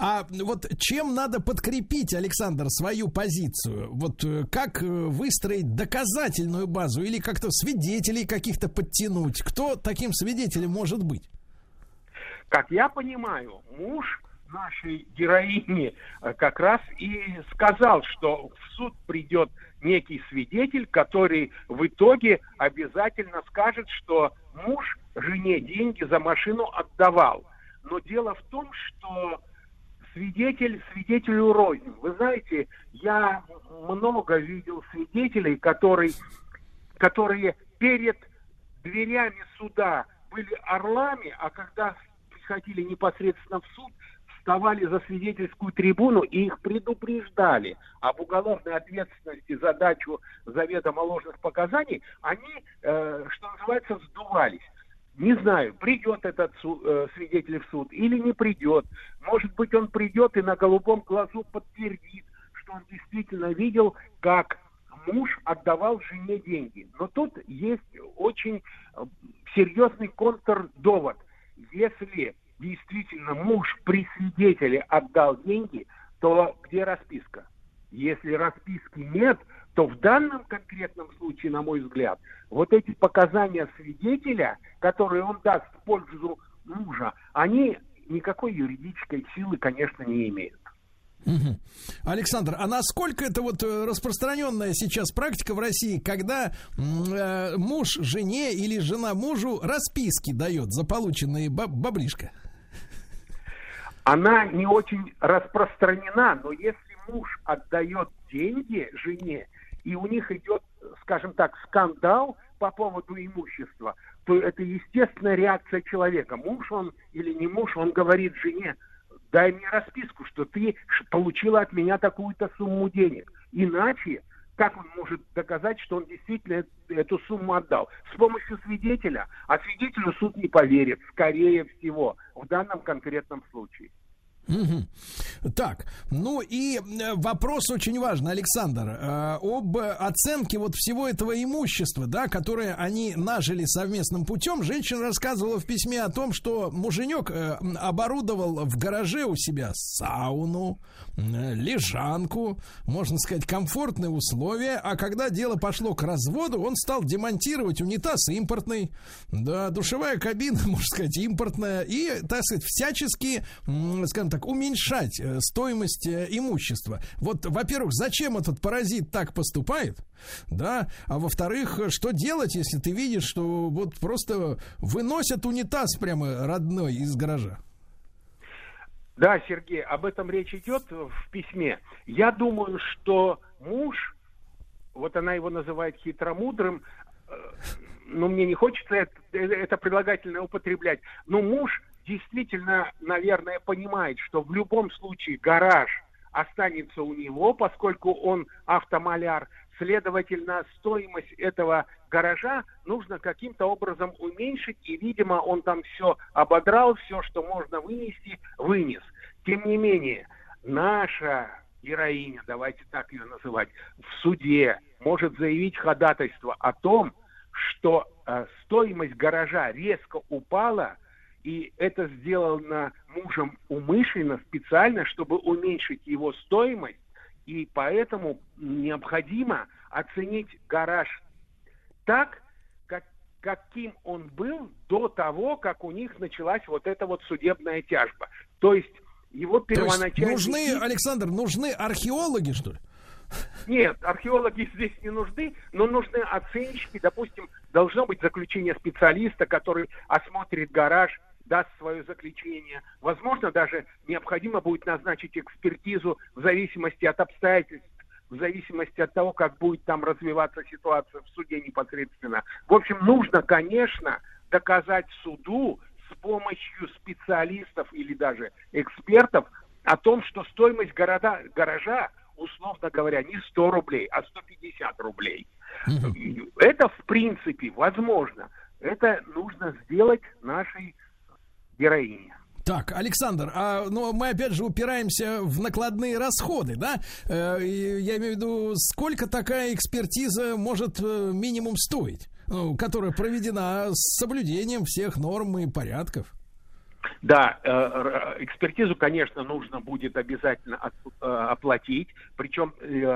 А вот чем надо подкрепить, Александр, свою позицию? Вот э, как э, выстроить доказательную базу или как-то свидетелей каких-то подтянуть? Кто таким свидетелем может быть? Как я понимаю, муж нашей героини э, как раз и сказал, что в суд придет некий свидетель, который в итоге обязательно скажет, что муж жене деньги за машину отдавал. Но дело в том, что свидетель свидетелю рознь. Вы знаете, я много видел свидетелей, которые, которые перед дверями суда были орлами, а когда приходили непосредственно в суд, вставали за свидетельскую трибуну и их предупреждали об уголовной ответственности за дачу заведомо ложных показаний, они, э, что называется, сдувались. Не знаю, придет этот су, э, свидетель в суд или не придет. Может быть, он придет и на голубом глазу подтвердит, что он действительно видел, как муж отдавал жене деньги. Но тут есть очень э, серьезный контрдовод. Если действительно муж при свидетеле отдал деньги, то где расписка? Если расписки нет, то в данном конкретном случае, на мой взгляд, вот эти показания свидетеля, которые он даст в пользу мужа, они никакой юридической силы, конечно, не имеют. Александр, а насколько это вот э, распространенная сейчас практика в России, когда э, муж жене или жена мужу расписки дает за полученные баб баблишко? Она не очень распространена, но если муж отдает деньги жене, и у них идет, скажем так, скандал по поводу имущества, то это естественная реакция человека. Муж он или не муж, он говорит жене, дай мне расписку, что ты получила от меня такую-то сумму денег. Иначе как он может доказать, что он действительно эту сумму отдал? С помощью свидетеля. А свидетелю суд не поверит, скорее всего, в данном конкретном случае. Угу. Так, ну и э, вопрос очень важный, Александр, э, об оценке вот всего этого имущества, да, которое они нажили совместным путем. Женщина рассказывала в письме о том, что муженек э, оборудовал в гараже у себя сауну, лежанку, можно сказать, комфортные условия, а когда дело пошло к разводу, он стал демонтировать унитаз импортный, да, душевая кабина, *laughs* можно сказать, импортная, и, так сказать, всячески, скажем так, так, уменьшать э, стоимость э, имущества. Вот, во-первых, зачем этот паразит так поступает? Да, а во-вторых, что делать, если ты видишь, что вот просто выносят унитаз прямо родной из гаража? Да, Сергей, об этом речь идет в письме. Я думаю, что муж, вот она его называет хитромудрым, э, но мне не хочется это, это прилагательное употреблять, но муж действительно, наверное, понимает, что в любом случае гараж останется у него, поскольку он автомаляр. Следовательно, стоимость этого гаража нужно каким-то образом уменьшить, и, видимо, он там все ободрал, все, что можно вынести, вынес. Тем не менее, наша героиня, давайте так ее называть, в суде может заявить ходатайство о том, что э, стоимость гаража резко упала – и это сделано мужем умышленно, специально, чтобы уменьшить его стоимость, и поэтому необходимо оценить гараж так, как, каким он был до того, как у них началась вот эта вот судебная тяжба. То есть его первоначально... нужны, Александр, нужны археологи, что ли? Нет, археологи здесь не нужны, но нужны оценщики. Допустим, должно быть заключение специалиста, который осмотрит гараж, даст свое заключение. Возможно, даже необходимо будет назначить экспертизу в зависимости от обстоятельств, в зависимости от того, как будет там развиваться ситуация в суде непосредственно. В общем, нужно, конечно, доказать суду с помощью специалистов или даже экспертов о том, что стоимость города, гаража, условно говоря, не 100 рублей, а 150 рублей. Это, в принципе, возможно. Это нужно сделать нашей героине. Так, Александр, а ну, мы опять же упираемся в накладные расходы, да? Э, я имею в виду, сколько такая экспертиза может э, минимум стоить, ну, которая проведена с соблюдением всех норм и порядков? Да, э, экспертизу, конечно, нужно будет обязательно оплатить, причем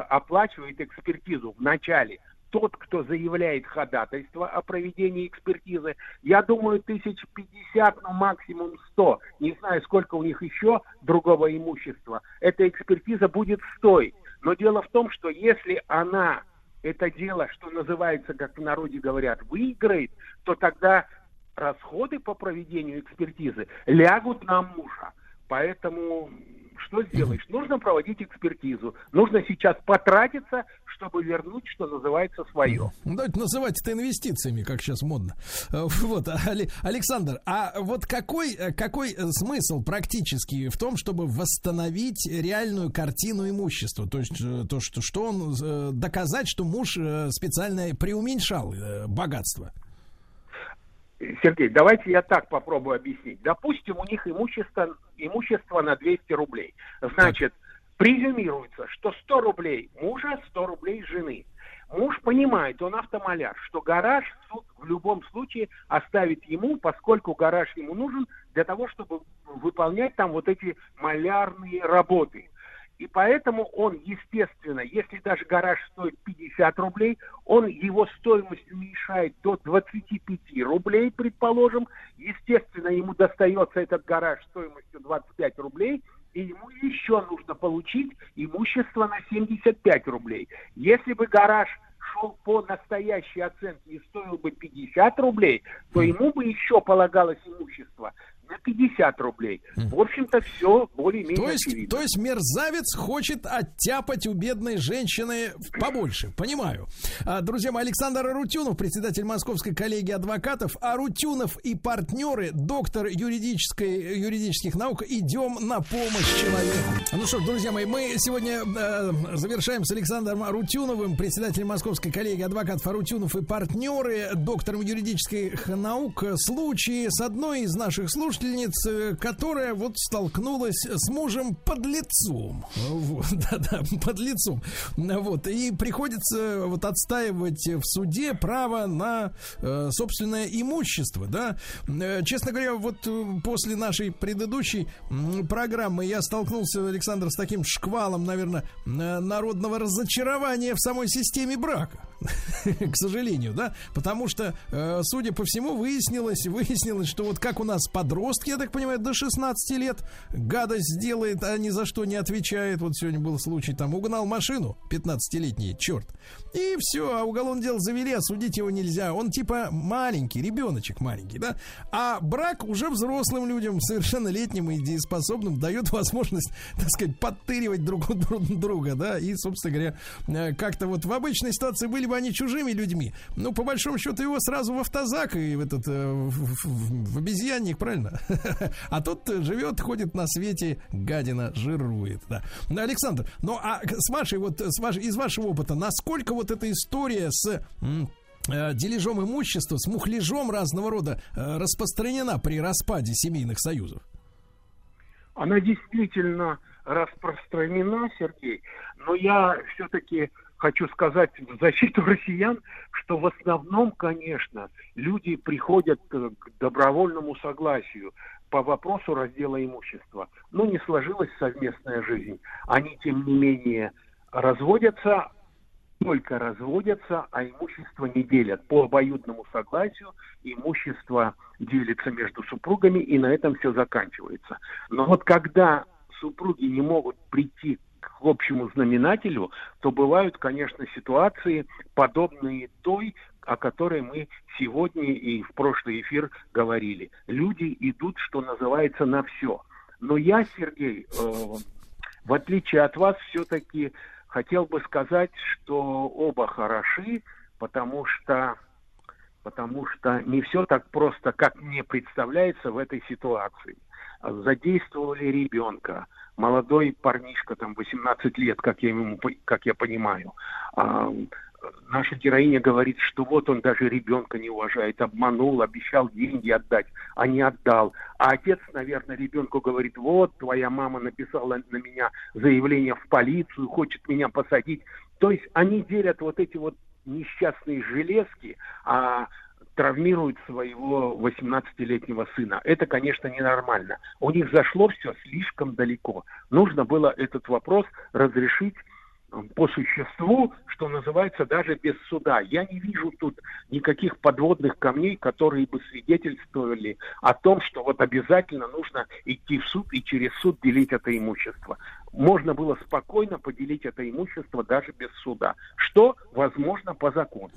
оплачивает экспертизу в начале тот, кто заявляет ходатайство о проведении экспертизы, я думаю, тысяч пятьдесят, ну максимум сто, не знаю, сколько у них еще другого имущества, эта экспертиза будет стоить. Но дело в том, что если она это дело, что называется, как в народе говорят, выиграет, то тогда расходы по проведению экспертизы лягут на мужа. Поэтому что сделаешь? Нужно проводить экспертизу. Нужно сейчас потратиться, чтобы вернуть, что называется, свое. Ну, давайте называть это инвестициями, как сейчас модно. Э, Вот, Александр, а вот какой, э, какой смысл практически в том, чтобы восстановить реальную картину имущества? То есть э, то, что, что он доказать, что муж специально преуменьшал богатство? Сергей, давайте я так попробую объяснить. Допустим, у них имущество, имущество на 200 рублей. Значит, презюмируется, что 100 рублей мужа, 100 рублей жены. Муж понимает, он автомаляр, что гараж суд в любом случае оставит ему, поскольку гараж ему нужен для того, чтобы выполнять там вот эти малярные работы. И поэтому он, естественно, если даже гараж стоит 50 рублей, он его стоимость уменьшает до 25 рублей, предположим. Естественно, ему достается этот гараж стоимостью 25 рублей, и ему еще нужно получить имущество на 75 рублей. Если бы гараж шел по настоящей оценке и стоил бы 50 рублей, то ему бы еще полагалось имущество на 50 рублей. В общем-то, все более-менее то есть, очевидно. То есть мерзавец хочет оттяпать у бедной женщины побольше. Понимаю. А, друзья мои, Александр Арутюнов, председатель Московской коллегии адвокатов. Арутюнов и партнеры, доктор юридической, юридических наук. Идем на помощь человеку. Ну что ж, друзья мои, мы сегодня э, завершаем с Александром Арутюновым, председателем Московской коллегии адвокатов Арутюнов и партнеры, доктором юридических наук. Случаи с одной из наших слушателей слушательница, которая вот столкнулась с мужем под лицом. Вот, *laughs* да-да, под лицом. Вот, и приходится вот отстаивать в суде право на э, собственное имущество, да. Э, честно говоря, вот э, после нашей предыдущей программы я столкнулся, Александр, с таким шквалом, наверное, народного разочарования в самой системе брака. *laughs* К сожалению, да, потому что, судя по всему, выяснилось, выяснилось, что вот как у нас подростки, я так понимаю, до 16 лет гадость сделает, а ни за что не отвечает. Вот сегодня был случай, там угнал машину 15-летний, черт. И все, а уголовное дело завели, осудить его нельзя. Он типа маленький, ребеночек маленький, да. А брак уже взрослым людям, совершеннолетним и дееспособным, дает возможность, так сказать, подтыривать друг друга, да. И, собственно говоря, э, как-то вот в обычной ситуации были бы они чужими людьми. Ну, по большому счету, его сразу в автозак и в этот э, в, в, в обезьянник, правильно? *laughs* А тут живет, ходит на свете, гадина жирует. Да. Александр, ну а с вашей вот с вашей, из вашего опыта, насколько вот эта история с э, дележом имущества, с мухляжом разного рода э, распространена при распаде семейных союзов? Она действительно распространена, Сергей, но я все-таки хочу сказать в защиту россиян, что в основном, конечно, люди приходят к добровольному согласию по вопросу раздела имущества. Но не сложилась совместная жизнь. Они, тем не менее, разводятся, только разводятся, а имущество не делят. По обоюдному согласию имущество делится между супругами, и на этом все заканчивается. Но вот когда супруги не могут прийти к общему знаменателю, то бывают, конечно, ситуации, подобные той, о которой мы сегодня и в прошлый эфир говорили. Люди идут, что называется, на все. Но я, Сергей, э, в отличие от вас, все-таки хотел бы сказать, что оба хороши, потому что потому что не все так просто, как мне представляется в этой ситуации. Задействовали ребенка, молодой парнишка, там 18 лет, как я, ему, как я понимаю. А, наша героиня говорит, что вот он даже ребенка не уважает, обманул, обещал деньги отдать, а не отдал. А отец, наверное, ребенку говорит, вот твоя мама написала на меня заявление в полицию, хочет меня посадить. То есть они делят вот эти вот несчастные железки, а травмируют своего 18-летнего сына. Это, конечно, ненормально. У них зашло все слишком далеко. Нужно было этот вопрос разрешить по существу, что называется, даже без суда. Я не вижу тут никаких подводных камней, которые бы свидетельствовали о том, что вот обязательно нужно идти в суд и через суд делить это имущество. Можно было спокойно поделить это имущество даже без суда, что возможно по закону.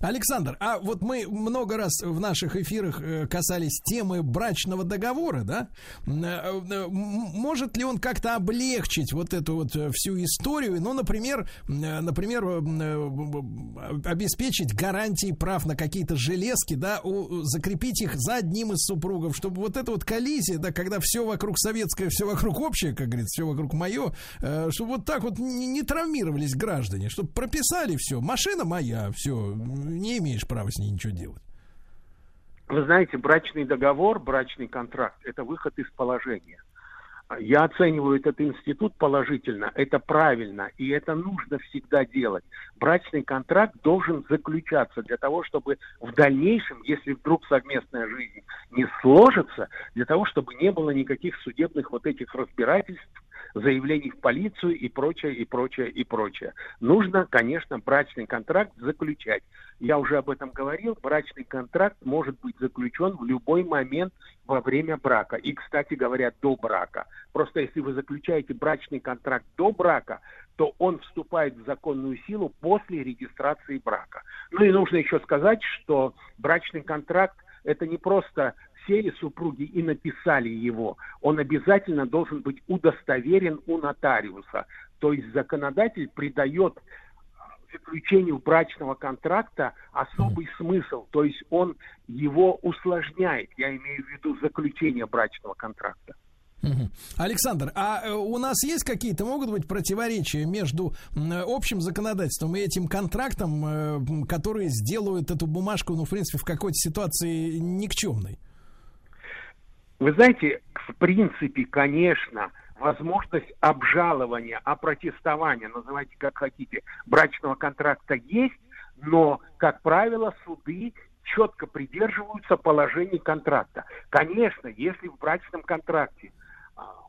Александр, а вот мы много раз в наших эфирах э, касались темы брачного договора, да? Э, э, может ли он как-то облегчить вот эту вот всю историю? Ну, например, например, обеспечить гарантии прав на какие-то железки, да, закрепить их за одним из супругов, чтобы вот эта вот коллизия, да, когда все вокруг советское, все вокруг общее, как говорится, все вокруг мое, чтобы вот так вот не травмировались граждане, чтобы прописали все, машина моя, все, не имеешь права с ней ничего делать. Вы знаете, брачный договор, брачный контракт – это выход из положения. Я оцениваю этот институт положительно, это правильно, и это нужно всегда делать. Брачный контракт должен заключаться для того, чтобы в дальнейшем, если вдруг совместная жизнь не сложится, для того, чтобы не было никаких судебных вот этих разбирательств, заявлений в полицию и прочее, и прочее, и прочее. Нужно, конечно, брачный контракт заключать. Я уже об этом говорил, брачный контракт может быть заключен в любой момент во время брака. И, кстати говоря, до брака. Просто если вы заключаете брачный контракт до брака, то он вступает в законную силу после регистрации брака. Ну и нужно еще сказать, что брачный контракт это не просто сели супруги и написали его, он обязательно должен быть удостоверен у нотариуса. То есть законодатель придает заключению брачного контракта особый смысл, то есть он его усложняет, я имею в виду заключение брачного контракта. Александр, а э, у нас есть какие-то, могут быть противоречия между общим законодательством и этим контрактом, э, которые сделают эту бумажку, ну, в принципе, в какой-то ситуации никчемной? Вы знаете, в принципе, конечно, возможность обжалования, опротестования, называйте как хотите, брачного контракта есть, но, как правило, суды четко придерживаются положений контракта. Конечно, если в брачном контракте а,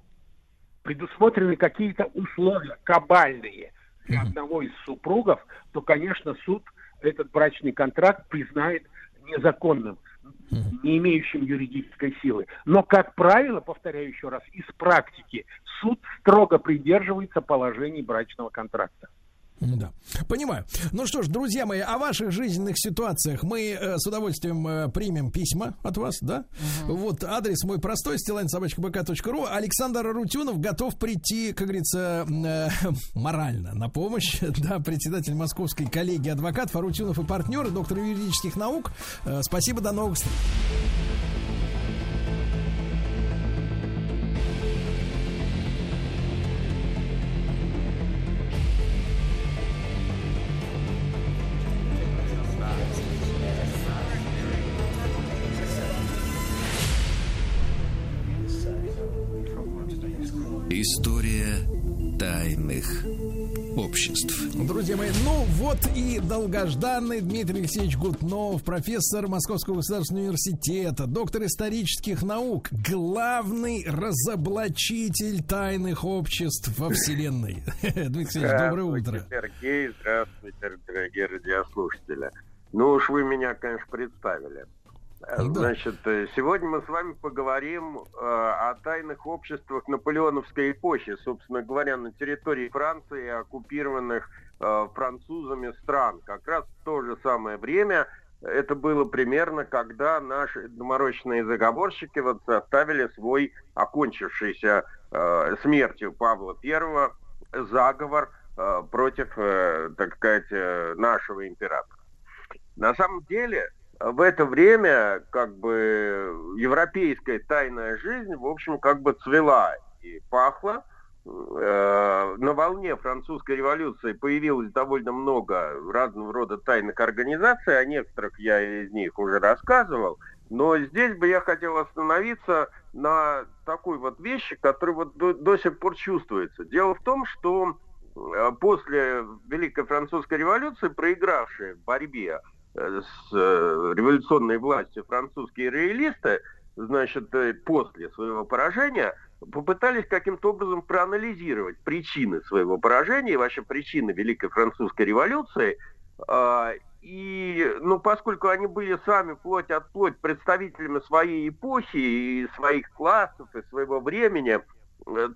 предусмотрены какие-то условия кабальные для одного из супругов, то, конечно, суд этот брачный контракт признает незаконным не имеющим юридической силы. Но, как правило, повторяю еще раз, из практики суд строго придерживается положений брачного контракта. Да, понимаю. Ну что ж, друзья мои, о ваших жизненных ситуациях мы э, с удовольствием э, примем письма от вас, да? Угу. Вот адрес мой простой, стилайн.собачка.бк.ру. Александр Рутюнов готов прийти, как говорится, э, *laughs* морально на помощь, *laughs* да, председатель московской коллегии адвокатов, Арутюнов и партнеры, доктор юридических наук. Э, спасибо, до новых встреч. Тайных обществ. Друзья мои, ну вот и долгожданный Дмитрий Алексеевич Гутнов, профессор Московского государственного университета, доктор исторических наук, главный разоблачитель тайных обществ во Вселенной. *laughs* Дмитрий Алексеевич, доброе утро. Сергей, здравствуйте, дорогие радиослушатели. Ну уж вы меня, конечно, представили. Ну да. Значит, э, сегодня мы с вами поговорим э, о тайных обществах наполеоновской эпохи, собственно говоря, на территории Франции, оккупированных э, французами стран. Как раз в то же самое время это было примерно, когда наши доморощенные заговорщики вот составили свой окончившийся э, смертью Павла I заговор э, против, э, так сказать, э, нашего императора. На самом деле, в это время как бы европейская тайная жизнь, в общем, как бы цвела и пахла. Э, на волне французской революции появилось довольно много разного рода тайных организаций, о некоторых я из них уже рассказывал, но здесь бы я хотел остановиться на такой вот вещи, которая вот до, до сих пор чувствуется. Дело в том, что э, после Великой Французской революции, проигравшие в борьбе с э, революционной властью французские реалисты, значит, э, после своего поражения попытались каким-то образом проанализировать причины своего поражения и вообще причины Великой Французской революции. А, и, ну, поскольку они были сами плоть от плоть представителями своей эпохи и своих классов и своего времени,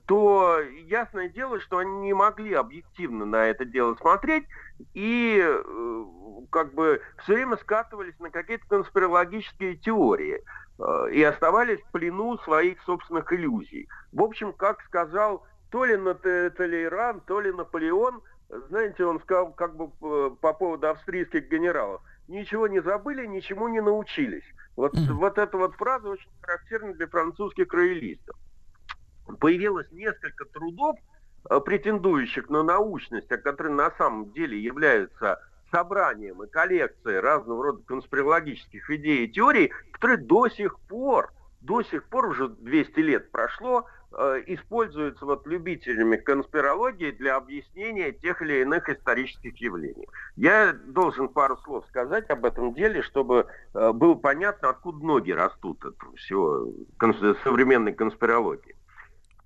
то ясное дело, что они не могли объективно на это дело смотреть и э, как бы все время скатывались на какие-то конспирологические теории э, и оставались в плену своих собственных иллюзий. В общем, как сказал то ли Толейран, то ли Наполеон, знаете, он сказал как бы э, по поводу австрийских генералов, ничего не забыли, ничему не научились. Вот, mm. вот эта вот фраза очень характерна для французских роялистов появилось несколько трудов, э, претендующих на научность, а которые на самом деле являются собранием и коллекцией разного рода конспирологических идей и теорий, которые до сих пор, до сих пор уже 200 лет прошло, э, используются вот любителями конспирологии для объяснения тех или иных исторических явлений. Я должен пару слов сказать об этом деле, чтобы э, было понятно, откуда ноги растут от всего современной конспирологии.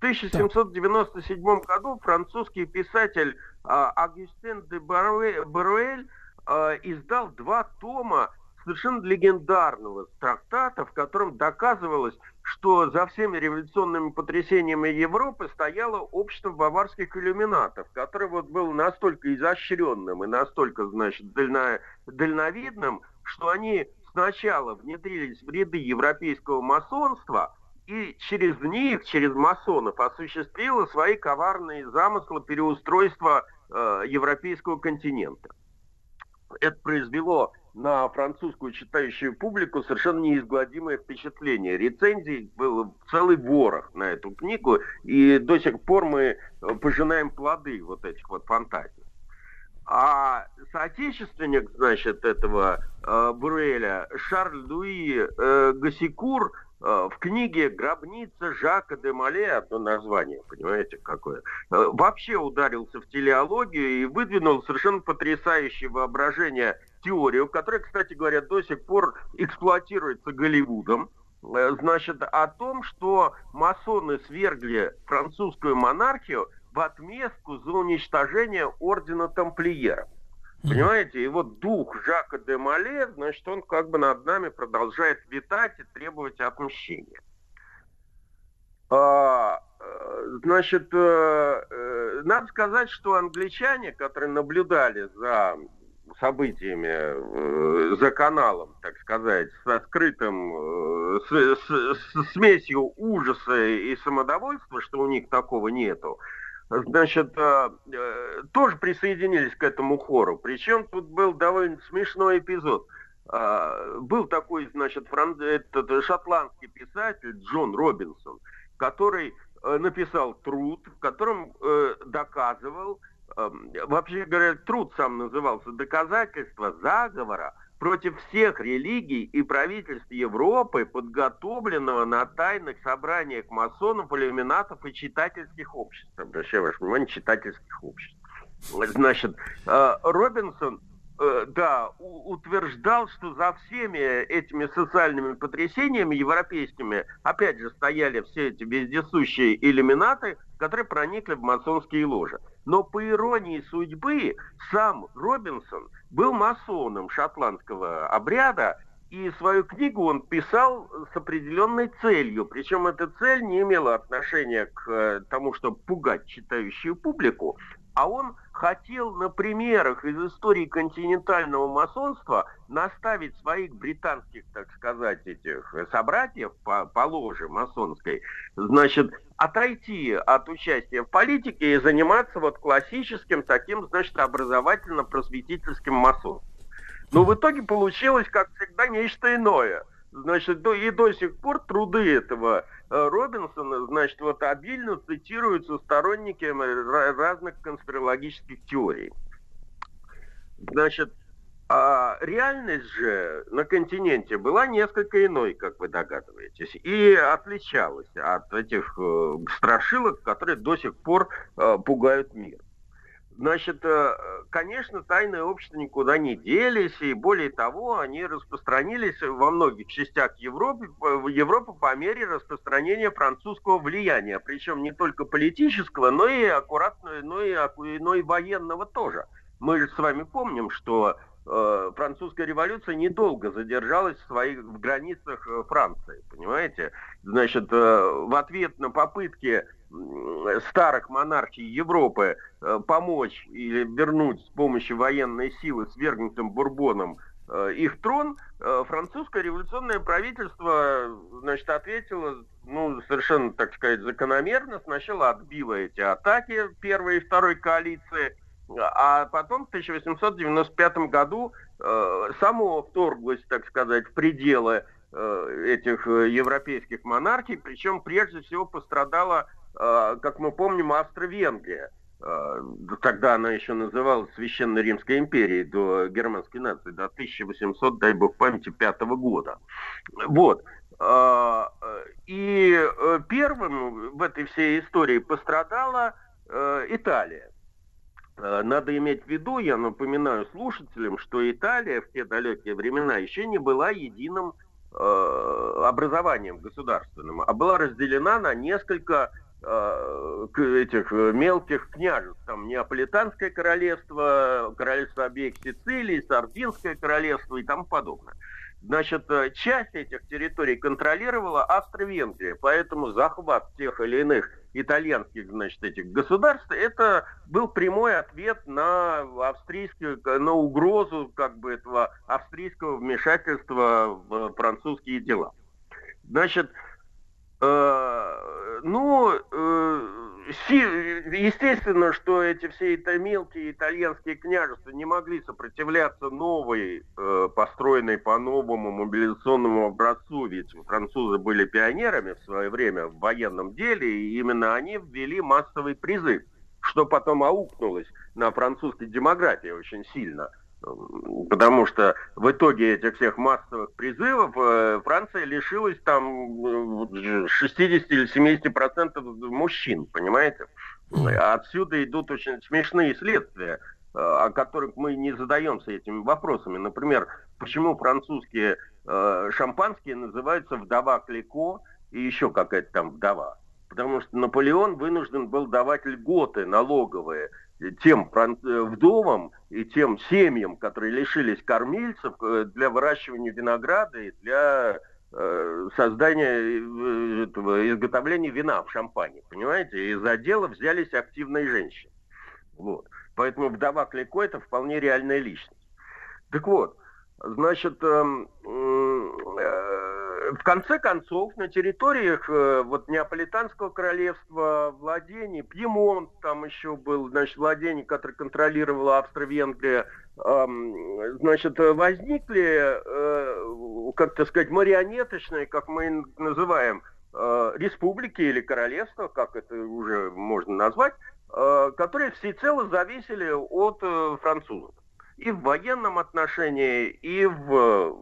1797 году французский писатель а, Агюстен де Баруэль а, издал два тома совершенно легендарного трактата, в котором доказывалось, что за всеми революционными потрясениями Европы стояло общество баварских иллюминатов, которое вот было настолько изощренным и настолько, значит, дально, дальновидным, что они сначала внедрились в ряды европейского масонства, и через них, через масонов, осуществила свои коварные замыслы переустройства э, европейского континента. Это произвело на французскую читающую публику совершенно неизгладимое впечатление. Рецензий был целый ворох на эту книгу, и до сих пор мы э, пожинаем плоды вот этих вот фантазий. А соотечественник, значит, этого э, Буреля, Шарль Луи э, Гасикур, в книге «Гробница Жака де Мале», одно название, понимаете, какое, э, вообще ударился в телеологию и выдвинул совершенно потрясающее воображение теорию, которая, кстати говоря, до сих пор эксплуатируется Голливудом, э, значит, о том, что масоны свергли французскую монархию в отместку за уничтожение ордена тамплиеров. Понимаете? И вот дух Жака де Мале, значит, он как бы над нами продолжает витать и требовать отмщения. А, э, значит, э, э, надо сказать, что англичане, которые наблюдали за событиями за каналом, так сказать, со скрытым, с, с, с смесью ужаса и самодовольства, что у них такого нету, значит, э, э, тоже присоединились к этому хору. Причем тут был довольно смешной эпизод. А, был такой, значит, фран... этот шотландский писатель Джон Робинсон, который э, написал труд, в котором доказывал, вообще говоря, труд сам назывался «Доказательство заговора против всех религий и правительств Европы, подготовленного на тайных собраниях масонов, иллюминатов и читательских обществ. Обращаю ваше внимание, читательских обществ. Значит, э, Робинсон э, да, утверждал, что за всеми этими социальными потрясениями европейскими, опять же, стояли все эти вездесущие иллюминаты, которые проникли в масонские ложи. Но по иронии судьбы, сам Робинсон был масоном шотландского обряда, и свою книгу он писал с определенной целью. Причем эта цель не имела отношения к э, тому, чтобы пугать читающую публику, а он хотел на примерах из истории континентального масонства наставить своих британских, так сказать, этих собратьев по, по ложе масонской, значит, отойти от участия в политике и заниматься вот классическим таким, значит, образовательно-просветительским масонством. Но в итоге получилось, как всегда, нечто иное. Значит, до, и до сих пор труды этого Э, Робинсона, значит, вот обильно цитируются сторонниками разных конспирологических теорий. Значит, а реальность же на континенте была несколько иной, как вы догадываетесь, и отличалась от этих э, страшилок, которые до сих пор э, пугают мир. Значит, э, конечно, тайные общества никуда не делись, и более того, они распространились во многих частях Европы, Европы по мере распространения французского влияния, причем не только политического, но и аккуратного, но и, но и военного тоже. Мы же с вами помним, что французская революция недолго задержалась в своих в границах э, Франции, понимаете? Значит, э, в ответ на попытки старых монархий Европы э, помочь или вернуть с помощью военной силы свергнутым Бурбоном э, их трон, э, французское революционное правительство, значит, ответило, ну, совершенно, так сказать, закономерно. Сначала отбило эти атаки первой и второй коалиции, а потом в 1895 году э, само вторглось, так сказать, в пределы э, этих европейских монархий, причем прежде всего пострадала а, как мы помним, Австро-Венгрия. А, тогда она еще называлась Священной Римской империей до германской нации, до 1800, дай бог памяти, пятого года. Вот. А, и э, первым в этой всей истории пострадала э, Италия. Надо иметь в виду, я напоминаю слушателям, что Италия в те далекие времена еще не была единым э, образованием государственным, а была разделена на несколько Э, этих э, мелких княжеств, там Неаполитанское королевство, королевство обеих Сицилий, Сардинское королевство и тому подобное. Значит, э, часть этих территорий контролировала Австро-Венгрия, поэтому захват тех или иных итальянских, значит, этих государств, это был прямой ответ на австрийскую, на угрозу, как бы, этого австрийского вмешательства в французские дела. Значит, Э, ну, э, естественно, что эти все это мелкие итальянские княжества не могли сопротивляться новой, э, построенной по новому мобилизационному образцу, ведь французы были пионерами в свое время в военном деле, и именно они ввели массовый призыв, что потом аукнулось на французской демографии очень сильно – Потому что в итоге этих всех массовых призывов э, Франция лишилась там 60 или 70 процентов мужчин, понимаете? Отсюда идут очень смешные следствия, э, о которых мы не задаемся этими вопросами. Например, почему французские э, шампанские называются «вдова Клико» и еще какая-то там вдова? Потому что Наполеон вынужден был давать льготы налоговые – тем вдовам и тем семьям, которые лишились кормильцев э, для выращивания винограда и для э, создания э, этого, изготовления вина в шампане, понимаете? И за дело взялись активные женщины. Вот. Поэтому вдова Клико это вполне реальная личность. Так вот, значит, эм, в конце концов, на территориях э, вот Неаполитанского королевства, владений, Пьемонт там еще был, значит, владений, которые контролировала Австро-Венгрия, значит, возникли, э, как то сказать, марионеточные, как мы называем, э, республики или королевства, как это уже можно назвать, которые всецело зависели от французов и в военном отношении, и в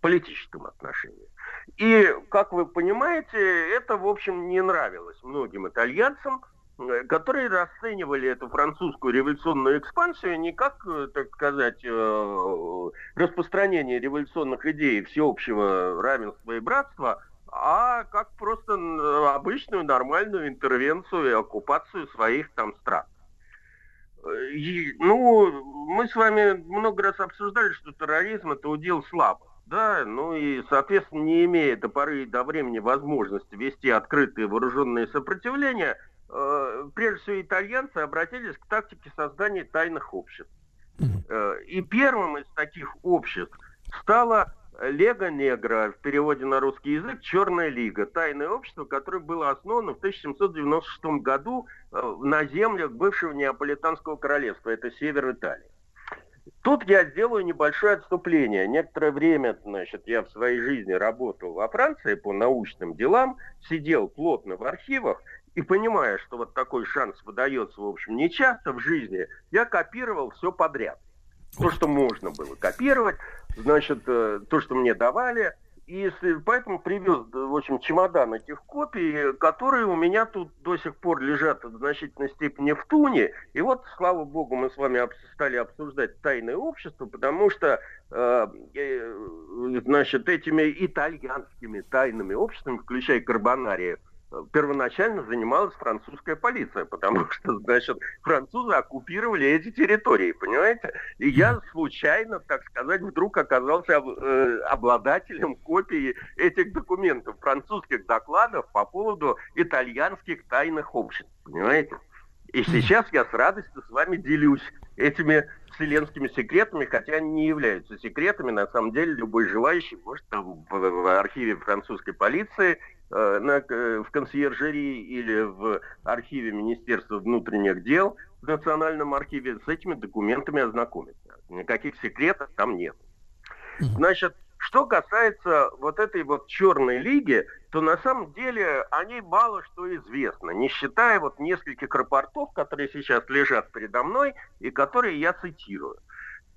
политическом отношении. И, как вы понимаете, это, в общем, не нравилось многим итальянцам, э, которые расценивали эту французскую революционную экспансию не как, э, так сказать, э, распространение революционных идей всеобщего равенства и братства, а как просто обычную нормальную интервенцию и оккупацию своих там стран. И, ну, мы с вами много раз обсуждали, что терроризм это удел слабых. Да, ну и, соответственно, не имея до поры до времени возможности вести открытые вооруженные сопротивления, э, прежде всего итальянцы обратились к тактике создания тайных обществ. Э, и первым из таких обществ стала Лего Негра, в переводе на русский язык «Черная лига», тайное общество, которое было основано в 1796 году э, на землях бывшего Неаполитанского королевства, это север Италии. Тут я сделаю небольшое отступление. Некоторое время, значит, я в своей жизни работал во Франции по научным делам, сидел плотно в архивах, и понимая, что вот такой шанс выдается, в общем, не часто в жизни, я копировал все подряд. То, что можно было копировать, значит, э, то, что мне давали – и поэтому привез, в общем, чемодан этих копий, которые у меня тут до сих пор лежат в значительной степени в туне. И вот, слава богу, мы с вами стали обсуждать тайное общество, потому что, э, э, значит, этими итальянскими тайными обществами, включая Карбонария, первоначально занималась французская полиция, потому *laughs* что, значит, французы оккупировали эти территории, понимаете? И я случайно, так сказать, вдруг оказался э, обладателем копии этих документов, французских докладов по поводу итальянских тайных обществ, понимаете? И сейчас я с радостью с вами делюсь этими вселенскими секретами, хотя они не являются секретами. На самом деле любой желающий может там в архиве французской полиции на, э, в консьержерии или в архиве Министерства внутренних дел в Национальном архиве с этими документами ознакомиться. Никаких секретов там нет. Значит, что касается вот этой вот черной лиги, то на самом деле о ней мало что известно, не считая вот нескольких рапортов, которые сейчас лежат передо мной и которые я цитирую.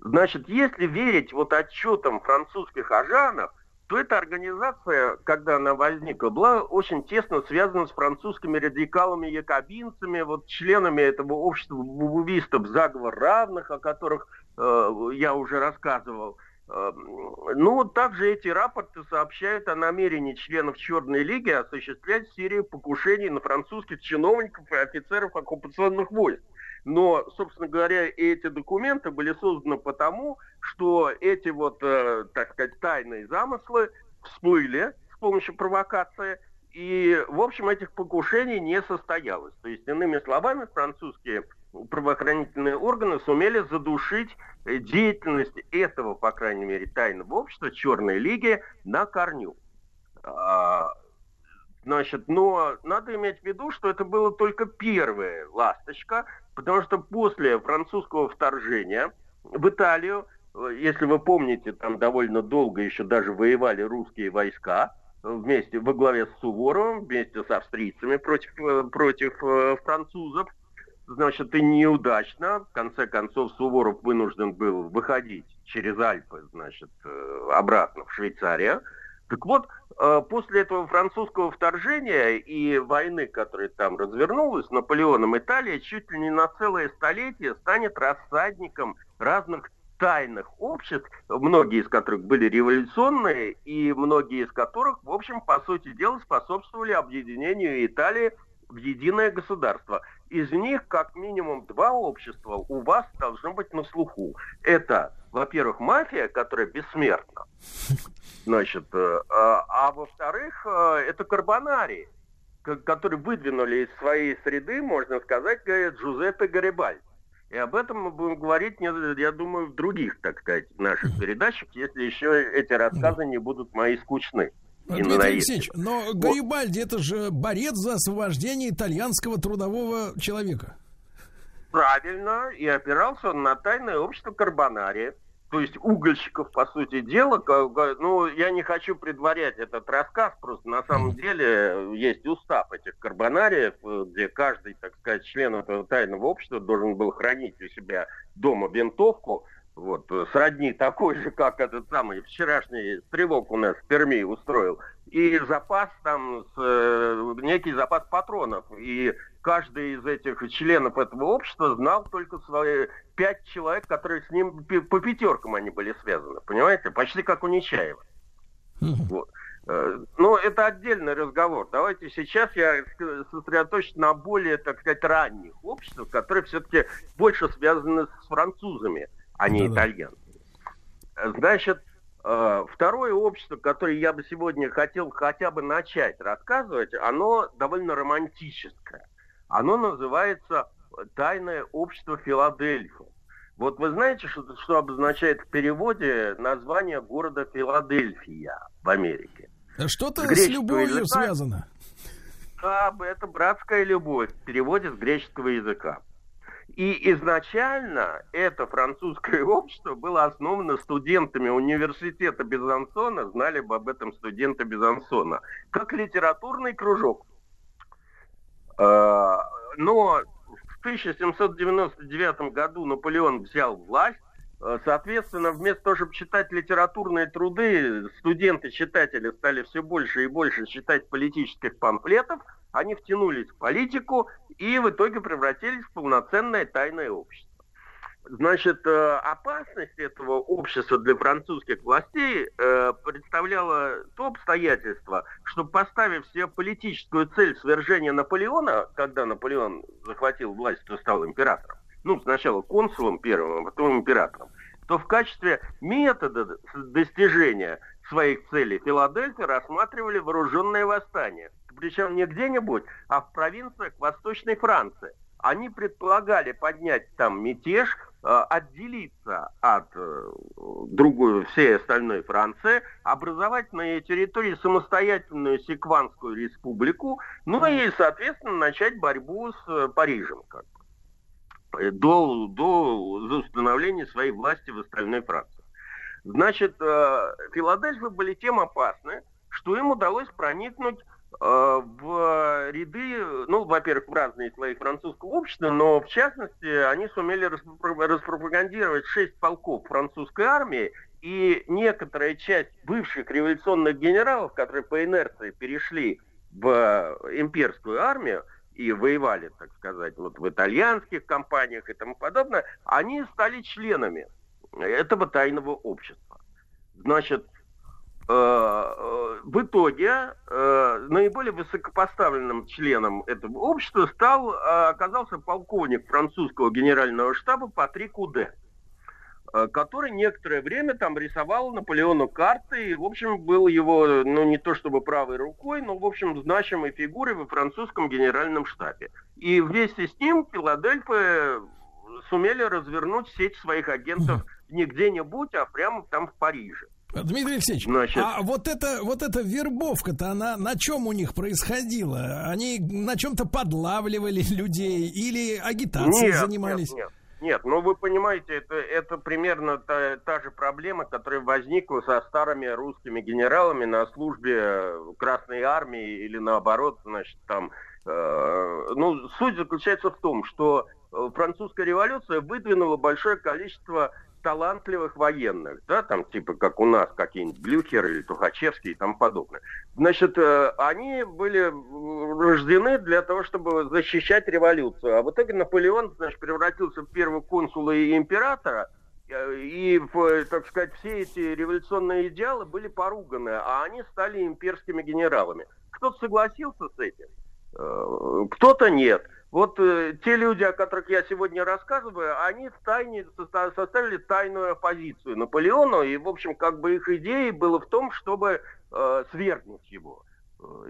Значит, если верить вот отчетам французских ажанов, то эта организация, когда она возникла, была очень тесно связана с французскими радикалами-якобинцами, вот членами этого общества бубувистов «Заговор равных», о которых э, я уже рассказывал. Э, ну, также эти рапорты сообщают о намерении членов Черной Лиги осуществлять серию покушений на французских чиновников и офицеров оккупационных войск. Но, собственно говоря, эти документы были созданы потому, что эти вот, э, так сказать, тайные замыслы всплыли с помощью провокации, и, в общем, этих покушений не состоялось. То есть, иными словами, французские правоохранительные органы сумели задушить э, деятельность этого, по крайней мере, тайного общества Черной Лиги на корню. Значит, но надо иметь в виду, что это было только первая ласточка, потому что после французского вторжения в Италию если вы помните, там довольно долго еще даже воевали русские войска вместе во главе с Суворовым, вместе с австрийцами против, э, против э, французов. Значит, и неудачно. В конце концов, Суворов вынужден был выходить через Альпы, значит, э, обратно в Швейцарию. Так вот, после этого французского вторжения и войны, которая там развернулась, Наполеоном Италия чуть ли не на целое столетие станет рассадником разных тайных обществ, многие из которых были революционные, и многие из которых, в общем, по сути дела, способствовали объединению Италии в единое государство. Из них как минимум два общества у вас должно быть на слуху. Это, во-первых, мафия, которая бессмертна, *laughs* значит, э, а, а во-вторых, э, это карбонарии, которые выдвинули из своей среды, можно сказать, Джузеппе Гарибальди. И об этом мы будем говорить, я думаю, в других, так сказать, наших передачах, если еще эти рассказы не будут мои скучны. Дмитрий Алексеевич, но Гарибальди это же борец за освобождение итальянского трудового человека. Правильно, и опирался он на тайное общество Карбонария то есть угольщиков, по сути дела, ну, я не хочу предварять этот рассказ, просто на самом деле есть устав этих карбонариев, где каждый, так сказать, член этого тайного общества должен был хранить у себя дома винтовку, вот, сродни такой же, как этот самый вчерашний стрелок у нас в Перми устроил, и запас там, с, э, некий запас патронов, и каждый из этих членов этого общества знал только свои пять человек, которые с ним по пятеркам они были связаны, понимаете? Почти как у Нечаева. Вот. Э, но это отдельный разговор. Давайте сейчас я сосредоточусь на более, так сказать, ранних обществах, которые все-таки больше связаны с французами, а не Да-да. итальянцами. Значит, э, второе общество, которое я бы сегодня хотел хотя бы начать рассказывать, оно довольно романтическое. Оно называется «Тайное общество Филадельфия». Вот вы знаете, что, что обозначает в переводе название города Филадельфия в Америке? Что-то с, с любовью языка, связано. Да, это братская любовь в переводе с греческого языка. И изначально это французское *laughs* общество было основано студентами университета Безансона, знали бы об этом студенты Безансона, как литературный кружок. А, но в 1799 году Наполеон взял власть, а, Соответственно, вместо того, чтобы читать литературные труды, студенты-читатели стали все больше и больше читать политических памфлетов, они втянулись в политику и в итоге превратились в полноценное тайное общество. Значит, э, опасность этого общества для французских властей э, представляла то обстоятельство, что поставив себе политическую цель свержения Наполеона, когда Наполеон захватил власть и стал императором, ну, сначала консулом первым, а потом императором, то в качестве метода достижения своих целей Филадельфия рассматривали вооруженное восстание. Причем не где-нибудь, а в провинциях Восточной Франции. Они предполагали поднять там мятеж, Э, отделиться от э, другой, всей остальной Франции, образовать на ее территории самостоятельную Секванскую республику, ну и, соответственно, начать борьбу с э, Парижем как бы, до, до установления своей власти в остальной Франции. Значит, Филадельфия были тем опасны, что им удалось проникнуть в ряды, ну, во-первых, в разные слои французского общества, но, в частности, они сумели распропагандировать шесть полков французской армии, и некоторая часть бывших революционных генералов, которые по инерции перешли в имперскую армию и воевали, так сказать, вот в итальянских компаниях и тому подобное, они стали членами этого тайного общества. Значит, Э, э, в итоге э, наиболее высокопоставленным членом этого общества стал, оказался полковник французского генерального штаба Патрик Уде, который некоторое время там рисовал Наполеону карты и, в общем, был его, ну, не то чтобы правой рукой, но, в общем, значимой фигурой во французском генеральном штабе. И вместе с ним Филадельфия сумели развернуть сеть своих агентов не где-нибудь, а прямо там в Париже. Дмитрий Алексеевич, Значит... а вот это вот эта вербовка-то, она на чем у них происходила? Они на чем-то подлавливали людей или агитацией нет, занимались? Нет, нет. Нет, ну вы понимаете, это, это примерно та, та же проблема, которая возникла со старыми русскими генералами на службе Красной Армии или наоборот, значит, там... Э, ну, суть заключается в том, что французская революция выдвинула большое количество талантливых военных, да, там типа как у нас какие-нибудь Блюхер или Тухачевский и тому подобное. Значит, э, они были рождены для того, чтобы защищать революцию. А в итоге Наполеон, значит, превратился в первого консула и императора, э, и, так сказать, все эти революционные идеалы были поруганы, а они стали имперскими генералами. Кто-то согласился с этим, э, кто-то нет. Вот э, те люди, о которых я сегодня рассказываю, они в тайне составили тайную оппозицию Наполеону, и, в общем, как бы их идеей было в том, чтобы э, свергнуть его.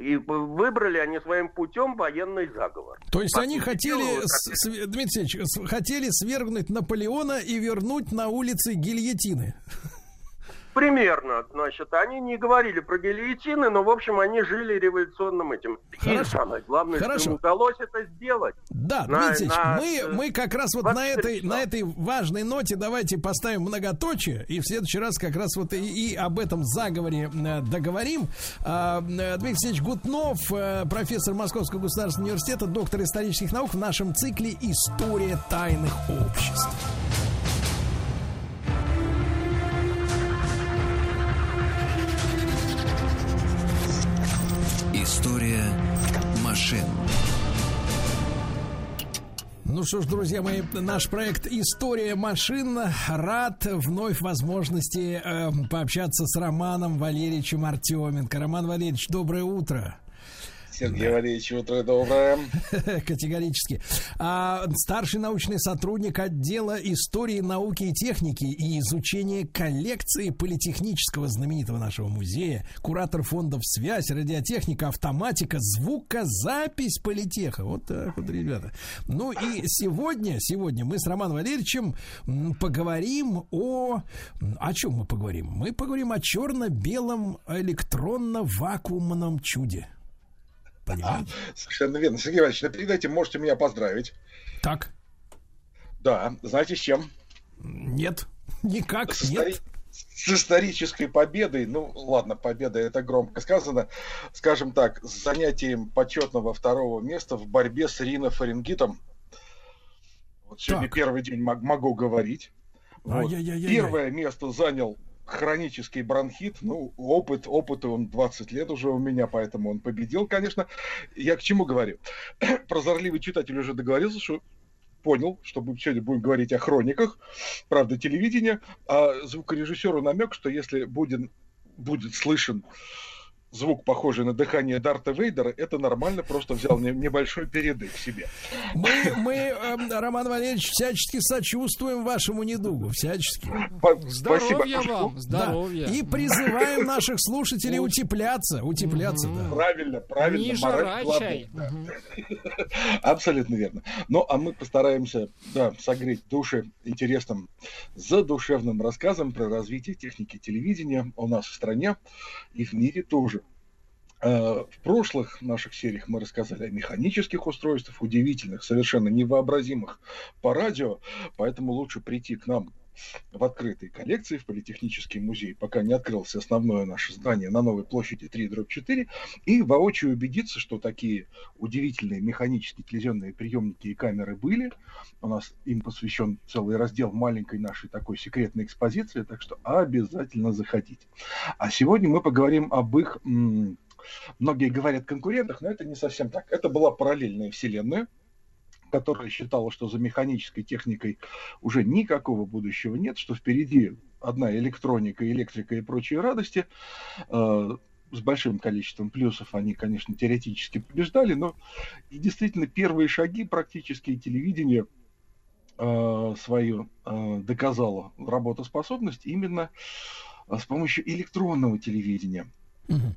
И выбрали они своим путем военный заговор. То есть По они хотели, с, Дмитрий Алексеевич, хотели свергнуть Наполеона и вернуть на улицы гильотины. Примерно, значит, они не говорили про гильотины, но, в общем, они жили революционным этим. Хорошо. И самое главное, Хорошо. что им удалось это сделать. Да, на, Дмитрий на, мы, мы как раз вот на этой, на этой важной ноте давайте поставим многоточие, и в следующий раз как раз вот и, и об этом заговоре э, договорим. А, э, Дмитрий Алексеевич Гутнов, э, профессор Московского государственного университета, доктор исторических наук в нашем цикле «История тайных обществ». История машин. Ну что ж, друзья мои, наш проект «История машин» рад вновь возможности э, пообщаться с Романом Валерьевичем Артеменко. Роман Валерьевич, доброе утро. Сергей да. Валерьевич, утро доброе. *laughs* Категорически. А, старший научный сотрудник отдела истории, науки и техники и изучения коллекции политехнического знаменитого нашего музея, куратор фондов «Связь», радиотехника, автоматика, звукозапись политеха. Вот так вот, ребята. Ну и сегодня, сегодня мы с Романом Валерьевичем поговорим о... О чем мы поговорим? Мы поговорим о черно-белом электронно-вакуумном чуде. Понимаете? А, совершенно верно. Сергей Иванович, на передайте, можете меня поздравить. Так. Да, знаете с чем? Нет, никак с нет. С исторической победой, ну ладно, победа это громко сказано, скажем так, с занятием почетного второго места в борьбе с ринофарингитом. Вот сегодня так. первый день могу говорить. Вот. Первое место занял хронический бронхит, ну, опыт, опыт он 20 лет уже у меня, поэтому он победил, конечно. Я к чему говорю? *clears throat* Прозорливый читатель уже договорился, что понял, что мы сегодня будем говорить о хрониках, правда, телевидения, а звукорежиссеру намек, что если будет, будет слышен звук, похожий на дыхание Дарта Вейдера, это нормально, просто взял небольшой передых себе. Мы, мы э, Роман Валерьевич, всячески сочувствуем вашему недугу, всячески. Здоровья вам, здоровья. Да. И призываем наших слушателей утепляться, утепляться, да. Правильно, правильно. Не жара чай. Абсолютно верно. Ну, а мы постараемся, да, согреть души интересным, задушевным рассказом про развитие техники телевидения у нас в стране и в мире тоже. Э, в прошлых наших сериях мы рассказали о механических устройствах, удивительных, совершенно невообразимых по радио, поэтому лучше прийти к нам в открытой коллекции в Политехнический музей, пока не открылся основное наше здание на Новой площади 3 дробь 4, и воочию убедиться, что такие удивительные механические телевизионные приемники и камеры были. У нас им посвящен целый раздел маленькой нашей такой секретной экспозиции, так что обязательно заходите. А сегодня мы поговорим об их Многие говорят конкурентах, но это не совсем так. Это была параллельная вселенная, которая считала, что за механической техникой уже никакого будущего нет, что впереди одна электроника, электрика и прочие радости. Э, с большим количеством плюсов они, конечно, теоретически побеждали, но и действительно первые шаги практически телевидение э, свою э, доказало работоспособность именно с помощью электронного телевидения. Угу.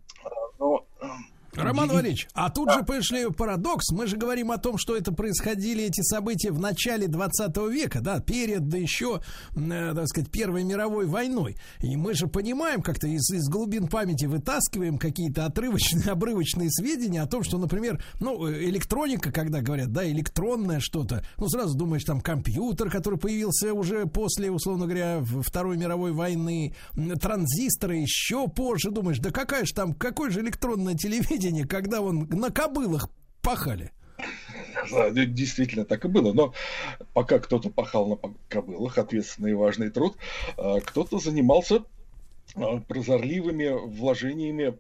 Роман Валерьевич, а тут да. же пришли парадокс. Мы же говорим о том, что это происходили эти события в начале 20 века, да, перед, да еще, э, так сказать, Первой мировой войной. И мы же понимаем, как-то из, из глубин памяти вытаскиваем какие-то отрывочные, *laughs* обрывочные сведения о том, что, например, ну, электроника, когда говорят, да, электронное что-то, ну, сразу думаешь, там, компьютер, который появился уже после, условно говоря, Второй мировой войны, транзисторы еще позже, думаешь, да какая же там, какое же электронное телевидение, телевидении, когда он на кобылах пахали. Действительно так и было. Но пока кто-то пахал на кобылах, ответственный и важный труд, а, кто-то занимался а, прозорливыми вложениями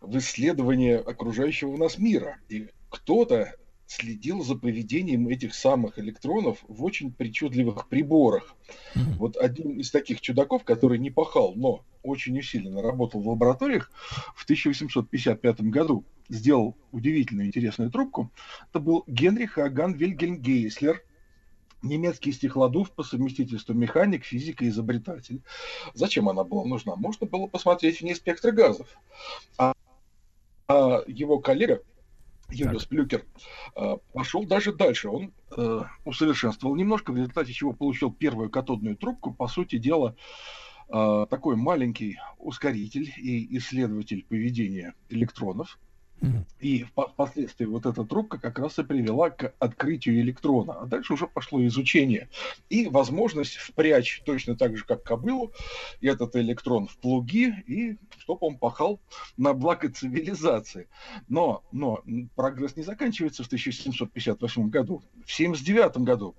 в исследование окружающего нас мира. И кто-то следил за поведением этих самых электронов в очень причудливых приборах. Mm-hmm. Вот один из таких чудаков, который не пахал, но очень усиленно работал в лабораториях, в 1855 году сделал удивительную интересную трубку. Это был Генрих Аган Вильгельм Гейслер, немецкий стеклодув по совместительству механик, физик и изобретатель. Зачем она была нужна? Можно было посмотреть вне спектра газов. А, а его коллега Юлиус Плюкер, э, пошел даже дальше. Он э, усовершенствовал немножко, в результате чего получил первую катодную трубку. По сути дела, э, такой маленький ускоритель и исследователь поведения электронов – и впоследствии вот эта трубка как раз и привела к открытию электрона. А дальше уже пошло изучение. И возможность впрячь точно так же, как кобылу, этот электрон в плуги, и чтобы он пахал на благо цивилизации. Но, но прогресс не заканчивается в 1758 году. В 1779 году,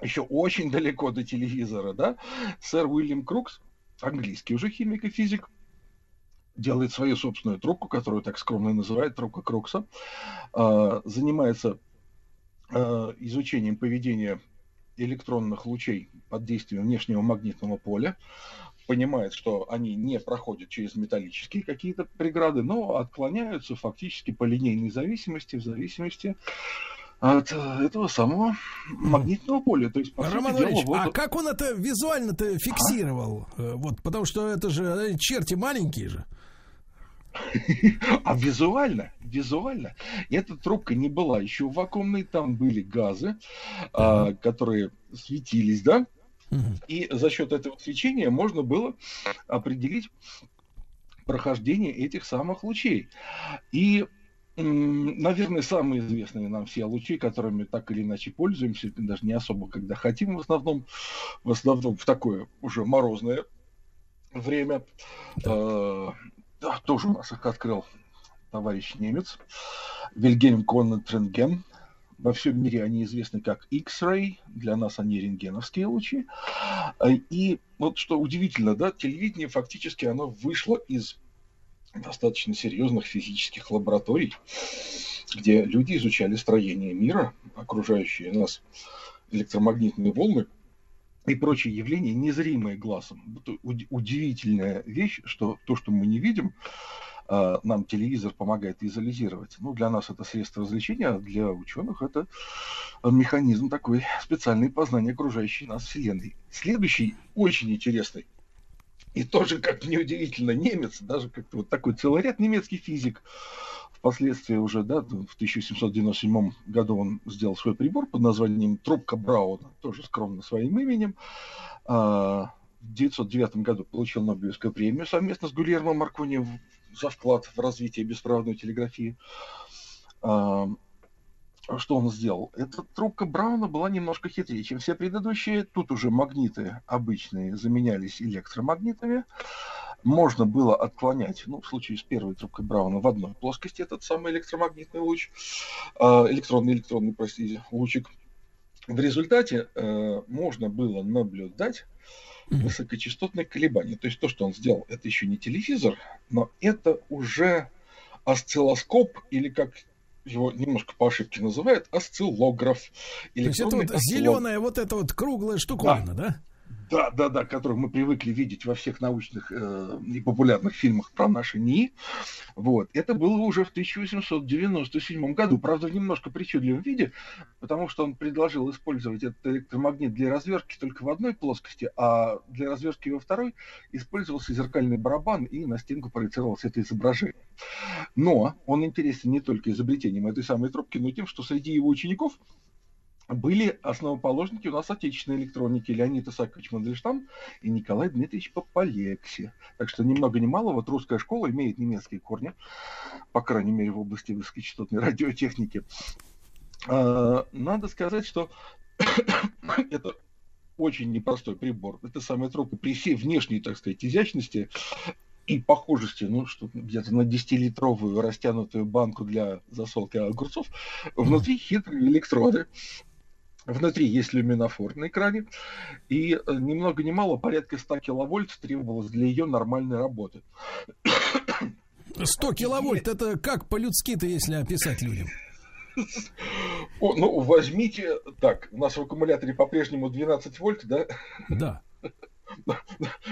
еще очень далеко до телевизора, да, сэр Уильям Крукс, английский уже химик и физик, делает свою собственную трубку, которую так скромно называют трубка Крукса, а, занимается а, изучением поведения электронных лучей под действием внешнего магнитного поля, понимает, что они не проходят через металлические какие-то преграды, но отклоняются фактически по линейной зависимости в зависимости от этого самого магнитного поля. То есть, по Роман сути дела, вот... а как он это визуально-то фиксировал? А? Вот, потому что это же э, черти маленькие же. А визуально, визуально, эта трубка не была еще вакуумной, там были газы, а, которые светились, да, и за счет этого свечения можно было определить прохождение этих самых лучей. И наверное, самые известные нам все лучи, которыми так или иначе пользуемся, даже не особо, когда хотим, в основном, в основном в такое уже морозное время. Да. А, да, тоже у нас их открыл товарищ немец, Вильгельм Конрад Рентген. Во всем мире они известны как X-ray, для нас они рентгеновские лучи. И вот что удивительно, да, телевидение фактически оно вышло из достаточно серьезных физических лабораторий, где люди изучали строение мира, окружающие нас электромагнитные волны и прочие явления, незримые глазом. Удивительная вещь, что то, что мы не видим, а, нам телевизор помогает визуализировать. Ну, для нас это средство развлечения, а для ученых это механизм такой специальный познания окружающей нас Вселенной. Следующий очень интересный и тоже, как неудивительно, немец, даже как-то вот такой целый ряд немецкий физик, впоследствии уже, да, в 1797 году он сделал свой прибор под названием трубка Брауна, тоже скромно своим именем. А, в 1909 году получил Нобелевскую премию совместно с Гульермо Маркони за вклад в развитие беспроводной телеграфии. А, что он сделал? Эта трубка Брауна была немножко хитрее, чем все предыдущие. Тут уже магниты обычные заменялись электромагнитами. Можно было отклонять, ну, в случае с первой трубкой Брауна, в одной плоскости этот самый электромагнитный луч, а, электронный, электронный, простите, лучик. В результате э, можно было наблюдать высокочастотные колебания. То есть то, что он сделал, это еще не телевизор, но это уже осциллоскоп или как его немножко по ошибке называют, осциллограф. То есть это вот зеленая вот эта вот круглая штуковина, да? да? Да, да, да, которых мы привыкли видеть во всех научных э, и популярных фильмах про наши НИИ. Вот. Это было уже в 1897 году, правда, в немножко причудливом виде, потому что он предложил использовать этот электромагнит для развертки только в одной плоскости, а для развертки во второй использовался зеркальный барабан, и на стенку проецировалось это изображение. Но он интересен не только изобретением этой самой трубки, но и тем, что среди его учеников были основоположники у нас отечественной электроники Леонид Исаакович Мандельштам и Николай Дмитриевич Пополекси. Так что ни много ни мало, вот русская школа имеет немецкие корни, по крайней мере в области высокочастотной радиотехники. А, надо сказать, что *coughs* это очень непростой прибор. Это самая трубка при всей внешней, так сказать, изящности и похожести, ну, что где-то на 10-литровую растянутую банку для засолки огурцов, внутри хитрые электроды. Внутри есть люминофор на экране, и э, ни много ни мало, порядка 100 киловольт требовалось для ее нормальной работы. 100 киловольт, это как по-людски-то, если описать людям? О, ну, возьмите, так, у нас в аккумуляторе по-прежнему 12 вольт, да? Да.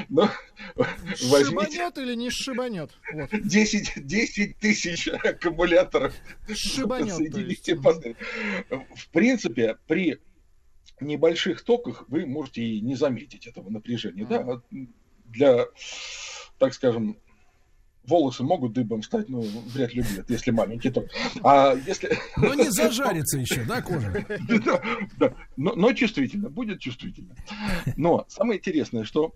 Но, возьмите... Шибанет или не шибанет? Вот. 10, 10 тысяч аккумуляторов. Шибанет. Соедините В принципе, при небольших токах вы можете и не заметить этого напряжения. Да? А для, так скажем, волосы могут дыбом стать, ну, вряд ли будет, если маленький ток. А если... Но не зажарится еще, да, кожа? Да, да. Но, но чувствительно, будет чувствительно. Но самое интересное, что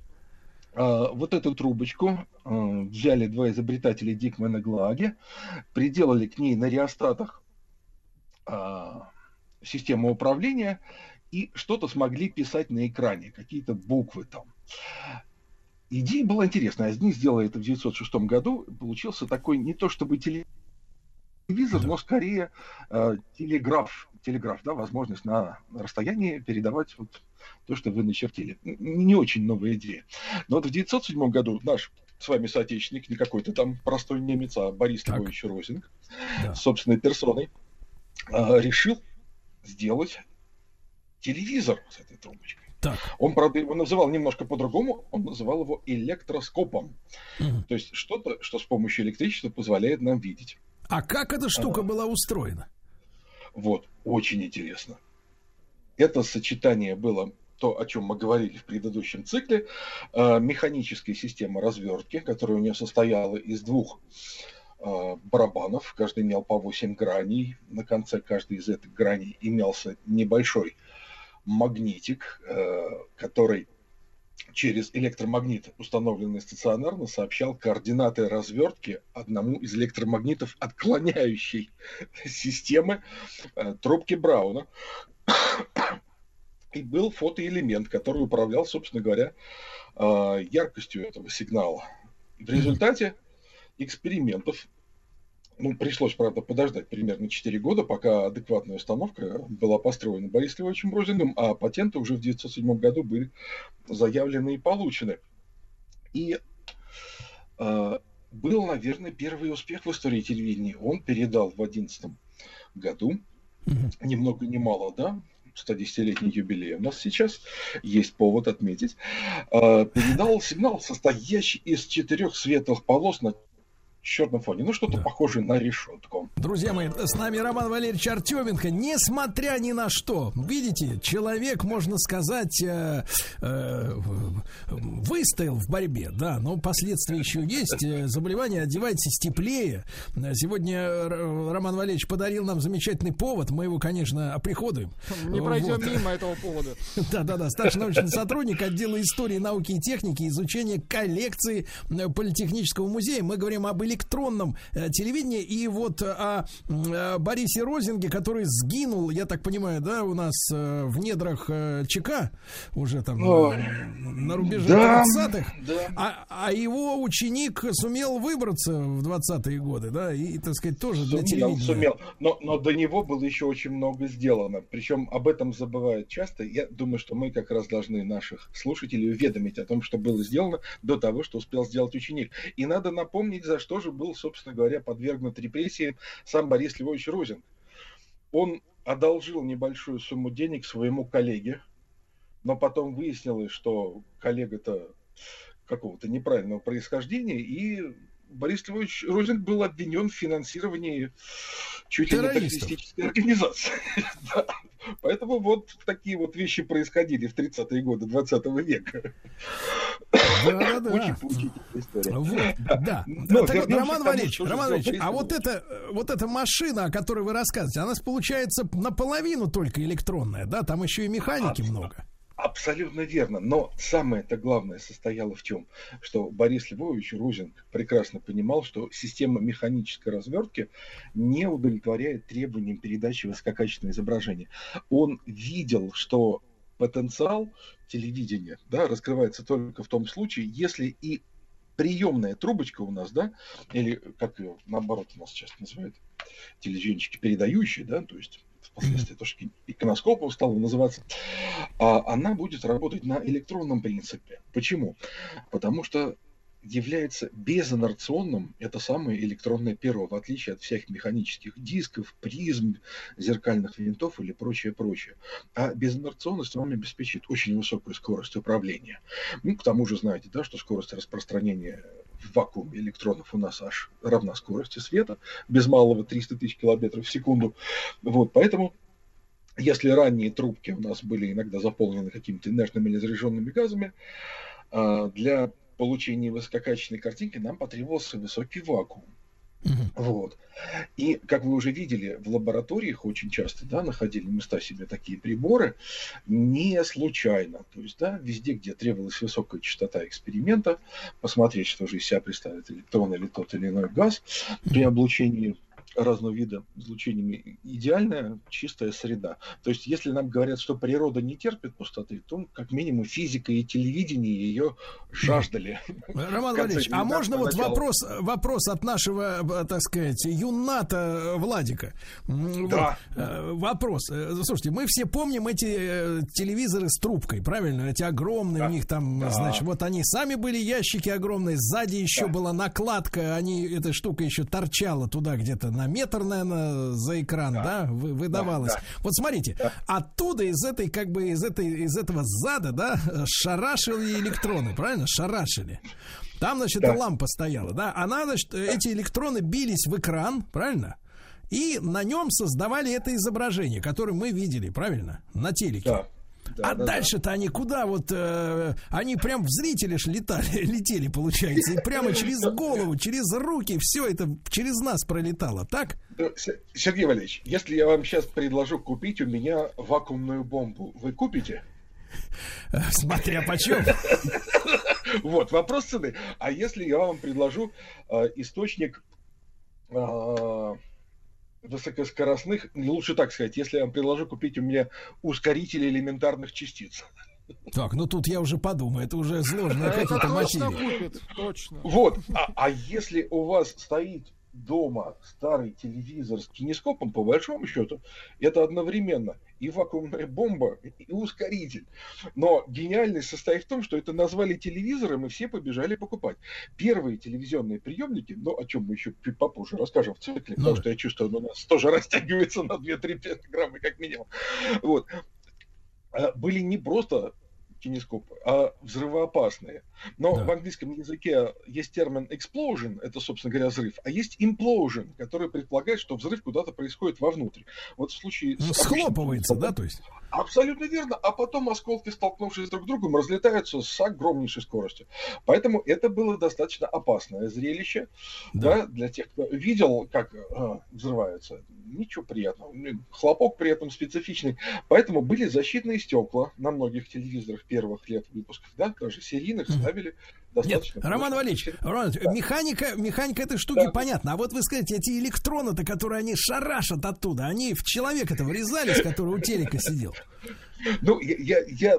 Uh, вот эту трубочку uh, взяли два изобретателя Дикман и Глаги, приделали к ней на реостатах uh, систему управления и что-то смогли писать на экране, какие-то буквы там. Идея была интересная. Они сделали это в 1906 году. Получился такой не то чтобы телевизор, да. но скорее э, телеграф. Телеграф, да, возможность на расстоянии передавать вот то, что вы начертили. Не очень новая идея. Но вот в 1907 году наш с вами соотечественник, не какой-то там простой немец, а Борис Львович Розинг, да. собственной персоной, э, решил сделать телевизор с этой трубочкой. Так. Он, правда, его называл немножко по-другому, он называл его электроскопом. Угу. То есть что-то, что с помощью электричества позволяет нам видеть. А как эта штука а, была устроена? Вот, очень интересно. Это сочетание было то, о чем мы говорили в предыдущем цикле, э, механическая система развертки, которая у нее состояла из двух э, барабанов, каждый имел по 8 граней, на конце каждой из этих граней имелся небольшой магнитик, э, который через электромагнит, установленный стационарно, сообщал координаты развертки одному из электромагнитов отклоняющей *laughs* системы э, трубки Брауна. И был фотоэлемент, который управлял, собственно говоря, э, яркостью этого сигнала. В результате экспериментов ну, пришлось, правда, подождать примерно 4 года, пока адекватная установка была построена Борисом Львовичем Розингом, а патенты уже в 1907 году были заявлены и получены. И э, был, наверное, первый успех в истории телевидения. Он передал в 11 году, ни много ни мало, да, 110-летний юбилей у нас сейчас, есть повод отметить, э, передал сигнал, состоящий из четырех светлых полос на черном фоне. Ну, что-то да. похожее на решетку. Друзья мои, с нами Роман Валерьевич Артеменко. Несмотря ни на что, видите, человек, можно сказать, э, э, выстоял в борьбе, да, но последствия еще есть. Э, заболевание, одевайтесь теплее. Сегодня Роман Валерьевич подарил нам замечательный повод. Мы его, конечно, оприходуем. Не пройдем вот. мимо этого повода. *laughs* Да-да-да, старший научный сотрудник отдела истории, науки и техники, изучения коллекции э, Политехнического музея. Мы говорим об электронном э, телевидении. И вот э, о, о Борисе Розинге, который сгинул, я так понимаю, да, у нас э, в недрах ЧК, уже там О, на рубеже да, 20-х. Да. А, а его ученик сумел выбраться в 20-е годы, да, и, так сказать, тоже сумел, для телевидения. Сумел, но, но до него было еще очень много сделано. Причем об этом забывают часто. Я думаю, что мы как раз должны наших слушателей уведомить о том, что было сделано до того, что успел сделать ученик. И надо напомнить, за что же был, собственно говоря, подвергнут репрессиям сам Борис Львович Розин. Он одолжил небольшую сумму денег своему коллеге, но потом выяснилось, что коллега-то какого-то неправильного происхождения, и Борис Львович Розин был обвинен в финансировании чуть ли не террористической организации. *laughs* Поэтому вот такие вот вещи происходили в 30-е годы 20 века. Да, да, да. Вот, да. Ну, так вот, Роман Валерьевич, Роман Валерьевич, а вот эта, вот эта машина, о которой вы рассказываете, она получается наполовину только электронная, да? Там еще и механики много. Абсолютно верно. Но самое-то главное состояло в чем? Что Борис Львович Рузинг прекрасно понимал, что система механической развертки не удовлетворяет требованиям передачи высококачественного изображения. Он видел, что потенциал телевидения да, раскрывается только в том случае, если и приемная трубочка у нас, да, или как ее наоборот у нас сейчас называют, телевизионщики передающие, да, то есть впоследствии тоже иконоскопом стала называться, а она будет работать на электронном принципе. Почему? Потому что является безинерционным это самое электронное перо, в отличие от всех механических дисков, призм, зеркальных винтов или прочее, прочее. А безинерционность вам обеспечит очень высокую скорость управления. Ну, к тому же знаете, да, что скорость распространения в вакууме электронов у нас аж равна скорости света, без малого 300 тысяч километров в секунду. Вот, поэтому если ранние трубки у нас были иногда заполнены какими-то инертными или заряженными газами, а, для получения высококачественной картинки нам потребовался высокий вакуум. Вот. И, как вы уже видели, в лабораториях очень часто да, находили места себе такие приборы не случайно. То есть, да, везде, где требовалась высокая частота эксперимента, посмотреть, что же из себя представит электрон или тот или иной газ при облучении разного вида излучениями идеальная чистая среда. То есть, если нам говорят, что природа не терпит пустоты, то как минимум физика и телевидение ее жаждали. *laughs* Роман Валерьевич, а можно вот вопрос, вопрос от нашего, э, так сказать, юната Владика? Да. Вот. Э, вопрос. Э, слушайте, мы все помним эти телевизоры с трубкой, правильно? Эти огромные да. у них там, да. значит, вот они сами были ящики огромные, сзади еще да. была накладка, они, эта штука еще торчала туда где-то на на метр, наверное, за экран, да, да выдавалось. Да, да. Вот смотрите, да. оттуда из этой, как бы, из этой, из этого зада, да, шарашили электроны, правильно? Шарашили. Там, значит, да. лампа стояла, да. Она, значит, да. эти электроны бились в экран, правильно? И на нем создавали это изображение, которое мы видели, правильно? На телеке. Да. Да, а да, дальше-то да. они куда? Вот э, они прям в зрители ж летали, *laughs* летели, получается, и прямо *laughs* через голову, через руки, все это через нас пролетало, так? Сергей Валерьевич, если я вам сейчас предложу купить у меня вакуумную бомбу, вы купите? Смотря почем. *laughs* Вот, вопрос цены. А если я вам предложу э, источник э, высокоскоростных, лучше так сказать, если я вам предложу купить у меня ускорители элементарных частиц. Так, ну тут я уже подумаю, это уже сложные какие-то материи. Точно. Вот, а, а если у вас стоит дома старый телевизор с кинескопом, по большому счету, это одновременно и вакуумная бомба, и ускоритель. Но гениальность состоит в том, что это назвали телевизором, и все побежали покупать. Первые телевизионные приемники, ну, о чем мы еще попозже расскажем в цикле, потому что я чувствую, он у нас тоже *laughs* растягивается на 2-3 грамма как минимум. Вот а, были не просто кинескопы, а взрывоопасные. Но да. в английском языке есть термин explosion, это, собственно говоря, взрыв, а есть implosion, который предполагает, что взрыв куда-то происходит вовнутрь. Вот в случае... Ну, схлопывается, да, то есть? Абсолютно верно. А потом осколки, столкнувшись друг с другом, разлетаются с огромнейшей скоростью. Поэтому это было достаточно опасное зрелище да. Да, для тех, кто видел, как э, взрывается. Ничего приятного. Хлопок при этом специфичный. Поэтому были защитные стекла на многих телевизорах первых лет выпусков, да, даже серийных ставили достаточно. Нет, Роман Валерьевич, Роман да. механика, механика этой штуки да. понятна. А вот вы скажете, эти электроны-то, которые они шарашат оттуда, они в человека-то врезались, который у телека сидел. Ну, я, я, я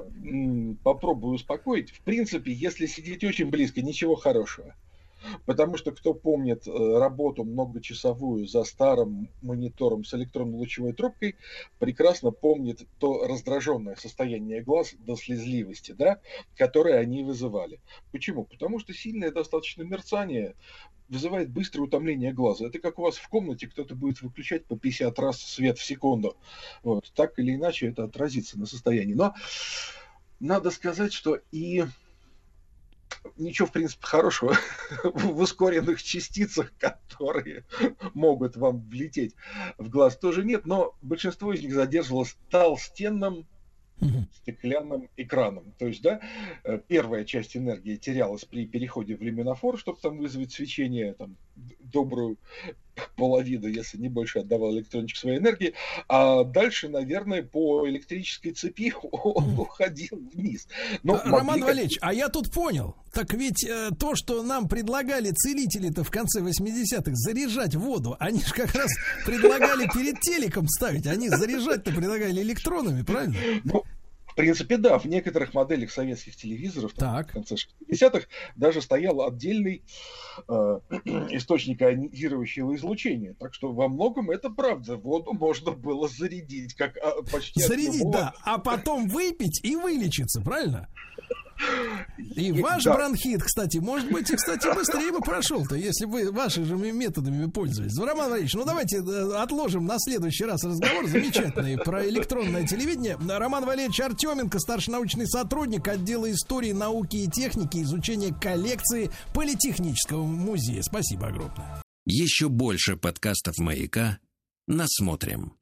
попробую успокоить. В принципе, если сидеть очень близко, ничего хорошего. Потому что кто помнит э, работу многочасовую за старым монитором с электронно-лучевой трубкой, прекрасно помнит то раздраженное состояние глаз до слезливости, да, которое они вызывали. Почему? Потому что сильное достаточно мерцание вызывает быстрое утомление глаза. Это как у вас в комнате кто-то будет выключать по 50 раз свет в секунду. Вот. Так или иначе это отразится на состоянии. Но надо сказать, что и ничего, в принципе, хорошего *laughs* в ускоренных частицах, которые могут вам влететь в глаз, тоже нет, но большинство из них задерживалось толстенным стеклянным экраном. То есть, да, э, первая часть энергии терялась при переходе в люминофор, чтобы там вызвать свечение, там, добрую половину, если не больше, отдавал электрончик своей энергии, а дальше, наверное, по электрической цепи *laughs* он уходил вниз. Но Роман. Валерьевич, а я тут понял, так ведь э, то, что нам предлагали целители-то в конце 80-х заряжать воду, они же как раз предлагали перед телеком ставить, они заряжать-то предлагали электронами, правильно? Ну, принципе, да, в некоторых моделях советских телевизоров так. в конце 60-х даже стоял отдельный э, *clears throat* источник ионизирующего излучения. Так что во многом это правда. Воду можно было зарядить, как а, почти Зарядить, любого... да, а потом выпить и вылечиться, правильно? И ваш да. бронхит, кстати, может быть, и, кстати, быстрее бы прошел-то, если вы вашими же методами пользовались. Роман Валерьевич, ну давайте э, отложим на следующий раз разговор замечательный про электронное телевидение. Роман Валерьевич Артеменко, старший научный сотрудник отдела истории, науки и техники, изучения коллекции Политехнического музея. Спасибо огромное. Еще больше подкастов «Маяка» насмотрим.